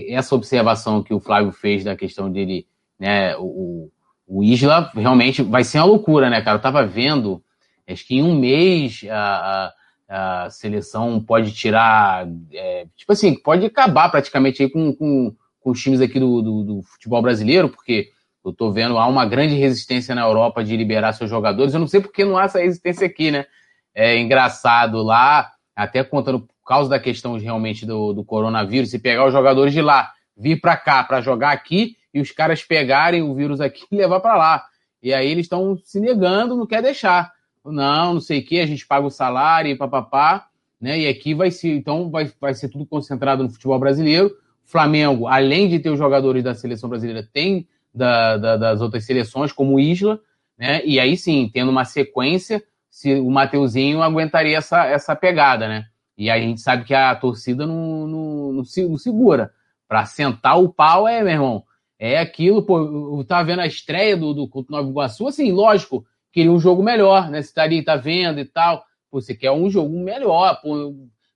essa observação que o Flávio fez da questão dele, né, o, o Isla realmente vai ser uma loucura, né, cara? Eu tava vendo, acho que em um mês a, a, a seleção pode tirar, é, tipo assim, pode acabar praticamente aí com, com, com os times aqui do, do, do futebol brasileiro, porque eu tô vendo há uma grande resistência na Europa de liberar seus jogadores. Eu não sei porque não há essa resistência aqui, né? é, engraçado lá, até contando por causa da questão realmente do, do coronavírus, e pegar os jogadores de lá, vir para cá para jogar aqui e os caras pegarem o vírus aqui e levar para lá. E aí eles estão se negando, não quer deixar. Não, não sei o que, a gente paga o salário e papapá, né? E aqui vai ser, então vai, vai ser tudo concentrado no futebol brasileiro. Flamengo, além de ter os jogadores da seleção brasileira, tem da, da, das outras seleções, como Isla, né? E aí sim, tendo uma sequência, se o Mateuzinho aguentaria essa, essa pegada, né? E a gente sabe que a torcida não, não, não, não segura. Para sentar o pau é, meu irmão, é aquilo, pô, eu tava vendo a estreia do, do Nova Iguaçu, assim, lógico, queria um jogo melhor, né? Você tá ali, tá vendo e tal. Pô, você quer um jogo melhor, pô,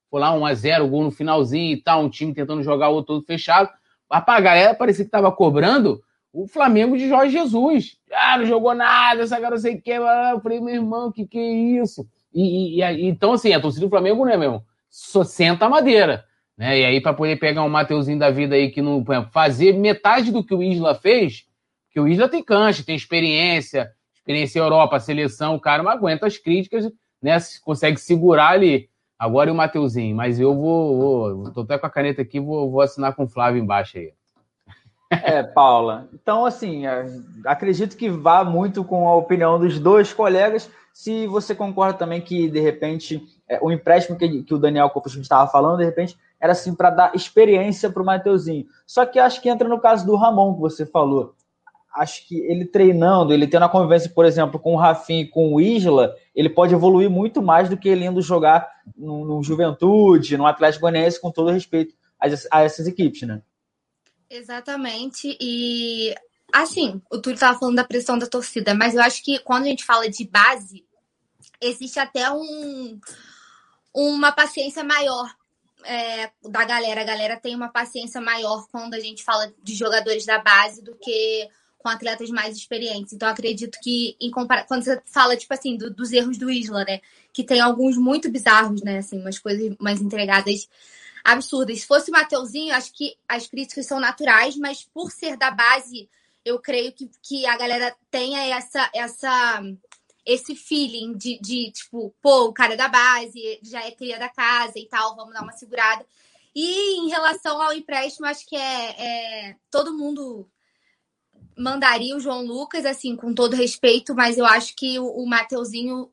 pô lá 1 a 0 gol no finalzinho e tal, um time tentando jogar o outro todo fechado. Mas pra galera parecia que tava cobrando o Flamengo de Jorge Jesus. Ah, não jogou nada, essa cara não sei que. Eu falei, meu irmão, que que é isso? E, e, e, então, assim, a torcida do Flamengo, né, meu irmão? Só senta a madeira. Né? E aí, para poder pegar um Mateuzinho da vida aí que não. Fazer metade do que o Isla fez, que o Isla tem cancha, tem experiência, experiência Europa, seleção, o cara não aguenta as críticas, né? Consegue segurar ali. Agora e o Mateuzinho, mas eu vou, vou. Tô até com a caneta aqui, vou, vou assinar com o Flávio embaixo aí. É, Paula. Então, assim, acredito que vá muito com a opinião dos dois colegas. Se você concorda também que, de repente, é, o empréstimo que, que o Daniel Copos estava falando, de repente, era assim para dar experiência para o Mateuzinho. Só que acho que entra no caso do Ramon que você falou. Acho que ele treinando, ele tendo a convivência, por exemplo, com o Rafinha e com o Isla, ele pode evoluir muito mais do que ele indo jogar no, no Juventude, no Atlético Goianiense, com todo respeito a, a essas equipes, né? Exatamente. E assim, o Túlio estava falando da pressão da torcida, mas eu acho que quando a gente fala de base, existe até um, uma paciência maior é, da galera. A galera tem uma paciência maior quando a gente fala de jogadores da base do que com atletas mais experientes. Então, acredito que, em compara... quando você fala, tipo assim, do, dos erros do Isla, né? Que tem alguns muito bizarros, né? Assim, umas coisas mais entregadas absurdas. Se fosse o Mateuzinho, acho que as críticas são naturais, mas por ser da base, eu creio que, que a galera tenha essa, essa esse feeling de, de, tipo, pô, o cara é da base, já é cria da casa e tal, vamos dar uma segurada. E em relação ao empréstimo, acho que é, é, todo mundo mandaria o João Lucas, assim, com todo respeito, mas eu acho que o, o Mateuzinho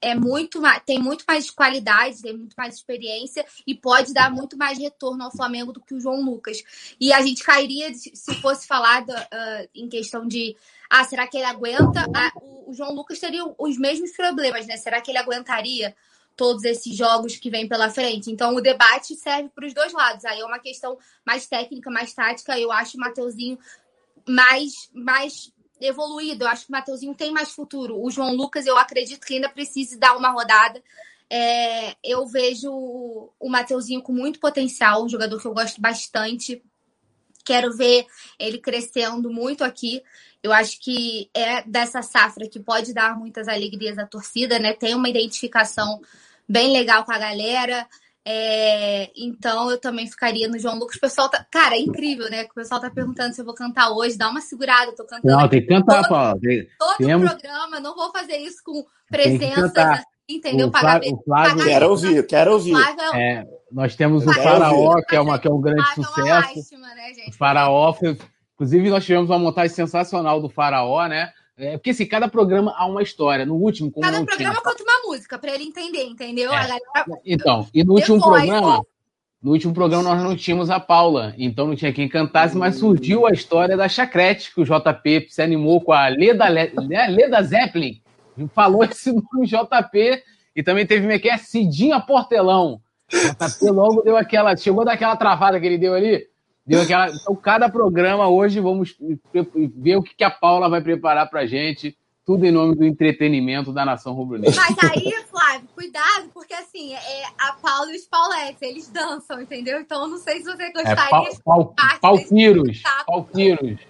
é muito tem muito mais qualidade, tem muito mais experiência e pode dar muito mais retorno ao Flamengo do que o João Lucas. E a gente cairia se fosse falado uh, em questão de ah, será que ele aguenta? Ah, o, João Lucas teria os mesmos problemas, né? Será que ele aguentaria todos esses jogos que vem pela frente? Então o debate serve para os dois lados. Aí é uma questão mais técnica, mais tática. Eu acho o Mateuzinho mais, mais evoluído. Eu acho que o Mateuzinho tem mais futuro. O João Lucas, eu acredito que ainda precise dar uma rodada. É, eu vejo o Mateuzinho com muito potencial, um jogador que eu gosto bastante. Quero ver ele crescendo muito aqui. Eu acho que é dessa safra que pode dar muitas alegrias à torcida, né? Tem uma identificação bem legal com a galera. É, então eu também ficaria no João Lucas. O pessoal tá. Cara, é incrível, né? O pessoal tá perguntando se eu vou cantar hoje. Dá uma segurada, eu tô cantando. Não, tem que cantar, Paulo. Todo Temos... programa, não vou fazer isso com presença, entendeu? O Flávio, o Flávio... Pagar quero ouvir, quero ouvir. Flávio... É, nós temos o Faraó, que é, uma, que é um grande Flávio sucesso. É uma lástima, né, gente? O Faraó, foi... inclusive, nós tivemos uma montagem sensacional do Faraó, né? É, porque assim, cada programa há uma história. No último, como Cada programa tinha... conta uma música para ele entender, entendeu? É. Galera... Então, e no último Depois, programa, no último programa nós não tínhamos a Paula, então não tinha quem cantasse, mas surgiu a história da Chacrete, que o JP se animou com a Leda, né, Leda Zeppelin, falou esse (laughs) nome JP, e também teve como é que é Cidinha Portelão. JP logo deu aquela, chegou daquela travada que ele deu ali, Deu aquela... Então, cada programa hoje vamos ver o que a Paula vai preparar para gente. Tudo em nome do entretenimento da nação rubro-negra. Mas aí, Flávio, cuidado, porque assim, é a Paula e os Pauletes, eles dançam, entendeu? Então, eu não sei se você gostaria. É, pau, pau, palpiros, palpiros.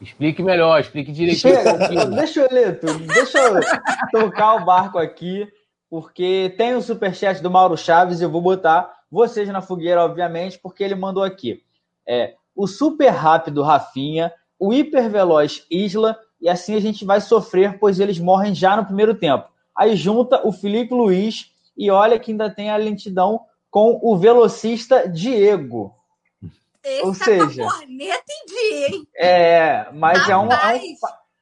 Explique melhor, explique direitinho. Chega, deixa eu ler, deixa eu tocar o barco aqui, porque tem o superchat do Mauro Chaves e eu vou botar vocês na fogueira, obviamente, porque ele mandou aqui é o super rápido Rafinha, o hiper veloz Isla, e assim a gente vai sofrer, pois eles morrem já no primeiro tempo. Aí junta o Felipe Luiz e olha que ainda tem a lentidão com o velocista Diego. Esse Ou seja, corneta em dia, hein? É, mas é um, é, um,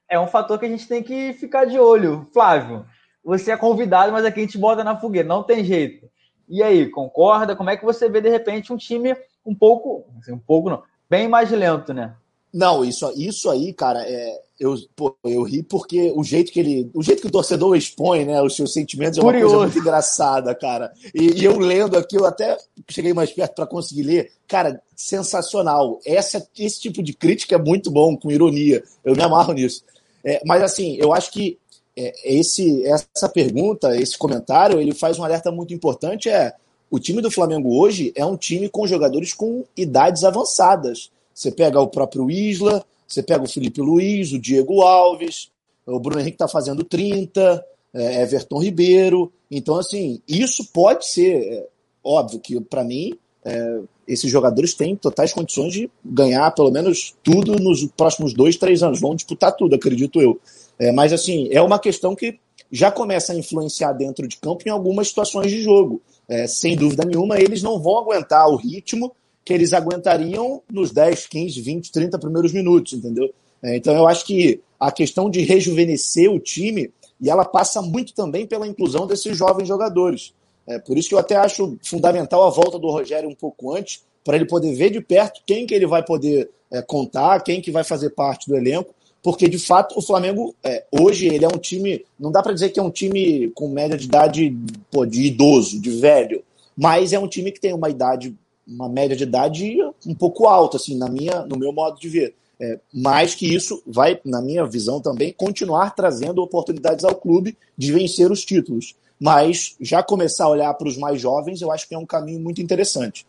é um fator que a gente tem que ficar de olho. Flávio, você é convidado, mas aqui a gente bota na fogueira, não tem jeito. E aí, concorda? Como é que você vê, de repente, um time um pouco, assim, um pouco não, bem mais lento, né? Não, isso, isso aí, cara, é, eu, pô, eu ri porque o jeito que ele. O jeito que o torcedor expõe, né? Os seus sentimentos é uma Curioso. coisa muito engraçada, cara. E, e, eu lendo aqui, eu até cheguei mais perto para conseguir ler. Cara, sensacional. Essa, esse tipo de crítica é muito bom, com ironia. Eu me amarro nisso. É, mas assim, eu acho que é, esse, essa pergunta, esse comentário, ele faz um alerta muito importante. É o time do Flamengo hoje é um time com jogadores com idades avançadas. Você pega o próprio Isla, você pega o Felipe Luiz, o Diego Alves, o Bruno Henrique está fazendo 30, é, Everton Ribeiro. Então, assim, isso pode ser, é, óbvio que para mim, é, esses jogadores têm totais condições de ganhar pelo menos tudo nos próximos dois, três anos. Vão disputar tudo, acredito eu. É, mas, assim, é uma questão que já começa a influenciar dentro de campo em algumas situações de jogo. É, sem dúvida nenhuma, eles não vão aguentar o ritmo que eles aguentariam nos 10, 15, 20, 30 primeiros minutos, entendeu? É, então eu acho que a questão de rejuvenescer o time, e ela passa muito também pela inclusão desses jovens jogadores. É, por isso que eu até acho fundamental a volta do Rogério um pouco antes, para ele poder ver de perto quem que ele vai poder é, contar, quem que vai fazer parte do elenco, porque de fato o Flamengo é, hoje ele é um time, não dá para dizer que é um time com média de idade pô, de idoso, de velho, mas é um time que tem uma idade uma média de idade um pouco alta, assim, na minha, no meu modo de ver. É, mais que isso, vai, na minha visão também, continuar trazendo oportunidades ao clube de vencer os títulos. Mas já começar a olhar para os mais jovens, eu acho que é um caminho muito interessante.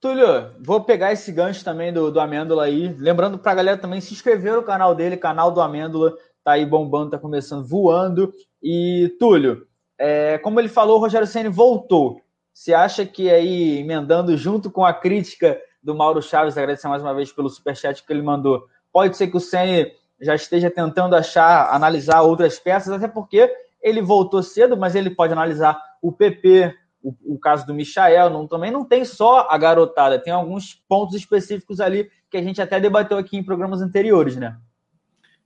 Túlio, vou pegar esse gancho também do, do Amêndola aí. Lembrando para a galera também se inscrever no canal dele, canal do Amêndola, tá aí bombando, tá começando voando. E, Túlio, é, como ele falou, o Rogério Senna voltou. Você acha que aí, emendando junto com a crítica do Mauro Chaves, agradecer mais uma vez pelo superchat que ele mandou, pode ser que o Ceni já esteja tentando achar, analisar outras peças, até porque ele voltou cedo, mas ele pode analisar o PP, o, o caso do Michael, não, também não tem só a garotada, tem alguns pontos específicos ali que a gente até debateu aqui em programas anteriores, né?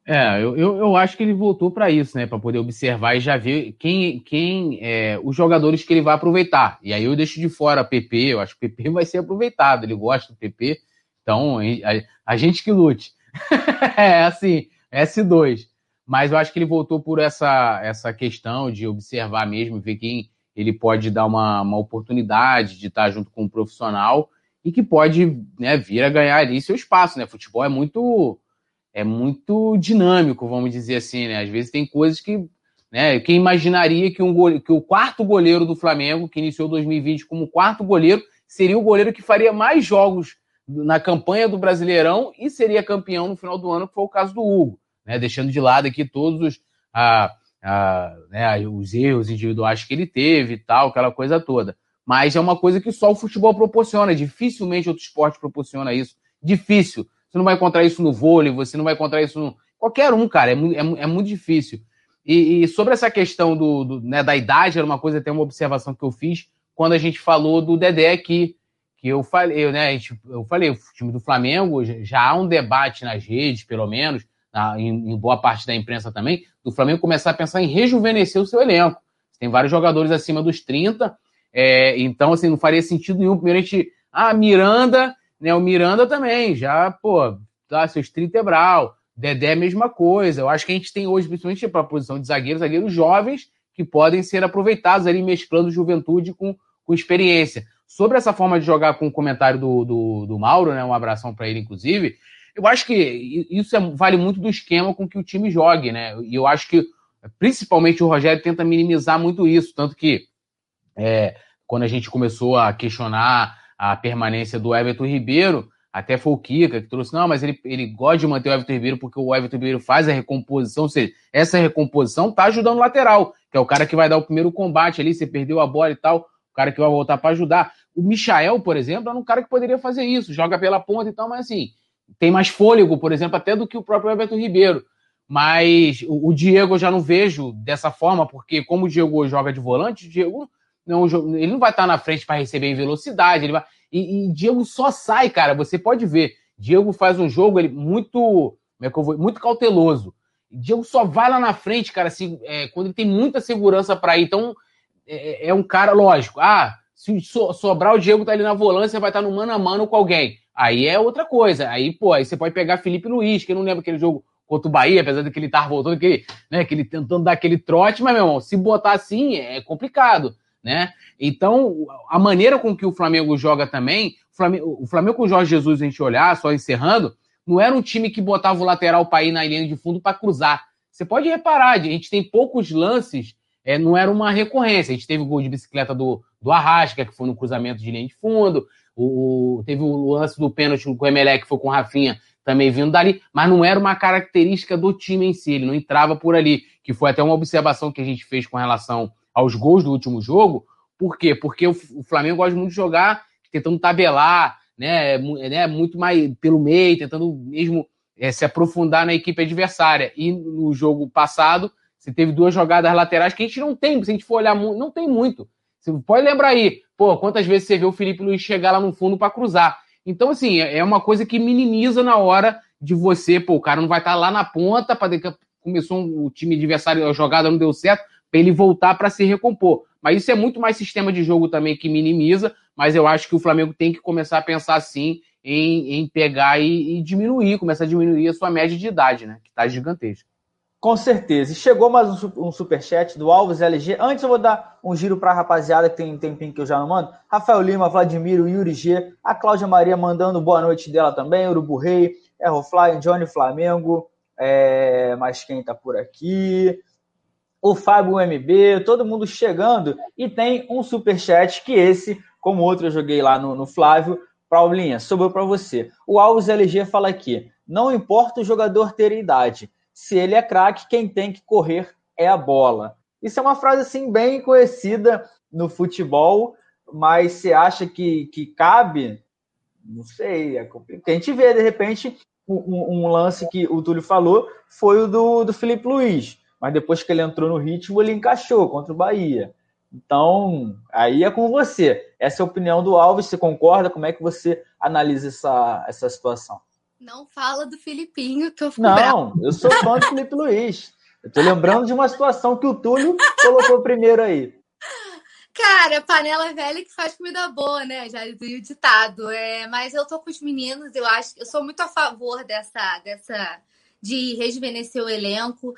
É, eu, eu, eu, acho que ele voltou para isso, né? Para poder observar e já ver quem, quem é, os jogadores que ele vai aproveitar. E aí eu deixo de fora PP, eu acho que o PP (laughs) vai ser aproveitado, ele gosta do PP, então a, a gente que lute. (laughs) é assim, S2. Mas eu acho que ele voltou por essa, essa questão de observar mesmo, ver quem ele pode dar uma, uma oportunidade de estar junto com um profissional e que pode né, vir a ganhar ali seu espaço, né? Futebol é muito é muito dinâmico, vamos dizer assim, né? Às vezes tem coisas que, né? Quem imaginaria que, um gole... que o quarto goleiro do Flamengo, que iniciou 2020 como quarto goleiro, seria o goleiro que faria mais jogos na campanha do Brasileirão e seria campeão no final do ano, que foi o caso do Hugo, né? Deixando de lado aqui todos os, a, a, né, os erros individuais que ele teve e tal, aquela coisa toda. Mas é uma coisa que só o futebol proporciona, dificilmente outro esporte proporciona isso. Difícil. Você não vai encontrar isso no vôlei, você não vai encontrar isso no. Qualquer um, cara, é, é, é muito difícil. E, e, sobre essa questão do, do, né, da idade, era uma coisa, até uma observação que eu fiz quando a gente falou do Dedé aqui. Que eu falei, né? Gente, eu falei, o time do Flamengo já há um debate nas redes, pelo menos, na, em, em, boa parte da imprensa também, do Flamengo começar a pensar em rejuvenescer o seu elenco. Tem vários jogadores acima dos 30, é, então, assim, não faria sentido nenhum. Primeiro a gente. Ah, Miranda né, o Miranda também, já, pô, tá, seus 30 Ebral. Dedé, mesma coisa. Eu acho que a gente tem hoje, principalmente para a posição de zagueiro, zagueiros jovens que podem ser aproveitados ali, mesclando juventude com, com experiência. Sobre essa forma de jogar com o comentário do, do, do Mauro, né, um abração para ele, inclusive, eu acho que isso é, vale muito do esquema com que o time jogue, né? E eu acho que, principalmente, o Rogério tenta minimizar muito isso. Tanto que, é, quando a gente começou a questionar a permanência do Everton Ribeiro, até foi o Kika que trouxe, não, mas ele, ele gosta de manter o Everton Ribeiro porque o Everton Ribeiro faz a recomposição, ou seja, essa recomposição tá ajudando o lateral, que é o cara que vai dar o primeiro combate ali, você perdeu a bola e tal, o cara que vai voltar para ajudar. O Michael, por exemplo, é um cara que poderia fazer isso, joga pela ponta e tal, mas assim, tem mais fôlego, por exemplo, até do que o próprio Everton Ribeiro. Mas o, o Diego eu já não vejo dessa forma, porque como o Diego joga de volante, o Diego não, ele não vai estar na frente para receber em velocidade. Ele vai, e, e, Diego só sai, cara. Você pode ver. Diego faz um jogo ele muito, é vou, muito cauteloso. Diego só vai lá na frente, cara, assim, é, quando ele tem muita segurança para ir. Então, é, é, um cara, lógico. Ah, se so, sobrar o Diego tá ali na volância, vai estar no mano a mano com alguém. Aí é outra coisa. Aí, pô, aí você pode pegar Felipe Luiz, que eu não lembro aquele jogo contra o Bahia, apesar de que ele estar voltando, que, né, que ele tentando dar aquele trote, mas, meu irmão, se botar assim é complicado, né? Então, a maneira com que o Flamengo joga também, o Flamengo, o Flamengo com o Jorge Jesus, a gente olhar, só encerrando, não era um time que botava o lateral para ir na linha de fundo para cruzar. Você pode reparar, a gente tem poucos lances, é, não era uma recorrência. A gente teve o gol de bicicleta do, do Arrasca, que foi no cruzamento de linha de fundo. O, teve o lance do pênalti com o Emelec, que foi com o Rafinha, também vindo dali, mas não era uma característica do time em si, ele não entrava por ali, que foi até uma observação que a gente fez com relação aos gols do último jogo. Por quê? Porque o, Flamengo gosta muito de jogar tentando tabelar, né, né muito mais pelo meio, tentando mesmo é, se aprofundar na equipe adversária. E no jogo passado, você teve duas jogadas laterais que a gente não tem, se a gente for olhar, não tem muito. Você pode lembrar aí, pô, quantas vezes você vê o Felipe Luiz chegar lá no fundo para cruzar. Então, assim, é, é uma coisa que minimiza na hora de você, pô, o cara não vai estar tá lá na ponta, para começou um, o time adversário, a jogada não deu certo, para ele voltar para se recompor. Mas isso é muito mais sistema de jogo também que minimiza, mas eu acho que o Flamengo tem que começar a pensar assim em, em pegar e, e diminuir, começar a diminuir a sua média de idade, né? Que está gigantesca. Com certeza. E chegou mais um, um superchat do Alves LG. Antes eu vou dar um giro para a rapaziada que tem um tempinho que eu já não mando. Rafael Lima, Vladimiro, Yuri G, a Cláudia Maria mandando boa noite dela também, Urubu Rei, Errofly, Johnny Flamengo, é... mas quem tá por aqui? O Fábio MB, todo mundo chegando. E tem um superchat que esse, como outro eu joguei lá no, no Flávio, Paulinha, sobrou para você. O Alves LG fala aqui: não importa o jogador ter idade se ele é craque, quem tem que correr é a bola. Isso é uma frase assim bem conhecida no futebol, mas você acha que, que cabe? Não sei, é complicado. A gente vê, de repente, um, um, lance que o Túlio falou foi o do, do Felipe Luiz, mas depois que ele entrou no ritmo, ele encaixou contra o Bahia. Então, aí é com você. Essa é a opinião do Alves, você concorda? Como é que você analisa essa, essa situação? Não fala do Filipinho, que eu fico Não, bravo. eu sou fã do Felipe Luiz. Eu tô lembrando de uma situação que o Túlio colocou primeiro aí. Cara, panela velha que faz comida boa, né? Já vi o ditado. É, mas eu tô com os meninos, eu acho, eu sou muito a favor dessa, dessa de rejuvenescer o elenco,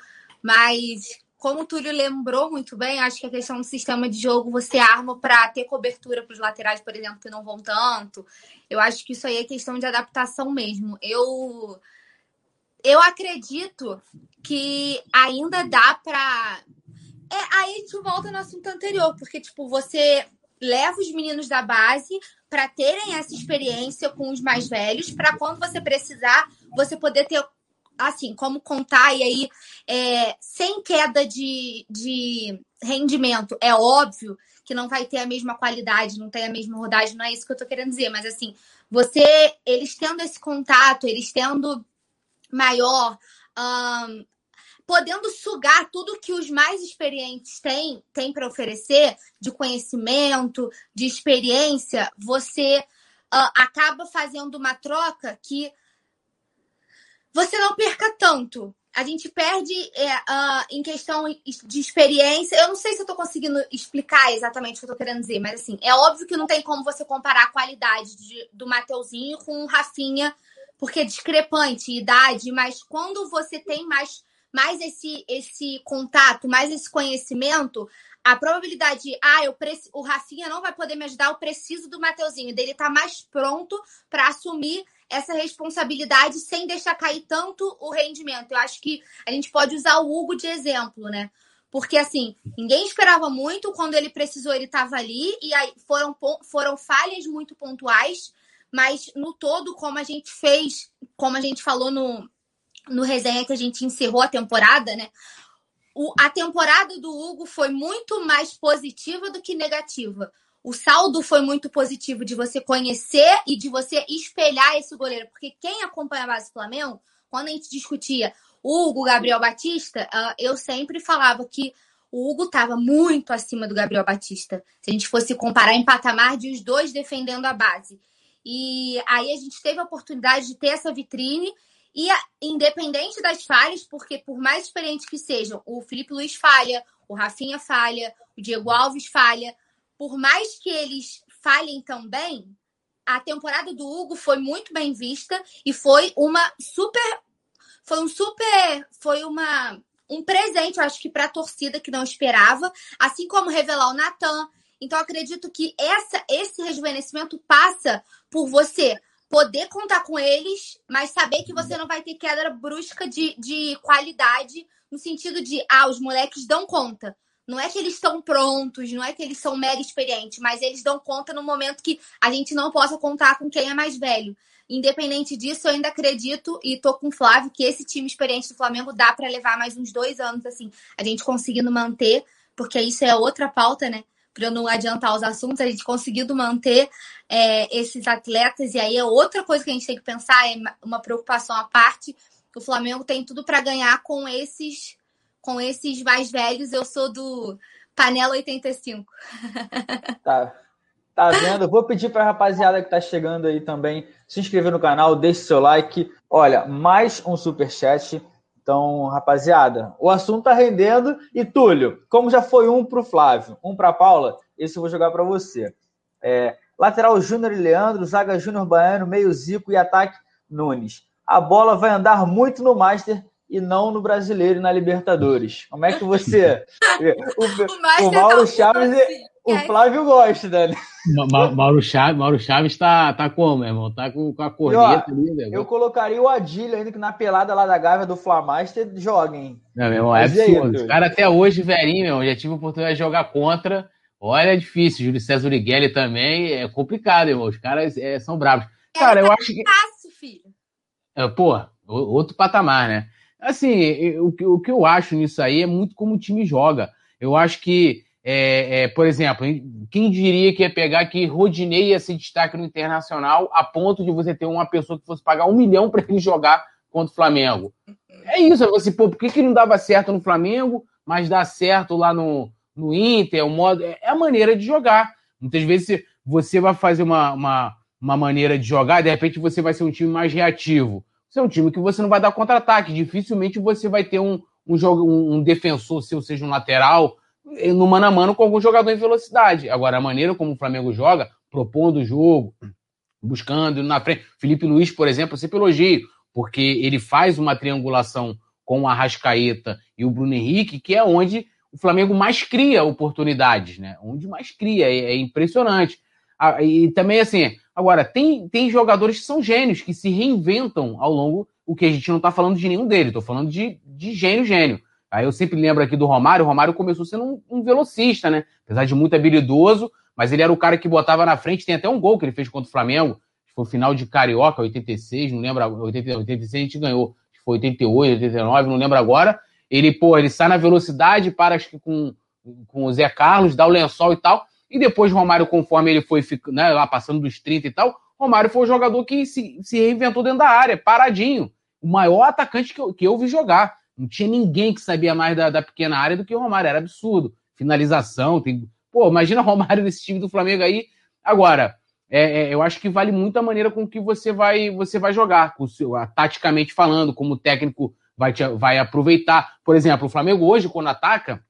mas como o Túlio lembrou muito bem, acho que a questão do sistema de jogo você arma para ter cobertura para os laterais, por exemplo, que não vão tanto. Eu acho que isso aí é questão de adaptação mesmo. Eu eu acredito que ainda dá para é, aí a gente volta no assunto anterior, porque tipo, você leva os meninos da base para terem essa experiência com os mais velhos, para quando você precisar, você poder ter assim, como contar, e aí, é, sem queda de, de rendimento, é óbvio que não vai ter a mesma qualidade, não tem a mesma rodagem, não é isso que eu tô querendo dizer, mas assim, você, eles tendo esse contato, eles tendo maior, um, podendo sugar tudo que os mais experientes têm, têm para oferecer, de conhecimento, de experiência, você uh, acaba fazendo uma troca que você não perca tanto. A gente perde é, uh, em questão de experiência. Eu não sei se eu estou conseguindo explicar exatamente o que eu estou querendo dizer, mas assim, é óbvio que não tem como você comparar a qualidade de, do Mateuzinho com o Rafinha, porque é discrepante, idade, mas quando você tem mais, mais esse, esse contato, mais esse conhecimento, a probabilidade de, ah, eu o Rafinha não vai poder me ajudar, eu preciso do Mateuzinho, dele tá mais pronto para assumir essa responsabilidade sem deixar cair tanto o rendimento. Eu acho que a gente pode usar o Hugo de exemplo, né? Porque assim, ninguém esperava muito, quando ele precisou, ele estava ali, e aí foram, foram falhas muito pontuais, mas no todo, como a gente fez, como a gente falou no, no resenha que a gente encerrou a temporada, né? O, a temporada do Hugo foi muito mais positiva do que negativa o saldo foi muito positivo de você conhecer e de você espelhar esse goleiro. Porque quem acompanha a base do Flamengo, quando a gente discutia Hugo, Gabriel Batista, ah, eu sempre falava que o Hugo estava muito acima do Gabriel Batista. Se a gente fosse comparar em patamar de os dois defendendo a base. E aí a gente teve a oportunidade de ter essa vitrine. E independente das falhas, porque por mais experiente que sejam, o Felipe Luiz falha, o Rafinha falha, o Diego Alves falha, por mais que eles falhem também, a temporada do Hugo foi muito bem vista e foi uma super foi um super, foi uma um presente, eu acho que para a torcida que não esperava, assim como revelar o Natan. Então acredito que essa esse rejuvenescimento passa por você poder contar com eles, mas saber que você não vai ter queda brusca de, de qualidade, no sentido de, ah, os moleques dão conta. Não é que eles estão prontos, não é que eles são mega experientes, mas eles dão conta no momento que a gente não possa contar com quem é mais velho. Independente disso, eu ainda acredito e tô com o Flávio que esse time experiente do Flamengo dá para levar mais uns dois anos, assim, a gente conseguindo manter, porque isso é outra pauta, né? Para eu não adiantar os assuntos, a gente conseguindo manter é, esses atletas, e aí é outra coisa que a gente tem que pensar, é uma preocupação à parte. O Flamengo tem tudo para ganhar com esses com esses mais velhos. Eu sou do Panela 85. Tá. Tá vendo? Vou pedir para a rapaziada que tá chegando aí também se inscrever no canal, deixe seu like. Olha, mais um super chat. Então, rapaziada, o assunto tá rendendo. E Túlio, como já foi um para o Flávio, um para Paula, esse eu vou jogar para você. É, lateral Júnior e Leandro, zaga Júnior Baiano, meio Zico e ataque Nunes. A bola vai andar muito no Master e não no Brasileiro e na Libertadores. Como é que você. (laughs) o, o, o Mauro Chaves. O Flávio gosta, né? Ma Mauro Chaves, Mauro Chaves tá, tá como, meu irmão? Tá com, com a corneta ali, né? Eu colocaria o Adílio ainda que na pelada lá da Gávea do Flamaster joguem. Não, meu irmão, é absurdo. Os caras até hoje, velhinho, meu irmão, já tive a oportunidade de jogar contra. Olha, é difícil. Júlio César Urigueli também é complicado, irmão. Os caras é, são bravos. Cara, eu acho que. Fácil, filho. É, pô, outro patamar, né? Assim, o, o que eu acho nisso aí é muito como o time joga. Eu acho que é, é, por exemplo, quem diria que ia pegar que Rodinei ia se destaque no Internacional a ponto de você ter uma pessoa que fosse pagar um milhão para ele jogar contra o Flamengo? É isso, é você, pô, por que, que não dava certo no Flamengo, mas dá certo lá no, no Inter? O modo, é, é a maneira de jogar. Muitas vezes você vai fazer uma, uma, uma maneira de jogar, de repente você vai ser um time mais reativo. Você é um time que você não vai dar contra-ataque. Dificilmente você vai ter um, um, jogo, um, um defensor, seu, seja um lateral, no mano a mano com algum jogador em velocidade. Agora, a maneira como o Flamengo joga, propondo o jogo, buscando na frente. Felipe Luiz, por exemplo, eu sempre elogio, porque ele faz uma triangulação com o Arrascaeta e o Bruno Henrique, que é onde o Flamengo mais cria oportunidades, né? Onde mais cria, é, é impressionante. Ah, e também, assim, agora, tem, tem jogadores que são gênios, que se reinventam ao longo, o que a gente não está falando de nenhum deles, estou falando de, de gênio, gênio. Aí eu sempre lembro aqui do Romário. O Romário começou sendo um, um, velocista, né? Apesar de muito habilidoso, mas ele era o cara que botava na frente. Tem até um gol que ele fez contra o Flamengo. Foi o final de Carioca, 86, não lembro. 86 a gente ganhou. Foi 88, 89, não lembro agora. Ele, pô, ele sai na velocidade, para acho que com, com o Zé Carlos, dá o lençol e tal. E depois Romário, conforme ele foi né, lá passando dos 30 e tal, Romário foi o jogador que se, se reinventou dentro da área, paradinho. O maior atacante que eu, que eu vi jogar. Não tinha ninguém que sabia mais da, da pequena área do que o Romário. Era absurdo. Finalização. Tem... Pô, imagina (laughs) Romário nesse time do Flamengo aí. Agora, é, é, eu acho que vale muito a maneira com que você vai, você vai jogar, com seu, a, taticamente falando, como o técnico vai, te, vai aproveitar. Por exemplo, o Flamengo hoje, quando ataca,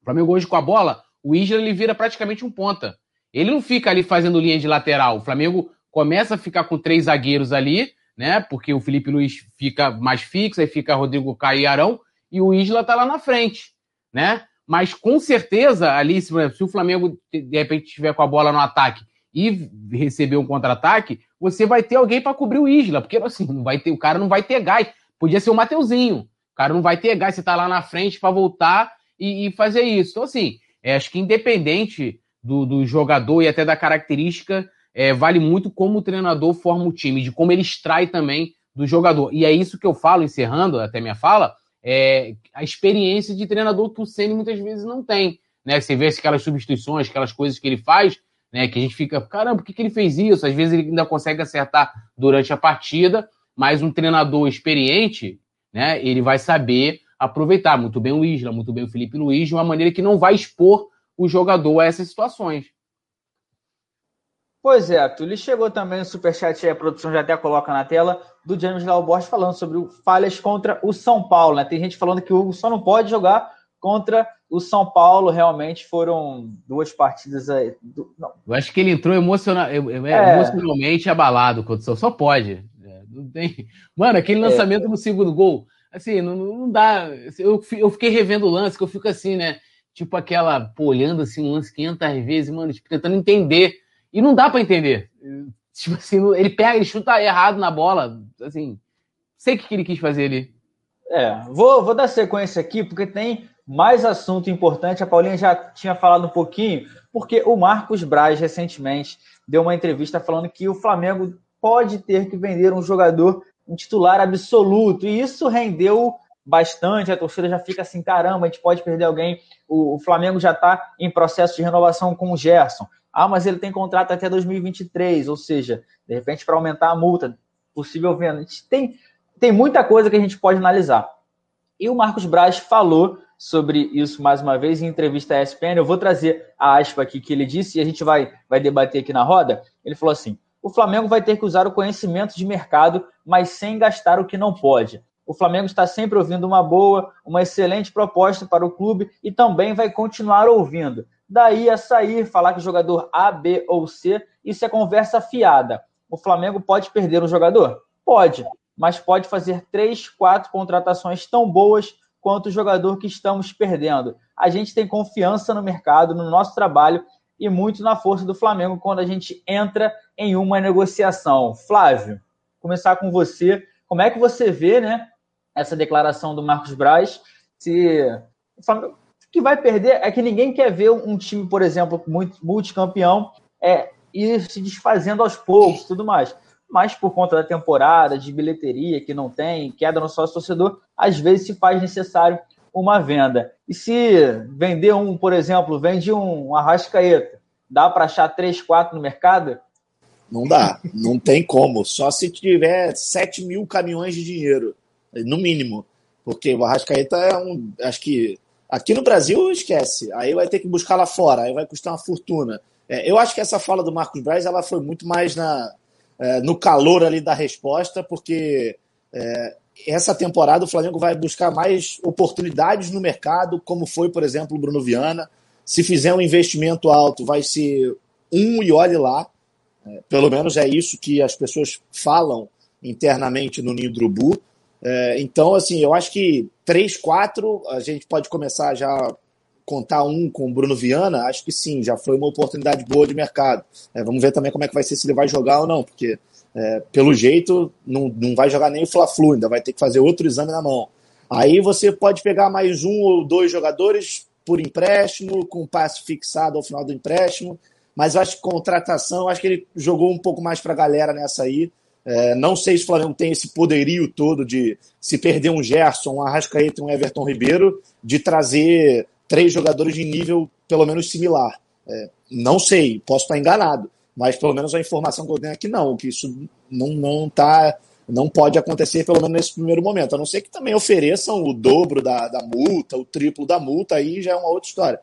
o Flamengo hoje com a bola, o Isla ele vira praticamente um ponta. Ele não fica ali fazendo linha de lateral. O Flamengo começa a ficar com três zagueiros ali, né? Porque o Felipe Luiz fica mais fixo, aí fica Rodrigo Caio e Arão, e o Isla tá lá na frente, né? Mas com certeza, ali, se, o Flamengo de repente estiver com a bola no ataque e receber um contra-ataque, você vai ter alguém para cobrir o Isla, porque assim, não vai ter, o cara não vai ter gás. Podia ser o Mateuzinho. O cara não vai ter gás, você tá lá na frente para voltar e, e, fazer isso. Então, assim, é, acho que independente do, do jogador e até da característica é, vale muito como o treinador forma o time, de como ele extrai também do jogador. E é isso que eu falo, encerrando até minha fala, é a experiência de treinador que o Ceni muitas vezes não tem. Né? Você vê aquelas substituições, aquelas coisas que ele faz, né? Que a gente fica, caramba, por que, que ele fez isso? Às vezes ele ainda consegue acertar durante a partida, mas um treinador experiente, né? Ele vai saber aproveitar muito bem o Isla, muito bem o Felipe Luiz, de uma maneira que não vai expor o jogador a essas situações. Pois é, Túlio. Chegou também o superchat aí, a produção já até coloca na tela, do James Borges falando sobre falhas contra o São Paulo. Né? Tem gente falando que o Hugo só não pode jogar contra o São Paulo. Realmente foram duas partidas aí. Eu acho que ele entrou emociona... é... emocionalmente abalado contra o São Só pode. É, Não tem. Mano, aquele é. lançamento é. no segundo gol, assim, não, não dá. Eu, eu fiquei revendo o lance, que eu fico assim, né? Tipo aquela, pô, olhando assim um lance 500 vezes, mano, tipo, tentando entender. E não dá para entender. Tipo assim, ele pega, ele chuta errado na bola, assim, sei o que ele quis fazer ali. É, vou, vou dar sequência aqui, porque tem mais assunto importante. A Paulinha já tinha falado um pouquinho, porque o Marcos Braz recentemente deu uma entrevista falando que o Flamengo pode ter que vender um jogador, um titular absoluto, e isso rendeu bastante. A torcida já fica assim: caramba, a gente pode perder alguém. O, o Flamengo já está em processo de renovação com o Gerson. Ah, mas ele tem contrato até 2023, ou seja, de repente para aumentar a multa, possível venda. Tem tem muita coisa que a gente pode analisar. E o Marcos Braz falou sobre isso mais uma vez em entrevista à ESPN. Eu vou trazer a aspa aqui que ele disse e a gente vai, vai debater aqui na roda. Ele falou assim: o Flamengo vai ter que usar o conhecimento de mercado, mas sem gastar o que não pode. O Flamengo está sempre ouvindo uma boa, uma excelente proposta para o clube e também vai continuar ouvindo. Daí a sair, falar que jogador A, B ou C, isso é conversa fiada. O Flamengo pode perder um jogador? Pode mas pode fazer três, quatro contratações tão boas quanto o jogador que estamos perdendo. A gente tem confiança no mercado, no nosso trabalho e muito na força do Flamengo quando a gente entra em uma negociação. Flávio, começar com você. Como é que você vê, né, essa declaração do Marcos Braz? Se o Flamengo que vai perder é que ninguém quer ver um time, por exemplo, multicampeão é, ir se desfazendo aos poucos, tudo mais mas por conta da temporada, de bilheteria que não tem, queda no sócio torcedor, às vezes se faz necessário uma venda. E se vender um, por exemplo, vende um Arrascaeta, dá para achar 3, 4 no mercado? Não dá, não tem como. Só se tiver 7 mil caminhões de dinheiro, no mínimo. Porque o Arrascaeta é um. Acho que aqui no Brasil esquece. Aí vai ter que buscar lá fora, aí vai custar uma fortuna. É, eu acho que essa fala do Marcos Braz ela foi muito mais na, é, no calor ali da resposta, porque é, essa temporada o Flamengo vai buscar mais oportunidades no mercado, como foi, por exemplo, o Bruno Viana. Se fizer um investimento alto, vai ser um e olhe lá. É, pelo menos é isso que as pessoas falam internamente no Urubu. É, então, assim, eu acho que três, quatro, a gente pode começar já contar um com o Bruno Viana, acho que sim, já foi uma oportunidade boa de mercado. É, vamos ver também como é que vai ser se ele vai jogar ou não, porque é, pelo jeito não, não vai jogar nem o Fla-Flu, ainda vai ter que fazer outro exame na mão. Aí você pode pegar mais um ou dois jogadores por empréstimo, com passe fixado ao final do empréstimo, mas acho que contratação, acho que ele jogou um pouco mais para a galera nessa aí. É, não sei se o Flamengo tem esse poderio todo de se perder um Gerson, um Arrascaeta e um Everton Ribeiro, de trazer três jogadores de nível pelo menos similar. É, não sei, posso estar enganado, mas pelo menos a informação que eu tenho é que não, que isso não, não tá, não pode acontecer pelo menos nesse primeiro momento, a não ser que também ofereçam o dobro da, da multa, o triplo da multa, aí já é uma outra história.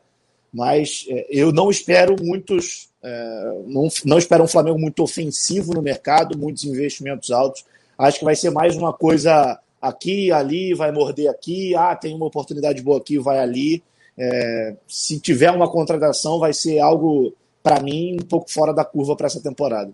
Mas é, eu não espero muitos, é, não, não espero um Flamengo muito ofensivo no mercado, muitos investimentos altos. Acho que vai ser mais uma coisa aqui, ali, vai morder aqui, ah, tem uma oportunidade boa aqui, vai ali. É, se tiver uma contratação, vai ser algo, para mim, um pouco fora da curva para essa temporada.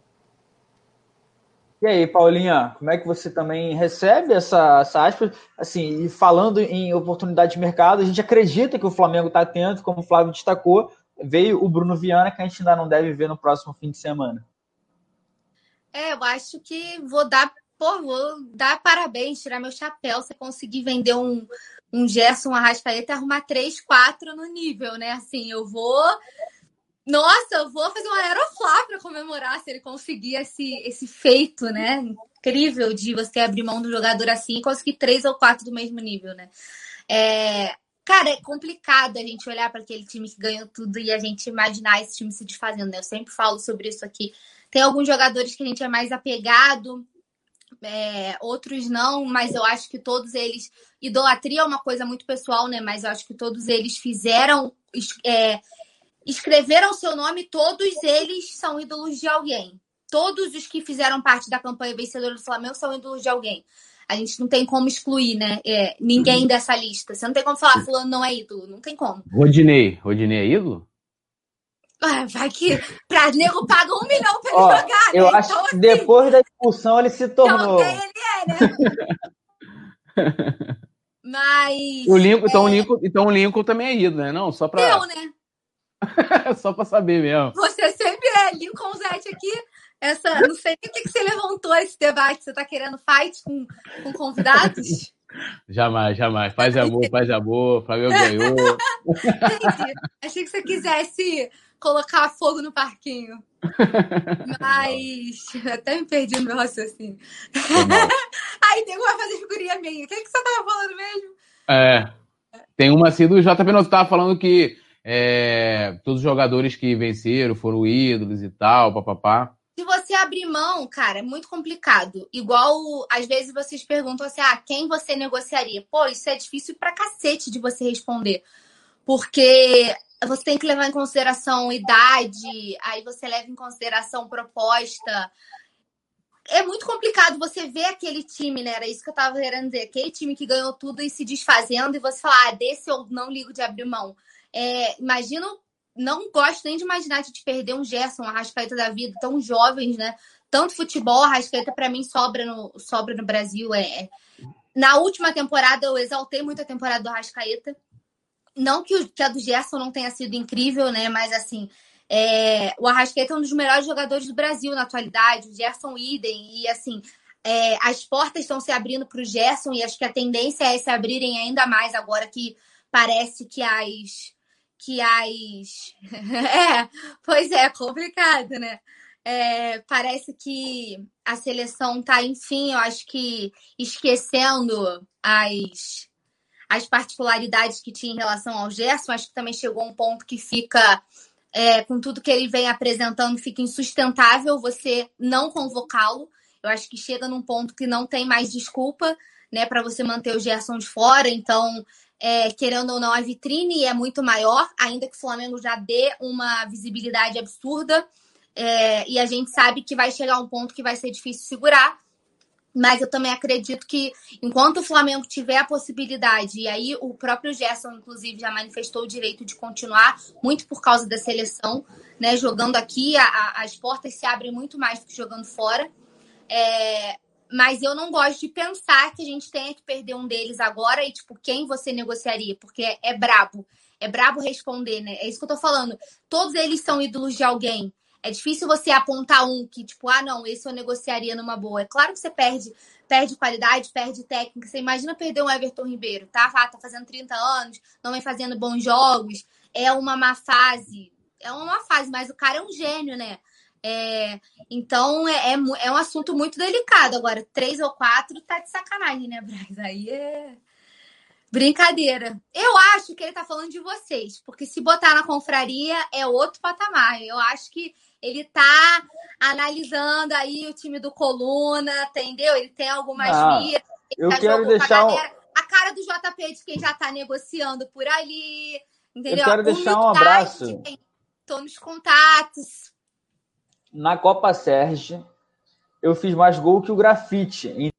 E aí, Paulinha, como é que você também recebe essa, essa aspa? Assim, e falando em oportunidade de mercado, a gente acredita que o Flamengo está atento, como o Flávio destacou, veio o Bruno Viana, que a gente ainda não deve ver no próximo fim de semana. É, eu acho que vou dar, pô, vou dar parabéns, tirar meu chapéu se conseguir vender um, um Gerson Arrascaeta e arrumar três, quatro no nível, né? Assim, eu vou. Nossa, eu vou fazer uma aeroflá para comemorar se ele conseguir esse, esse feito, né? Incrível de você abrir mão do jogador assim e conseguir três ou quatro do mesmo nível, né? É, cara, é complicado a gente olhar para aquele time que ganhou tudo e a gente imaginar esse time se desfazendo, né? Eu sempre falo sobre isso aqui. Tem alguns jogadores que a gente é mais apegado, é, outros não, mas eu acho que todos eles. Idolatria é uma coisa muito pessoal, né? Mas eu acho que todos eles fizeram. É, escreveram seu nome, todos eles são ídolos de alguém. Todos os que fizeram parte da campanha vencedora do Flamengo são ídolos de alguém. A gente não tem como excluir, né? É, ninguém uhum. dessa lista. Você não tem como falar, fulano não é ídolo. Não tem como. Rodinei. Rodinei é ídolo? Ah, vai que pra nego paga um milhão pra ele (laughs) Ó, jogar, né? Eu acho então, que assim, depois da expulsão ele se tornou. Então, ele é, né? (laughs) Mas. O Lincoln, é... então, o Lincoln, então o Lincoln também é ídolo, né? Não, só pra. Eu, né? (laughs) só pra saber mesmo. Você sempre é. Lincoln Zete aqui. Essa, não sei o que, que você levantou esse debate. Você tá querendo fight com, com convidados? (laughs) Jamais, jamais. Paz e amor, paz e amor. Flamengo ganhou. Entendi. Achei que você quisesse colocar fogo no parquinho. Mas até me perdi no meu raciocínio. (laughs) Aí tem vai fazer figurinha minha. O que, é que você tava falando mesmo? É. Tem uma assim do JP Nosso tava falando que é, todos os jogadores que venceram foram ídolos e tal, papapá. Se você abrir mão, cara, é muito complicado. Igual, às vezes vocês perguntam assim: ah, quem você negociaria? Pô, isso é difícil pra cacete de você responder. Porque você tem que levar em consideração idade, aí você leva em consideração proposta. É muito complicado você ver aquele time, né? Era isso que eu tava querendo dizer. Aquele time que ganhou tudo e se desfazendo, e você falar, ah, desse eu não ligo de abrir mão. É, imagino não gosto nem de imaginar de perder um Gerson, a Rascaeta da vida, tão jovens, né? Tanto futebol, a Rascaeta para mim sobra no, sobra no Brasil. É, é... Na última temporada, eu exaltei muito a temporada do Rascaeta. Não que, o, que a do Gerson não tenha sido incrível, né? Mas assim, é... o Arrascaeta é um dos melhores jogadores do Brasil na atualidade, o Gerson idem, e assim, é... as portas estão se abrindo para o Gerson, e acho que a tendência é se abrirem ainda mais agora que parece que as que as. (laughs) é, pois é, complicado, né? É, parece que a seleção tá, enfim, eu acho que esquecendo as, as particularidades que tinha em relação ao Gerson. Acho que também chegou um ponto que fica, é, com tudo que ele vem apresentando, fica insustentável você não convocá-lo. Eu acho que chega num ponto que não tem mais desculpa, né, para você manter o Gerson de fora. Então, é, querendo ou não, a vitrine é muito maior, ainda que o Flamengo já dê uma visibilidade absurda. É, e a gente sabe que vai chegar um ponto que vai ser difícil segurar. Mas eu também acredito que enquanto o Flamengo tiver a possibilidade, e aí o próprio Gerson, inclusive, já manifestou o direito de continuar, muito por causa da seleção, né? Jogando aqui, a, a, as portas se abrem muito mais do que jogando fora. É, mas eu não gosto de pensar que a gente tenha que perder um deles agora e, tipo, quem você negociaria? Porque é, é brabo. É brabo responder, né? É isso que eu tô falando. Todos eles são ídolos de alguém. É difícil você apontar um que, tipo, ah, não, esse eu negociaria numa boa. É claro que você perde, perde qualidade, perde técnica. Você imagina perder um Everton Ribeiro, tá? Ah, tá fazendo 30 anos, não vem fazendo bons jogos, é uma má fase. É uma má fase, mas o cara é um gênio, né? É, então é, é, é, um assunto muito delicado. Agora, três ou quatro tá de sacanagem, né, Braz? Aí é brincadeira. Eu acho que ele tá falando de vocês, porque se botar na confraria é outro patamar. Eu acho que ele tá analisando aí o time do Coluna, entendeu? Ele tem algumas ah, vias. Eu quero deixar a cara do JP de quem já tá negociando por ali, entendeu? Eu quero deixar um abraço. Tô nos contatos na Copa Sérgio, eu fiz mais gol que o grafite.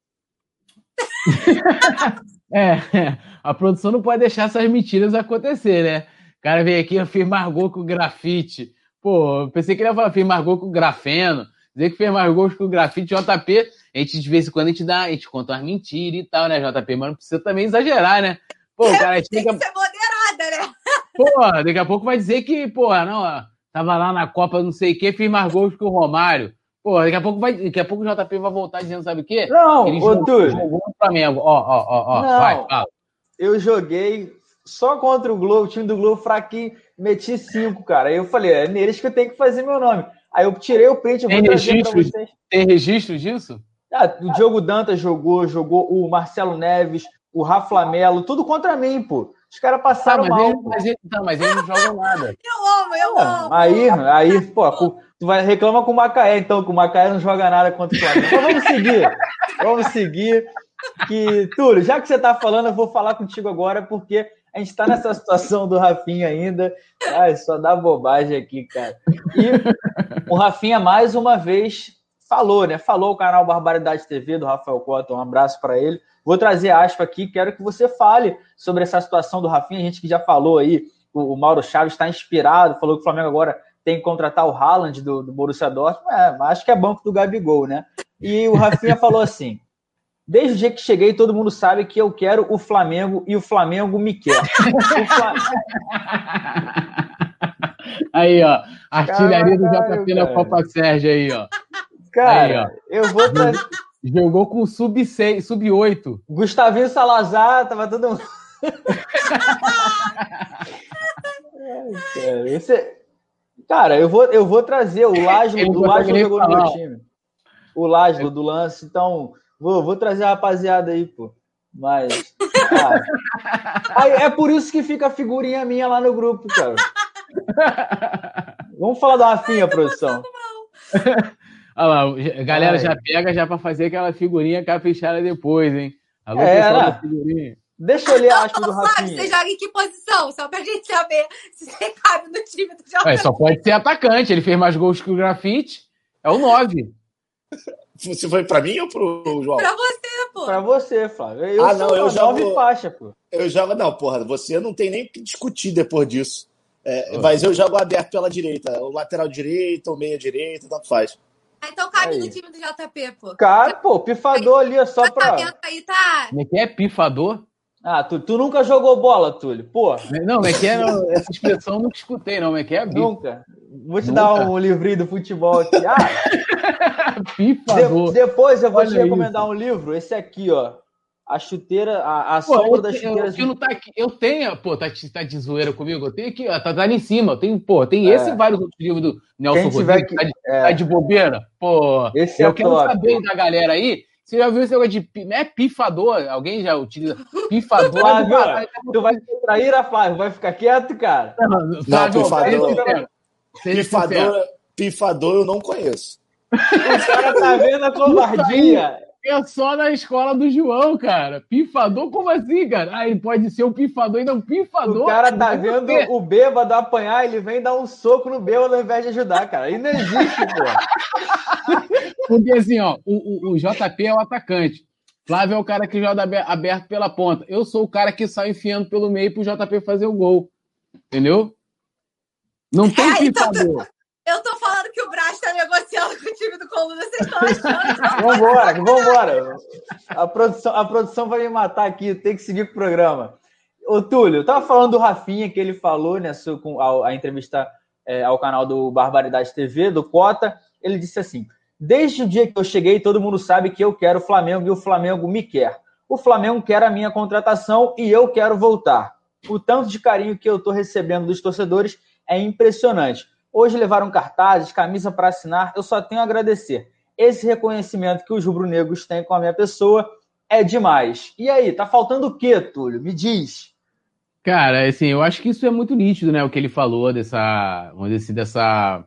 (laughs) é, a produção não pode deixar essas mentiras acontecer, né? O cara veio aqui, eu fiz mais gol que o grafite. Pô, pensei que ele ia falar, fiz mais gol que o grafeno. Dizer que fez mais gols que o grafite JP. A gente, de vez em quando, a gente dá, a gente conta umas mentiras e tal, né, JP? Mas não precisa também exagerar, né? Pô, (laughs) cara, Tem que ser moderada, né? Pô, daqui a pouco vai dizer que, pô, não, ó, Tava lá na Copa não sei o quê, fiz mais gols que o Romário. Pô, daqui a pouco, vai, daqui a pouco o JP vai voltar dizendo, sabe o quê? Não, ô, jogou no Flamengo. Ó, ó, ó, ó. Não, vai, fala. Eu joguei só contra o Globo, o time do Globo fraquinho, meti cinco, cara. Aí eu falei, é neles que eu tenho que fazer meu nome. Aí eu tirei o print, eu vou tem registro, vocês. Tem registro disso? Ah, o Diogo Dantas jogou, jogou o Marcelo Neves, o Rafa Melo, tudo contra mim, pô. Os caras passaram tá, mal. Ele, mas, ele, tá, mas eles não jogam nada. (laughs) eu amo, eu amo. Aí, aí, pô, tu vai reclama com o Macaé, então, que o Macaé não joga nada contra o Flamengo. Então vamos seguir. Vamos seguir. Que, Túlio, já que você tá falando, eu vou falar contigo agora, porque a gente tá nessa situação do Rafinha ainda. Ai, só dá bobagem aqui, cara. E o Rafinha, mais uma vez, falou, né? Falou o canal Barbaridade TV do Rafael Cota, um abraço para ele. Vou trazer aspa aqui, quero que você fale sobre essa situação do Rafinha, a gente que já falou aí, o, Mauro Chaves está inspirado, falou que o Flamengo agora tem que contratar o Haaland do, do Borussia Dortmund, é, mas acho que é banco do Gabigol, né? E o (laughs) Rafinha falou assim: Desde o dia que cheguei, todo mundo sabe que eu quero o Flamengo e o Flamengo me quer. (laughs) Aí, ó. Artilharia do JP na Copa Sérgio aí, ó. Cara, aí, ó. eu vou trazer. Jogou com sub-6, sub-8. Gustavinho Salazar, tava todo mundo. cara, esse... cara, eu vou, eu vou trazer o Láslo. O Láslo jogou no meu time. O Láslo do lance, então vou, vou trazer a rapaziada aí, pô. Mas. Cara, é por isso que fica a figurinha minha lá no grupo, cara. (laughs) Vamos falar da Rafinha, produção. Olha lá, a galera Ai. já pega já para fazer aquela figurinha caprichada depois, hein? Alô, é, né? figurinha. Deixa eu ler a aspa do Rafinha. Você joga em que posição? Só pra gente saber se você cabe no time do Jota. É, só pode ser atacante. Ele fez mais gols que o Grafite. É o 9. Você foi pra mim ou pro João? Pra você, pô. Pra você, Flávio. Eu ah, não, eu jogo. Nove faixa, pô. Eu jogo, não, porra. Você não tem nem o que discutir depois disso. É, mas eu jogo aberto pela direita. O lateral direito, ou meia direita, tanto faz. Então cabe aí. no time do JP, pô. Cara, pô, pifador ali é só pra. Aí, tá... Como é que é pifador? Ah, tu, tu nunca jogou bola, Túlio, pô. Não, mas é que é, essa expressão eu nunca escutei, não, mas é que é Nunca. Vou te nunca. dar um livrinho do futebol aqui. Ah, (laughs) pifador. De, depois eu vou Olha te recomendar isso. um livro, esse aqui, ó a chuteira, a, a pô, sombra da chuteira. Eu, eu, tá aqui, eu tenho, pô, tá, tá de zoeira comigo? Eu tenho aqui, ó, tá, tá ali em cima. Tem, pô, tem é. esse e vários outros livros do Nelson Rodrigues. Que, tá, de, é. tá, de, bobeira? Pô, esse eu é quero top. saber da galera aí. Você já viu esse negócio de é pifador? Alguém já utiliza pifador? Flávio, tu vai trair a Flávio, vai ficar quieto, cara? Não, não pifador, pifador, pifador eu não conheço. (laughs) O cara tá vendo a covardia é só na escola do João, cara. Pifador, como assim, cara? Ah, ele pode ser um pifador, ainda um pifador. O cara tá vendo o bêbado apanhar, ele vem dar um soco no bêbado ao invés de ajudar, cara. Aí não existe, pô. (laughs) Porque assim, ó, o, o, o JP é o atacante. Flávio é o cara que joga aberto pela ponta. Eu sou o cara que sai enfiando pelo meio pro JP fazer o gol. Entendeu? Não tem é, pifador. Então... Eu tô falando que o Braz tá negociando com o time do Coluna, vocês estão achando. vambora, vambora. A produção, a produção vai me matar aqui, tem que seguir com o programa. Ô, Túlio, eu tava falando do Rafinha, que ele falou né, com a, a entrevista é, ao canal do Barbaridade TV, do Cota. Ele disse assim: Desde o dia que eu cheguei, todo mundo sabe que eu quero o Flamengo e o Flamengo me quer. O Flamengo quer a minha contratação e eu quero voltar. O tanto de carinho que eu estou recebendo dos torcedores é impressionante. Hoje levaram cartazes, camisa para assinar, eu só tenho a agradecer. Esse reconhecimento que os rubro-negros têm com a minha pessoa é demais. E aí, tá faltando o quê, Túlio? Me diz. Cara, assim, eu acho que isso é muito nítido, né? O que ele falou dessa, vamos dizer assim, dessa,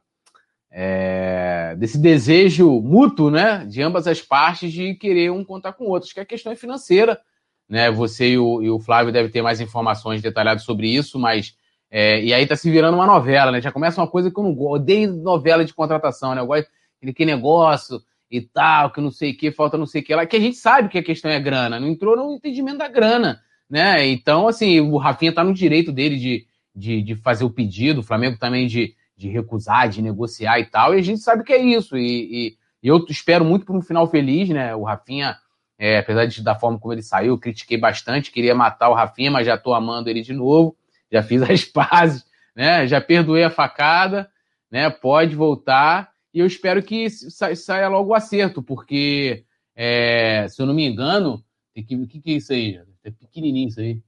é, desse desejo mútuo, né? De ambas as partes de querer um contar com o outro. Acho que a questão é financeira, né? Você e o, e o Flávio devem ter mais informações detalhadas sobre isso, mas é, e aí tá se virando uma novela, né? Já começa uma coisa que eu não gosto. Odeio novela de contratação, né? Eu gosto que negócio e tal, que não sei o que, falta não sei o que lá, que a gente sabe que a questão é grana, não entrou no entendimento da grana, né? Então, assim, o Rafinha tá no direito dele de, de, de fazer o pedido, o Flamengo também de, de recusar, de negociar e tal, e a gente sabe que é isso. E, e eu espero muito por um final feliz, né? O Rafinha, é, apesar de, da forma como ele saiu, critiquei bastante, queria matar o Rafinha, mas já tô amando ele de novo já fiz as (laughs) pazes, né? Já perdoei a facada, né? Pode voltar e eu espero que saia logo o acerto, porque é, se eu não me engano, o que, que, que é isso aí? É pequenininho isso aí.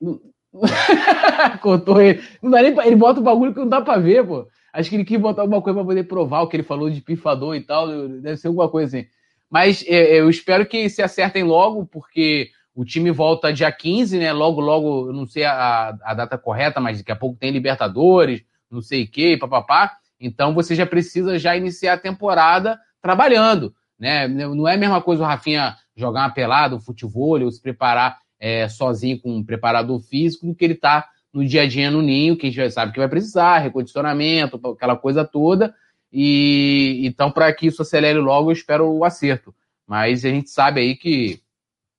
(laughs) Contou ele. Não dá nem pra... Ele bota o bagulho que não dá pra ver, pô. Acho que ele quis botar alguma coisa pra poder provar o que ele falou de pifador e tal. Deve ser alguma coisa assim. Mas é, eu espero que se acertem logo, porque o time volta dia 15, né? Logo, logo, eu não sei a, a data correta, mas daqui a pouco tem Libertadores, não sei o quê, papapá. Então você já precisa já iniciar a temporada trabalhando, né? Não é a mesma coisa o Rafinha jogar uma pelada, um futebol, ou se preparar é, sozinho com um preparador físico, do que ele tá no dia a dia no ninho, que a gente já sabe que vai precisar, recondicionamento, aquela coisa toda. E então, para que isso acelere logo, eu espero o acerto. Mas a gente sabe aí que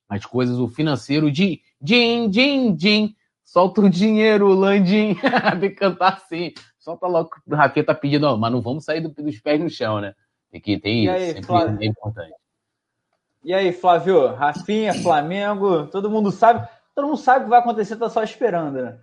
as coisas, o financeiro, din, din, din, din, solta o dinheiro, Landim, (laughs) tem que cantar assim, solta logo o Rafinha tá pedindo, ó, mas não vamos sair do, dos pés no chão, né? Tem que tem isso, aí, sempre é importante. E aí, Flávio, Rafinha, Flamengo, todo mundo sabe, todo mundo sabe o que vai acontecer, tá só esperando, né?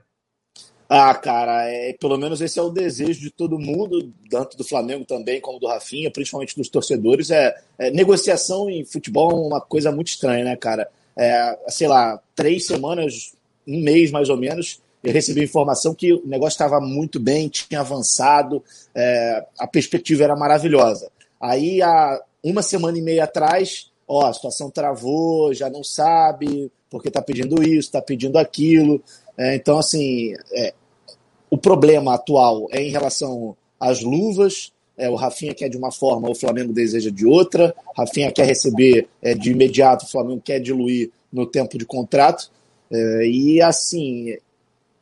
Ah, cara, é, pelo menos esse é o desejo de todo mundo, tanto do Flamengo também, como do Rafinha, principalmente dos torcedores. É, é negociação em futebol é uma coisa muito estranha, né, cara? É, sei lá, três semanas, um mês mais ou menos, eu recebi informação que o negócio estava muito bem, tinha avançado, é, a perspectiva era maravilhosa. Aí, há uma semana e meia atrás, ó, a situação travou, já não sabe porque está pedindo isso, está pedindo aquilo. É, então, assim, é, o problema atual é em relação às luvas. É, o Rafinha quer de uma forma, o Flamengo deseja de outra. Rafinha quer receber é, de imediato, o Flamengo quer diluir no tempo de contrato. É, e assim,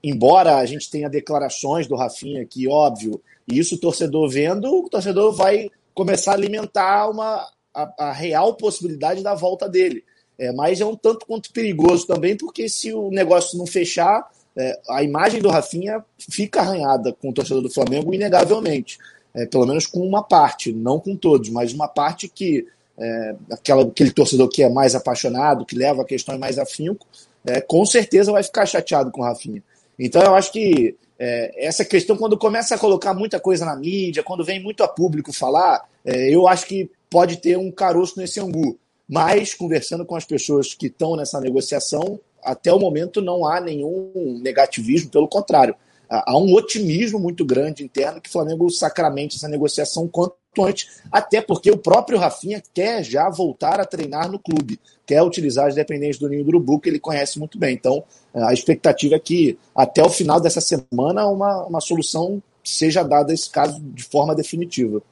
embora a gente tenha declarações do Rafinha que, óbvio, e isso o torcedor vendo, o torcedor vai começar a alimentar uma, a, a real possibilidade da volta dele. É, mas é um tanto quanto perigoso também, porque se o negócio não fechar, é, a imagem do Rafinha fica arranhada com o torcedor do Flamengo, inegavelmente. É, pelo menos com uma parte, não com todos, mas uma parte que é, aquela, aquele torcedor que é mais apaixonado, que leva a questão mais afinco, é, com certeza vai ficar chateado com o Rafinha. Então eu acho que é, essa questão, quando começa a colocar muita coisa na mídia, quando vem muito a público falar, é, eu acho que pode ter um caroço nesse angu. Mas, conversando com as pessoas que estão nessa negociação, até o momento não há nenhum negativismo, pelo contrário. Há um otimismo muito grande interno que o Flamengo sacramente essa negociação quanto antes, até porque o próprio Rafinha quer já voltar a treinar no clube, quer utilizar as dependências do Ninho do Urubu, que ele conhece muito bem. Então, a expectativa é que até o final dessa semana uma, uma solução seja dada a esse caso de forma definitiva.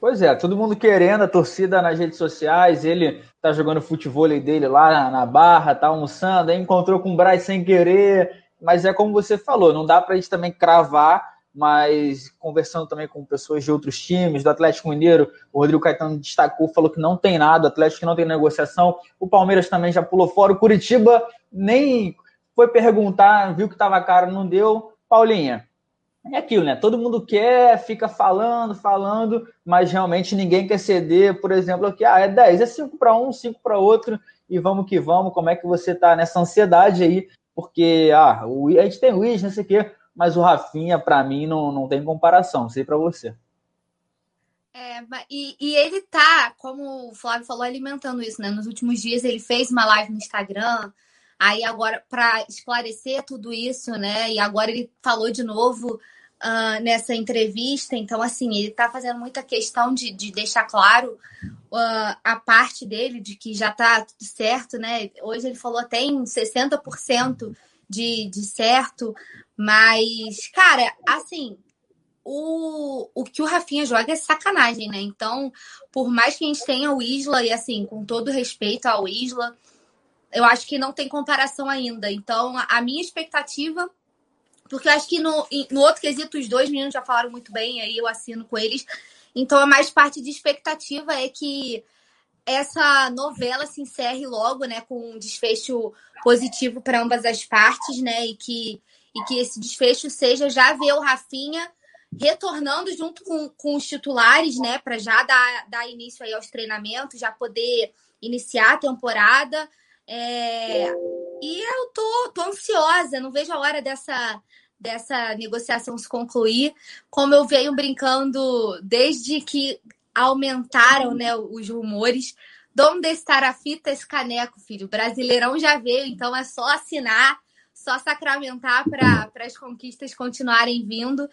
Pois é, todo mundo querendo, a torcida nas redes sociais, ele tá jogando futebol dele lá na, barra, tá almoçando, aí encontrou com o Braz sem querer, mas é como você falou, não dá pra gente também cravar, mas conversando também com pessoas de outros times, do Atlético Mineiro, o Rodrigo Caetano destacou, falou que não tem nada, o Atlético não tem negociação, o Palmeiras também já pulou fora, o Curitiba nem foi perguntar, viu que tava caro, não deu. Paulinha, é aquilo, né? Todo mundo quer, fica falando, falando, mas realmente ninguém quer ceder, por exemplo, aqui, ah, é 10, é 5 para um, 5 para outro, e vamos que vamos. Como é que você tá nessa ansiedade aí? Porque, ah, o, a gente tem o Luiz, não sei o quê, mas o Rafinha, para mim, não, não tem comparação, sei para você. É, e, e, ele tá, como o Flávio falou, alimentando isso, né? Nos últimos dias ele fez uma live no Instagram, aí agora, para esclarecer tudo isso, né? E agora ele falou de novo uh, nessa entrevista. Então, assim, ele está fazendo muita questão de, de deixar claro uh, a parte dele, de que já está tudo certo, né? Hoje ele falou até em 60% de, de certo, mas, cara, assim, o, o que o Rafinha joga é sacanagem, né? Então, por mais que a gente tenha o Isla, e assim, com todo respeito ao Isla, eu acho que não tem comparação ainda. Então, a minha expectativa porque eu acho que no, no outro quesito, os dois meninos já falaram muito bem, aí eu assino com eles. Então, a mais parte de expectativa é que essa novela se encerre logo, né, com um desfecho positivo para ambas as partes, né, e que, e que esse desfecho seja já ver o Rafinha retornando junto com, com os titulares, né, para já dar, dar início aí aos treinamentos, já poder iniciar a temporada. É... E eu tô, tô ansiosa, não vejo a hora dessa, dessa negociação se concluir. Como eu venho brincando desde que aumentaram né, os rumores. Onde estará a fita esse caneco, filho? O Brasileirão já veio, então é só assinar, só sacramentar para as conquistas continuarem vindo.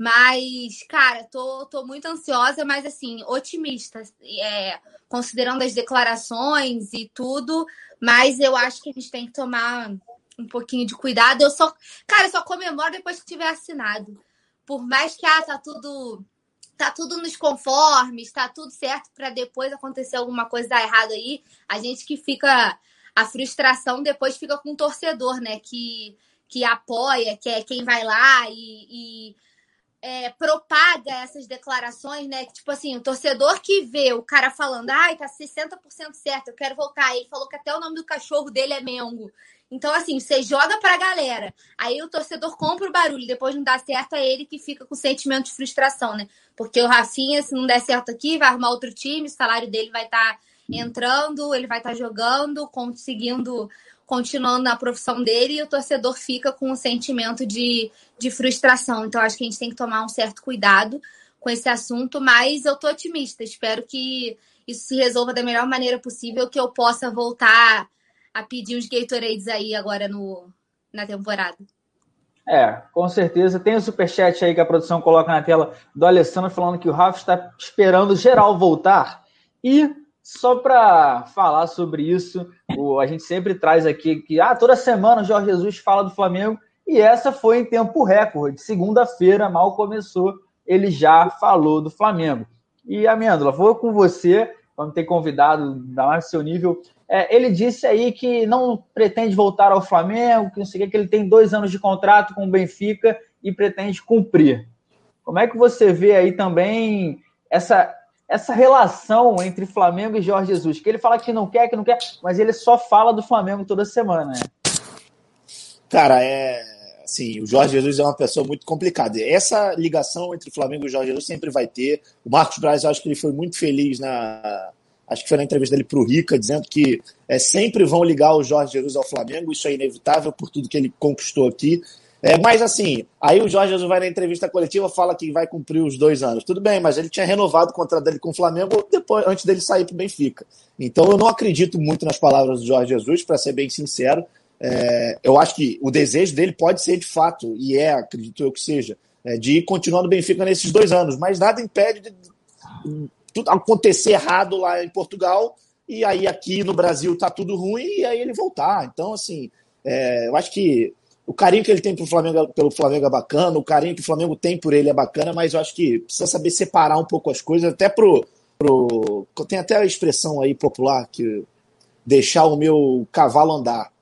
Mas, cara, tô, tô muito ansiosa, mas assim, otimista, é, considerando as declarações e tudo. Mas eu acho que a gente tem que tomar um pouquinho de cuidado. Eu só, cara, eu só comemoro depois que tiver assinado. Por mais que ah, tá tudo tá tudo nos conformes, tá tudo certo para depois acontecer alguma coisa dar errado aí, a gente que fica a frustração depois fica com o torcedor, né, que que apoia, que é quem vai lá e, e é, propaga essas declarações, né? Tipo assim, o torcedor que vê o cara falando, ai, tá 60% certo, eu quero voltar. Ele falou que até o nome do cachorro dele é Mengo. Então, assim, você joga pra galera. Aí o torcedor compra o barulho, depois não dá certo, é ele que fica com sentimento de frustração, né? Porque o Rafinha, se não der certo aqui, vai arrumar outro time, o salário dele vai estar tá entrando, ele vai estar tá jogando, conseguindo continuando na profissão dele e o torcedor fica com um sentimento de, de frustração. Então, acho que a gente tem que tomar um certo cuidado com esse assunto, mas eu tô otimista. Espero que isso se resolva da melhor maneira possível, que eu possa voltar a pedir uns Gatorades aí agora no, na temporada. É, com certeza. Tem o superchat aí que a produção coloca na tela do Alessandro falando que o Rafa está esperando geral voltar. E só para falar sobre isso, a gente sempre traz aqui que ah, toda semana o Jorge Jesus fala do Flamengo e essa foi em tempo recorde. Segunda-feira, mal começou, ele já falou do Flamengo. E Amêndola, vou com você, vamos ter convidado, da mais seu nível. É, ele disse aí que não pretende voltar ao Flamengo, que não sei o que ele tem dois anos de contrato com o Benfica e pretende cumprir. Como é que você vê aí também essa essa relação entre Flamengo e Jorge Jesus, que ele fala que não quer, que não quer, mas ele só fala do Flamengo toda semana, né? Cara, é assim, o Jorge Jesus é uma pessoa muito complicada. Essa ligação entre Flamengo e Jorge Jesus sempre vai ter. O Marcos Braz, eu acho que ele foi muito feliz na acho que foi na entrevista dele para o Rica, dizendo que é, sempre vão ligar o Jorge Jesus ao Flamengo, isso é inevitável por tudo que ele conquistou aqui. É, mas assim, aí o Jorge Jesus vai na entrevista coletiva fala que vai cumprir os dois anos. Tudo bem, mas ele tinha renovado o contrato dele com o Flamengo depois, antes dele sair para o Benfica. Então eu não acredito muito nas palavras do Jorge Jesus, para ser bem sincero. É, eu acho que o desejo dele pode ser de fato, e é, acredito eu que seja, é, de continuar no Benfica nesses dois anos, mas nada impede de, tudo acontecer errado lá em Portugal e aí aqui no Brasil tá tudo ruim e aí ele voltar. Então, assim, é, eu acho que o carinho que ele tem pelo Flamengo, pelo Flamengo é bacana, o carinho que o Flamengo tem por ele é bacana, mas eu acho que precisa saber separar um pouco as coisas, até pro. pro tem até a expressão aí popular que deixar o meu cavalo andar.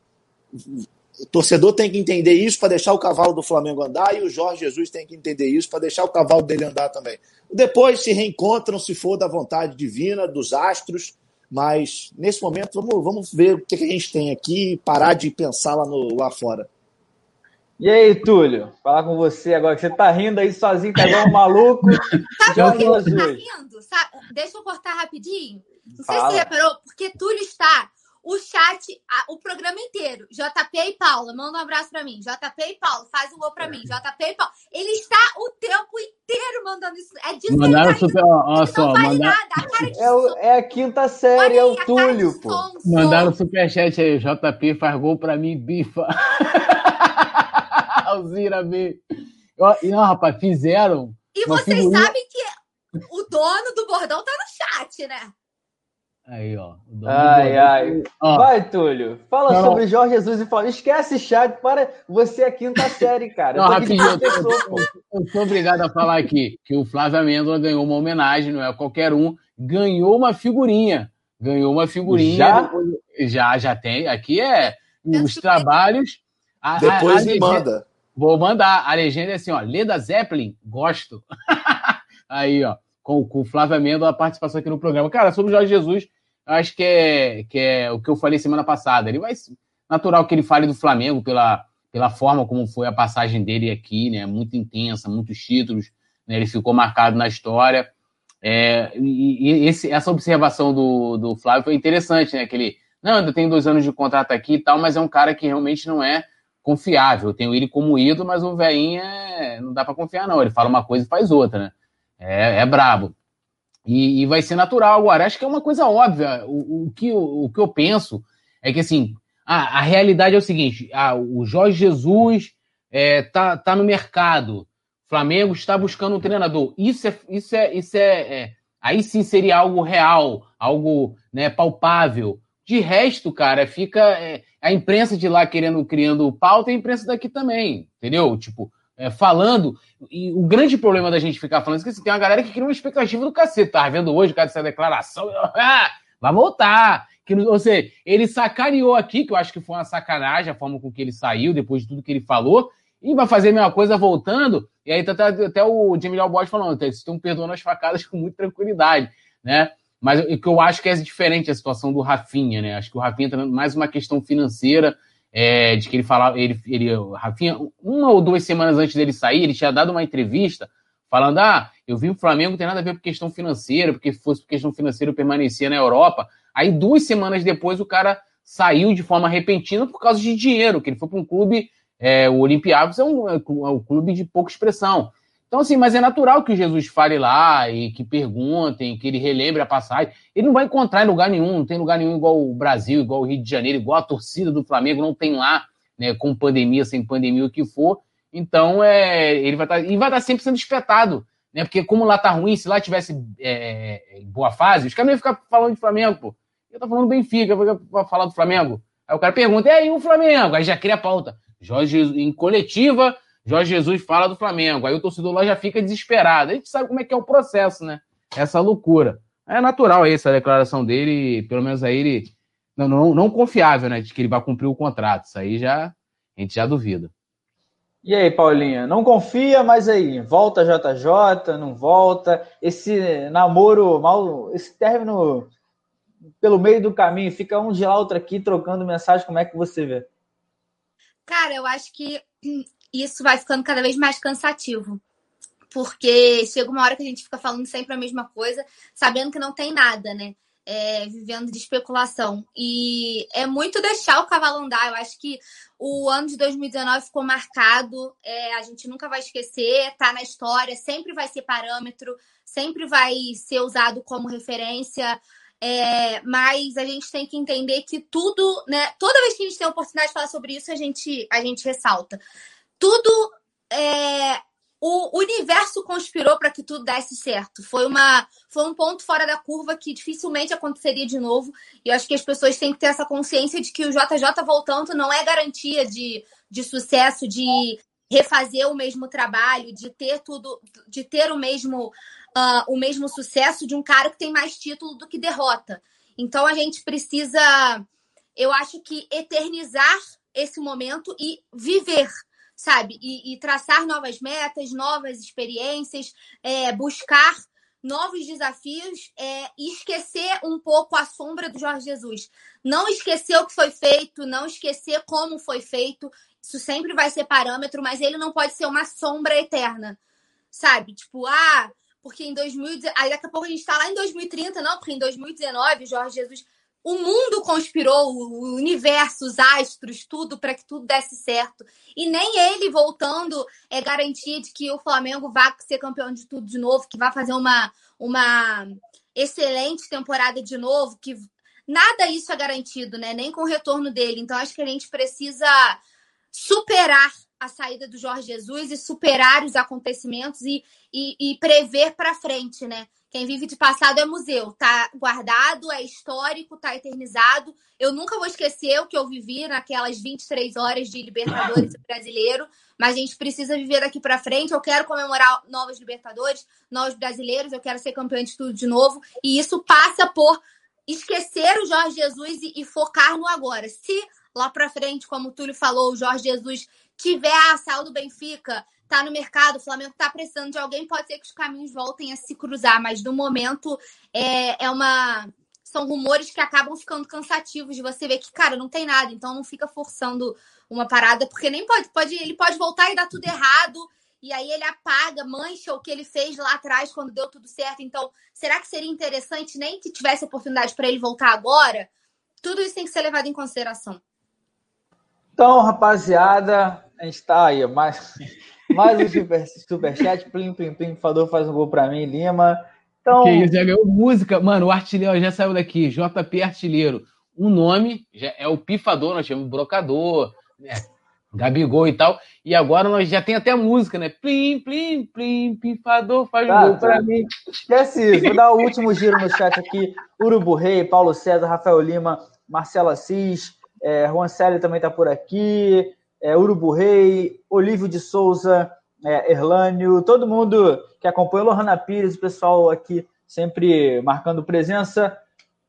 O torcedor tem que entender isso para deixar o cavalo do Flamengo andar e o Jorge Jesus tem que entender isso para deixar o cavalo dele andar também. Depois se reencontram, se for da vontade divina, dos astros, mas nesse momento vamos, vamos ver o que a gente tem aqui e parar de pensar lá, no, lá fora. E aí, Túlio? Falar com você agora, que você tá rindo aí sozinho, tá igual um maluco. (laughs) Sabe por que você tá rindo? Sabe? Deixa eu cortar rapidinho. Não Fala. sei se você reparou, porque Túlio está o chat, a, o programa inteiro. JP e Paula, manda um abraço para mim. JP e Paulo, faz um gol para mim. JP e Paulo. Ele está o tempo inteiro mandando isso. É disso Mandaram que super. Ó, só, vale mandar... é, o, é, a quinta série, Olha é o Túlio, pô. Mandaram superchat aí. JP faz gol para mim, bifa. (laughs) Alzira B. E não, rapaz, fizeram. E vocês figurinha... sabem que o dono do bordão tá no chat, né? Aí, ó. Ai, ai. Ó. Vai, Túlio. Fala não, sobre Jorge Jesus e fala. Esquece chat para você a quinta (laughs) série, cara. Não, rapidinho, eu, eu, eu, sou obrigado a falar aqui que o Flávio Amêndola ganhou uma homenagem, não é qualquer um. Ganhou uma figurinha. Ganhou uma figurinha. Já? Já, já tem. Aqui é os trabalhos. A, Depois a, a me legenda, manda. Vou mandar. A legenda é assim, ó. Leda Zeppelin, gosto. (laughs) Aí, ó. Com, com o Flávio Amêndola, a participação aqui no programa. Cara, sobre o Jorge Jesus, acho que é, que é o que eu falei semana passada. Ele vai. Natural que ele fale do Flamengo pela, pela forma como foi a passagem dele aqui, né? Muito intensa, muitos títulos. Né? Ele ficou marcado na história. É, e, e esse, essa observação do, do Flávio foi interessante, né? Que ele, não, ainda tem dois anos de contrato aqui e tal, mas é um cara que realmente não é confiável. Eu tenho ele como ídolo, mas o velhinho é... não dá para confiar, não. Ele fala uma coisa e faz outra, né? É, é brabo. E, e, vai ser natural agora. Acho que é uma coisa óbvia. O, o, que, o, o que eu penso é que, assim, a, a realidade é o seguinte: a, o Jorge Jesus é, tá, tá no mercado. Flamengo está buscando um treinador. Isso é, isso é, isso é, é aí sim seria algo real, algo né, palpável. De resto, cara, fica é, a imprensa de lá querendo, criando pauta e a imprensa daqui também, entendeu? Tipo, é, falando. E o grande problema da gente ficar falando é que assim, tem uma galera que cria uma expectativa do cacete. Tá vendo hoje, cara, essa declaração? (laughs) Ah, vai voltar. Que, ou seja, ele sacaneou aqui, que eu acho que foi uma sacanagem a forma com que ele saiu, depois de tudo que ele falou. E vai fazer a mesma coisa voltando, e aí tá até, até o Jamie Bode falando, vocês estão perdoando as facadas com muita tranquilidade, né? Mas o que eu acho que é diferente a situação do Rafinha, né? Acho que o Rafinha tá mais uma questão financeira, é, de que ele falava, ele, ele, Rafinha, uma ou duas semanas antes dele sair, ele tinha dado uma entrevista falando: ah, eu vi o Flamengo tem nada a ver com questão financeira, porque se fosse por questão financeira eu permanecia na Europa. Aí duas semanas depois o cara saiu de forma repentina por causa de dinheiro, que ele foi para um clube, é, o Olympiacos é um, é um clube de pouca expressão. Então, assim, mas é natural que Jesus fale lá e que perguntem, que ele relembre a passagem. Ele não vai encontrar em lugar nenhum, não tem lugar nenhum igual o Brasil, igual o Rio de Janeiro, igual a torcida do Flamengo, não tem lá, né, com pandemia, sem pandemia, o que for. Então, é, ele vai estar, tá, e vai estar sempre sendo espetado, né, porque como lá tá ruim, se lá tivesse é, boa fase, os caras não iam ficar falando de Flamengo, pô. Eu tô falando do Benfica, vou falar do Flamengo. Aí o cara pergunta, e aí o Flamengo? Aí já cria a pauta. Jorge, em coletiva, Jorge Jesus fala do Flamengo, aí o torcedor lá já fica desesperado. A gente sabe como é que é o processo, né? Essa loucura. É natural essa declaração dele, pelo menos aí ele. Não, não, não confiável, né? De que ele vai cumprir o contrato. Isso aí já. A gente já duvida. E aí, Paulinha? Não confia, mas aí, volta JJ, não volta? Esse namoro mal. Esse término pelo meio do caminho, fica um de lá, outro aqui, trocando mensagem, como é que você vê? Cara, eu acho que isso vai ficando cada vez mais cansativo. Porque chega uma hora que a gente fica falando sempre a mesma coisa, sabendo que não tem nada, né? É, vivendo de especulação. E é muito deixar o cavalo andar. Eu acho que o ano de 2019 ficou marcado, é, a gente nunca vai esquecer, tá na história, sempre vai ser parâmetro, sempre vai ser usado como referência. É, mas a gente tem que entender que tudo, né? Toda vez que a gente tem a oportunidade de falar sobre isso, a gente, a gente ressalta tudo. É, o universo conspirou para que tudo desse certo. Foi, uma, foi um ponto fora da curva que dificilmente aconteceria de novo. E eu acho que as pessoas têm que ter essa consciência de que o JJ voltando não é garantia de, de sucesso, de refazer o mesmo trabalho, de ter tudo, de ter o mesmo, uh, o mesmo sucesso de um cara que tem mais título do que derrota. Então a gente precisa, eu acho que eternizar esse momento e viver sabe? E, e traçar novas metas, novas experiências, é, buscar novos desafios é, esquecer um pouco a sombra do Jorge Jesus. Não esquecer o que foi feito, não esquecer como foi feito. Isso sempre vai ser parâmetro, mas ele não pode ser uma sombra eterna, sabe? Tipo, ah, porque em 2019. Aí daqui a pouco a gente está lá em 2030, não, porque em 2019 Jorge Jesus o mundo conspirou, o universo, os astros, tudo para que tudo desse certo. E nem ele voltando é garantia de que o Flamengo vá ser campeão de tudo de novo, que vai fazer uma, uma excelente temporada de novo, que nada isso é garantido, né? Nem com o retorno dele. Então acho que a gente precisa superar a saída do Jorge Jesus e superar os acontecimentos e, e, e prever para frente, né? Quem vive de passado é museu, tá guardado, é histórico, tá eternizado. Eu nunca vou esquecer o que eu vivi naquelas 23 horas de Libertadores brasileiro, mas a gente precisa viver daqui para frente. Eu quero comemorar novos Libertadores, novos brasileiros, eu quero ser campeão de tudo de novo, e isso passa por esquecer o Jorge Jesus e, e focar no agora. Se lá para frente, como o Túlio falou, o Jorge Jesus tiver a sal do Benfica, tá no mercado, o Flamengo tá precisando de alguém, pode ser que os caminhos voltem a se cruzar, mas no momento é, é uma. São rumores que acabam ficando cansativos de você ver que, cara, não tem nada, então não fica forçando uma parada, porque nem pode, pode, ele pode voltar e dar tudo errado, e aí ele apaga, mancha o que ele fez lá atrás quando deu tudo certo. Então, será que seria interessante nem que tivesse oportunidade para ele voltar agora? Tudo isso tem que ser levado em consideração. Então, rapaziada, a gente tá aí, mais, (laughs) mais um super, superchat, plim, plim, plim, Fador faz um gol pra mim, Lima. Então... Que isso, já ganhou música. Mano, o artilheiro já saiu daqui, JP Artilheiro. O nome já é o Pifador, nós chamamos Brocador, né? Gabigol e tal. E agora nós já tem até a música, né? Plim, plim, plim, Pifador faz tá, gol pra tá. mim. Esquece isso, vou dar o último giro no chat aqui. Urubu Rei, Paulo César, Rafael Lima, Marcelo Assis, é, Juan Célio também está por aqui, é, Urubu Rei, Olívio de Souza, é, Erlânio, todo mundo que acompanha, Lohana Pires, o pessoal aqui sempre marcando presença.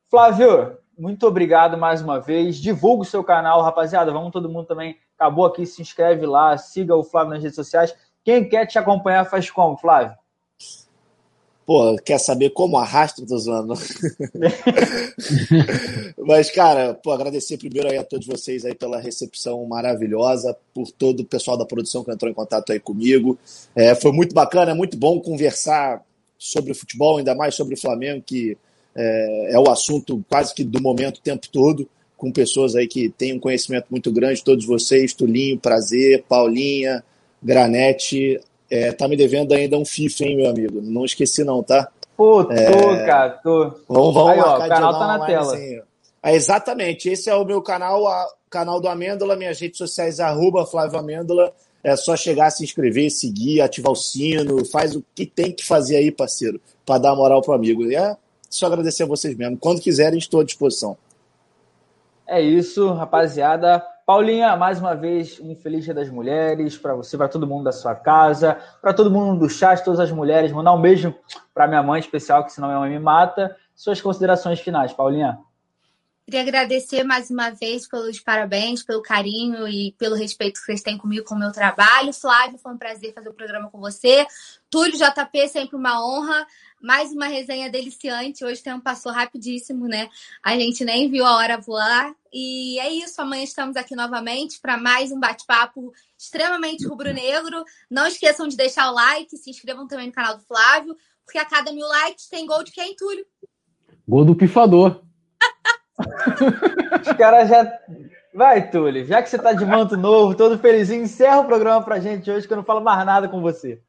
Flávio, muito obrigado mais uma vez. Divulga o seu canal, rapaziada. Vamos todo mundo também. Acabou aqui, se inscreve lá, siga o Flávio nas redes sociais. Quem quer te acompanhar faz como, Flávio? Pô, quer saber como arrasta? Tô zoando. (laughs) Mas, cara, pô, agradecer primeiro aí a todos vocês aí pela recepção maravilhosa, por todo o pessoal da produção que entrou em contato aí comigo. É, foi muito bacana, é muito bom conversar sobre futebol, ainda mais sobre o Flamengo, que é, é o assunto quase que do momento o tempo todo, com pessoas aí que têm um conhecimento muito grande, todos vocês, Tulinho, Prazer, Paulinha, Granete, é, tá me devendo ainda um FIFA, hein, meu amigo? Não esqueci não, tá? Pô, tô, é... cara, tô. Vamos, vamos Aí, ó, o canal tá na tela. Assim. É, exatamente, esse é o meu canal, o canal do Amêndola, minhas redes sociais, arroba Flávio Amêndola. É só chegar, se inscrever, seguir, ativar o sino, faz o que tem que fazer aí, parceiro, para dar moral pro amigo. E é só agradecer a vocês mesmo. Quando quiserem, estou à disposição. É isso, rapaziada. Paulinha, mais uma vez, um feliz Dia das Mulheres para você, para todo mundo da sua casa, para todo mundo do chat, todas as mulheres. Mandar um beijo para minha mãe especial, que senão minha mãe me mata. Suas considerações finais, Paulinha. Queria agradecer mais uma vez pelos parabéns, pelo carinho e pelo respeito que vocês têm comigo com o meu trabalho. Flávio, foi um prazer fazer o programa com você. Túlio JP, sempre uma honra. Mais uma resenha deliciante. Hoje o tempo passou rapidíssimo, né? A gente nem viu a hora voar. E é isso. Amanhã estamos aqui novamente para mais um bate-papo extremamente rubro-negro. Não esqueçam de deixar o like, se inscrevam também no canal do Flávio, porque a cada mil likes tem gol de quem, Túlio? Gol do pifador. Os caras já. Vai, Túlio, já que você tá de manto novo, todo felizinho, encerra o programa pra gente hoje, que eu não falo mais nada com você.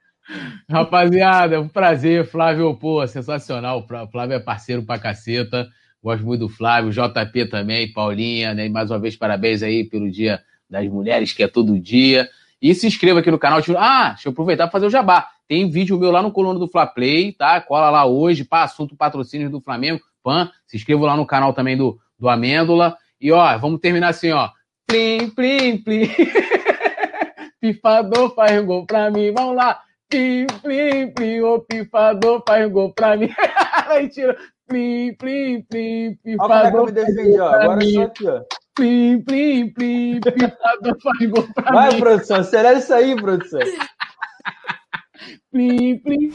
Rapaziada, é um prazer, Flávio, pô, sensacional. Flávio é parceiro pra caceta. Gosto muito do Flávio, JP também, Paulinha, né? E mais uma vez, parabéns aí pelo Dia das Mulheres, que é todo dia. E se inscreva aqui no canal. Ah, deixa eu aproveitar para fazer o jabá. Tem vídeo meu lá no coluna do Fla Play, tá? Cola lá hoje, para assunto patrocínio do Flamengo. Pan, se inscreva lá no canal também do, do Amêndola. E ó, vamos terminar assim, ó. Plim, plim, plim. (laughs) Pifador faz gol pra mim. Vamos lá. Plim, plim, plim. O pifador faz gol pra mim. (laughs) Mentira. Plim, plim, plim. Pifador. Olha como é que eu me defendi, ó. Agora mim. só aqui, ó. Plim, plim, plim. Pifador faz gol pra Vai, mim. Vai, produção. Acelera isso aí, produção. plim, plim.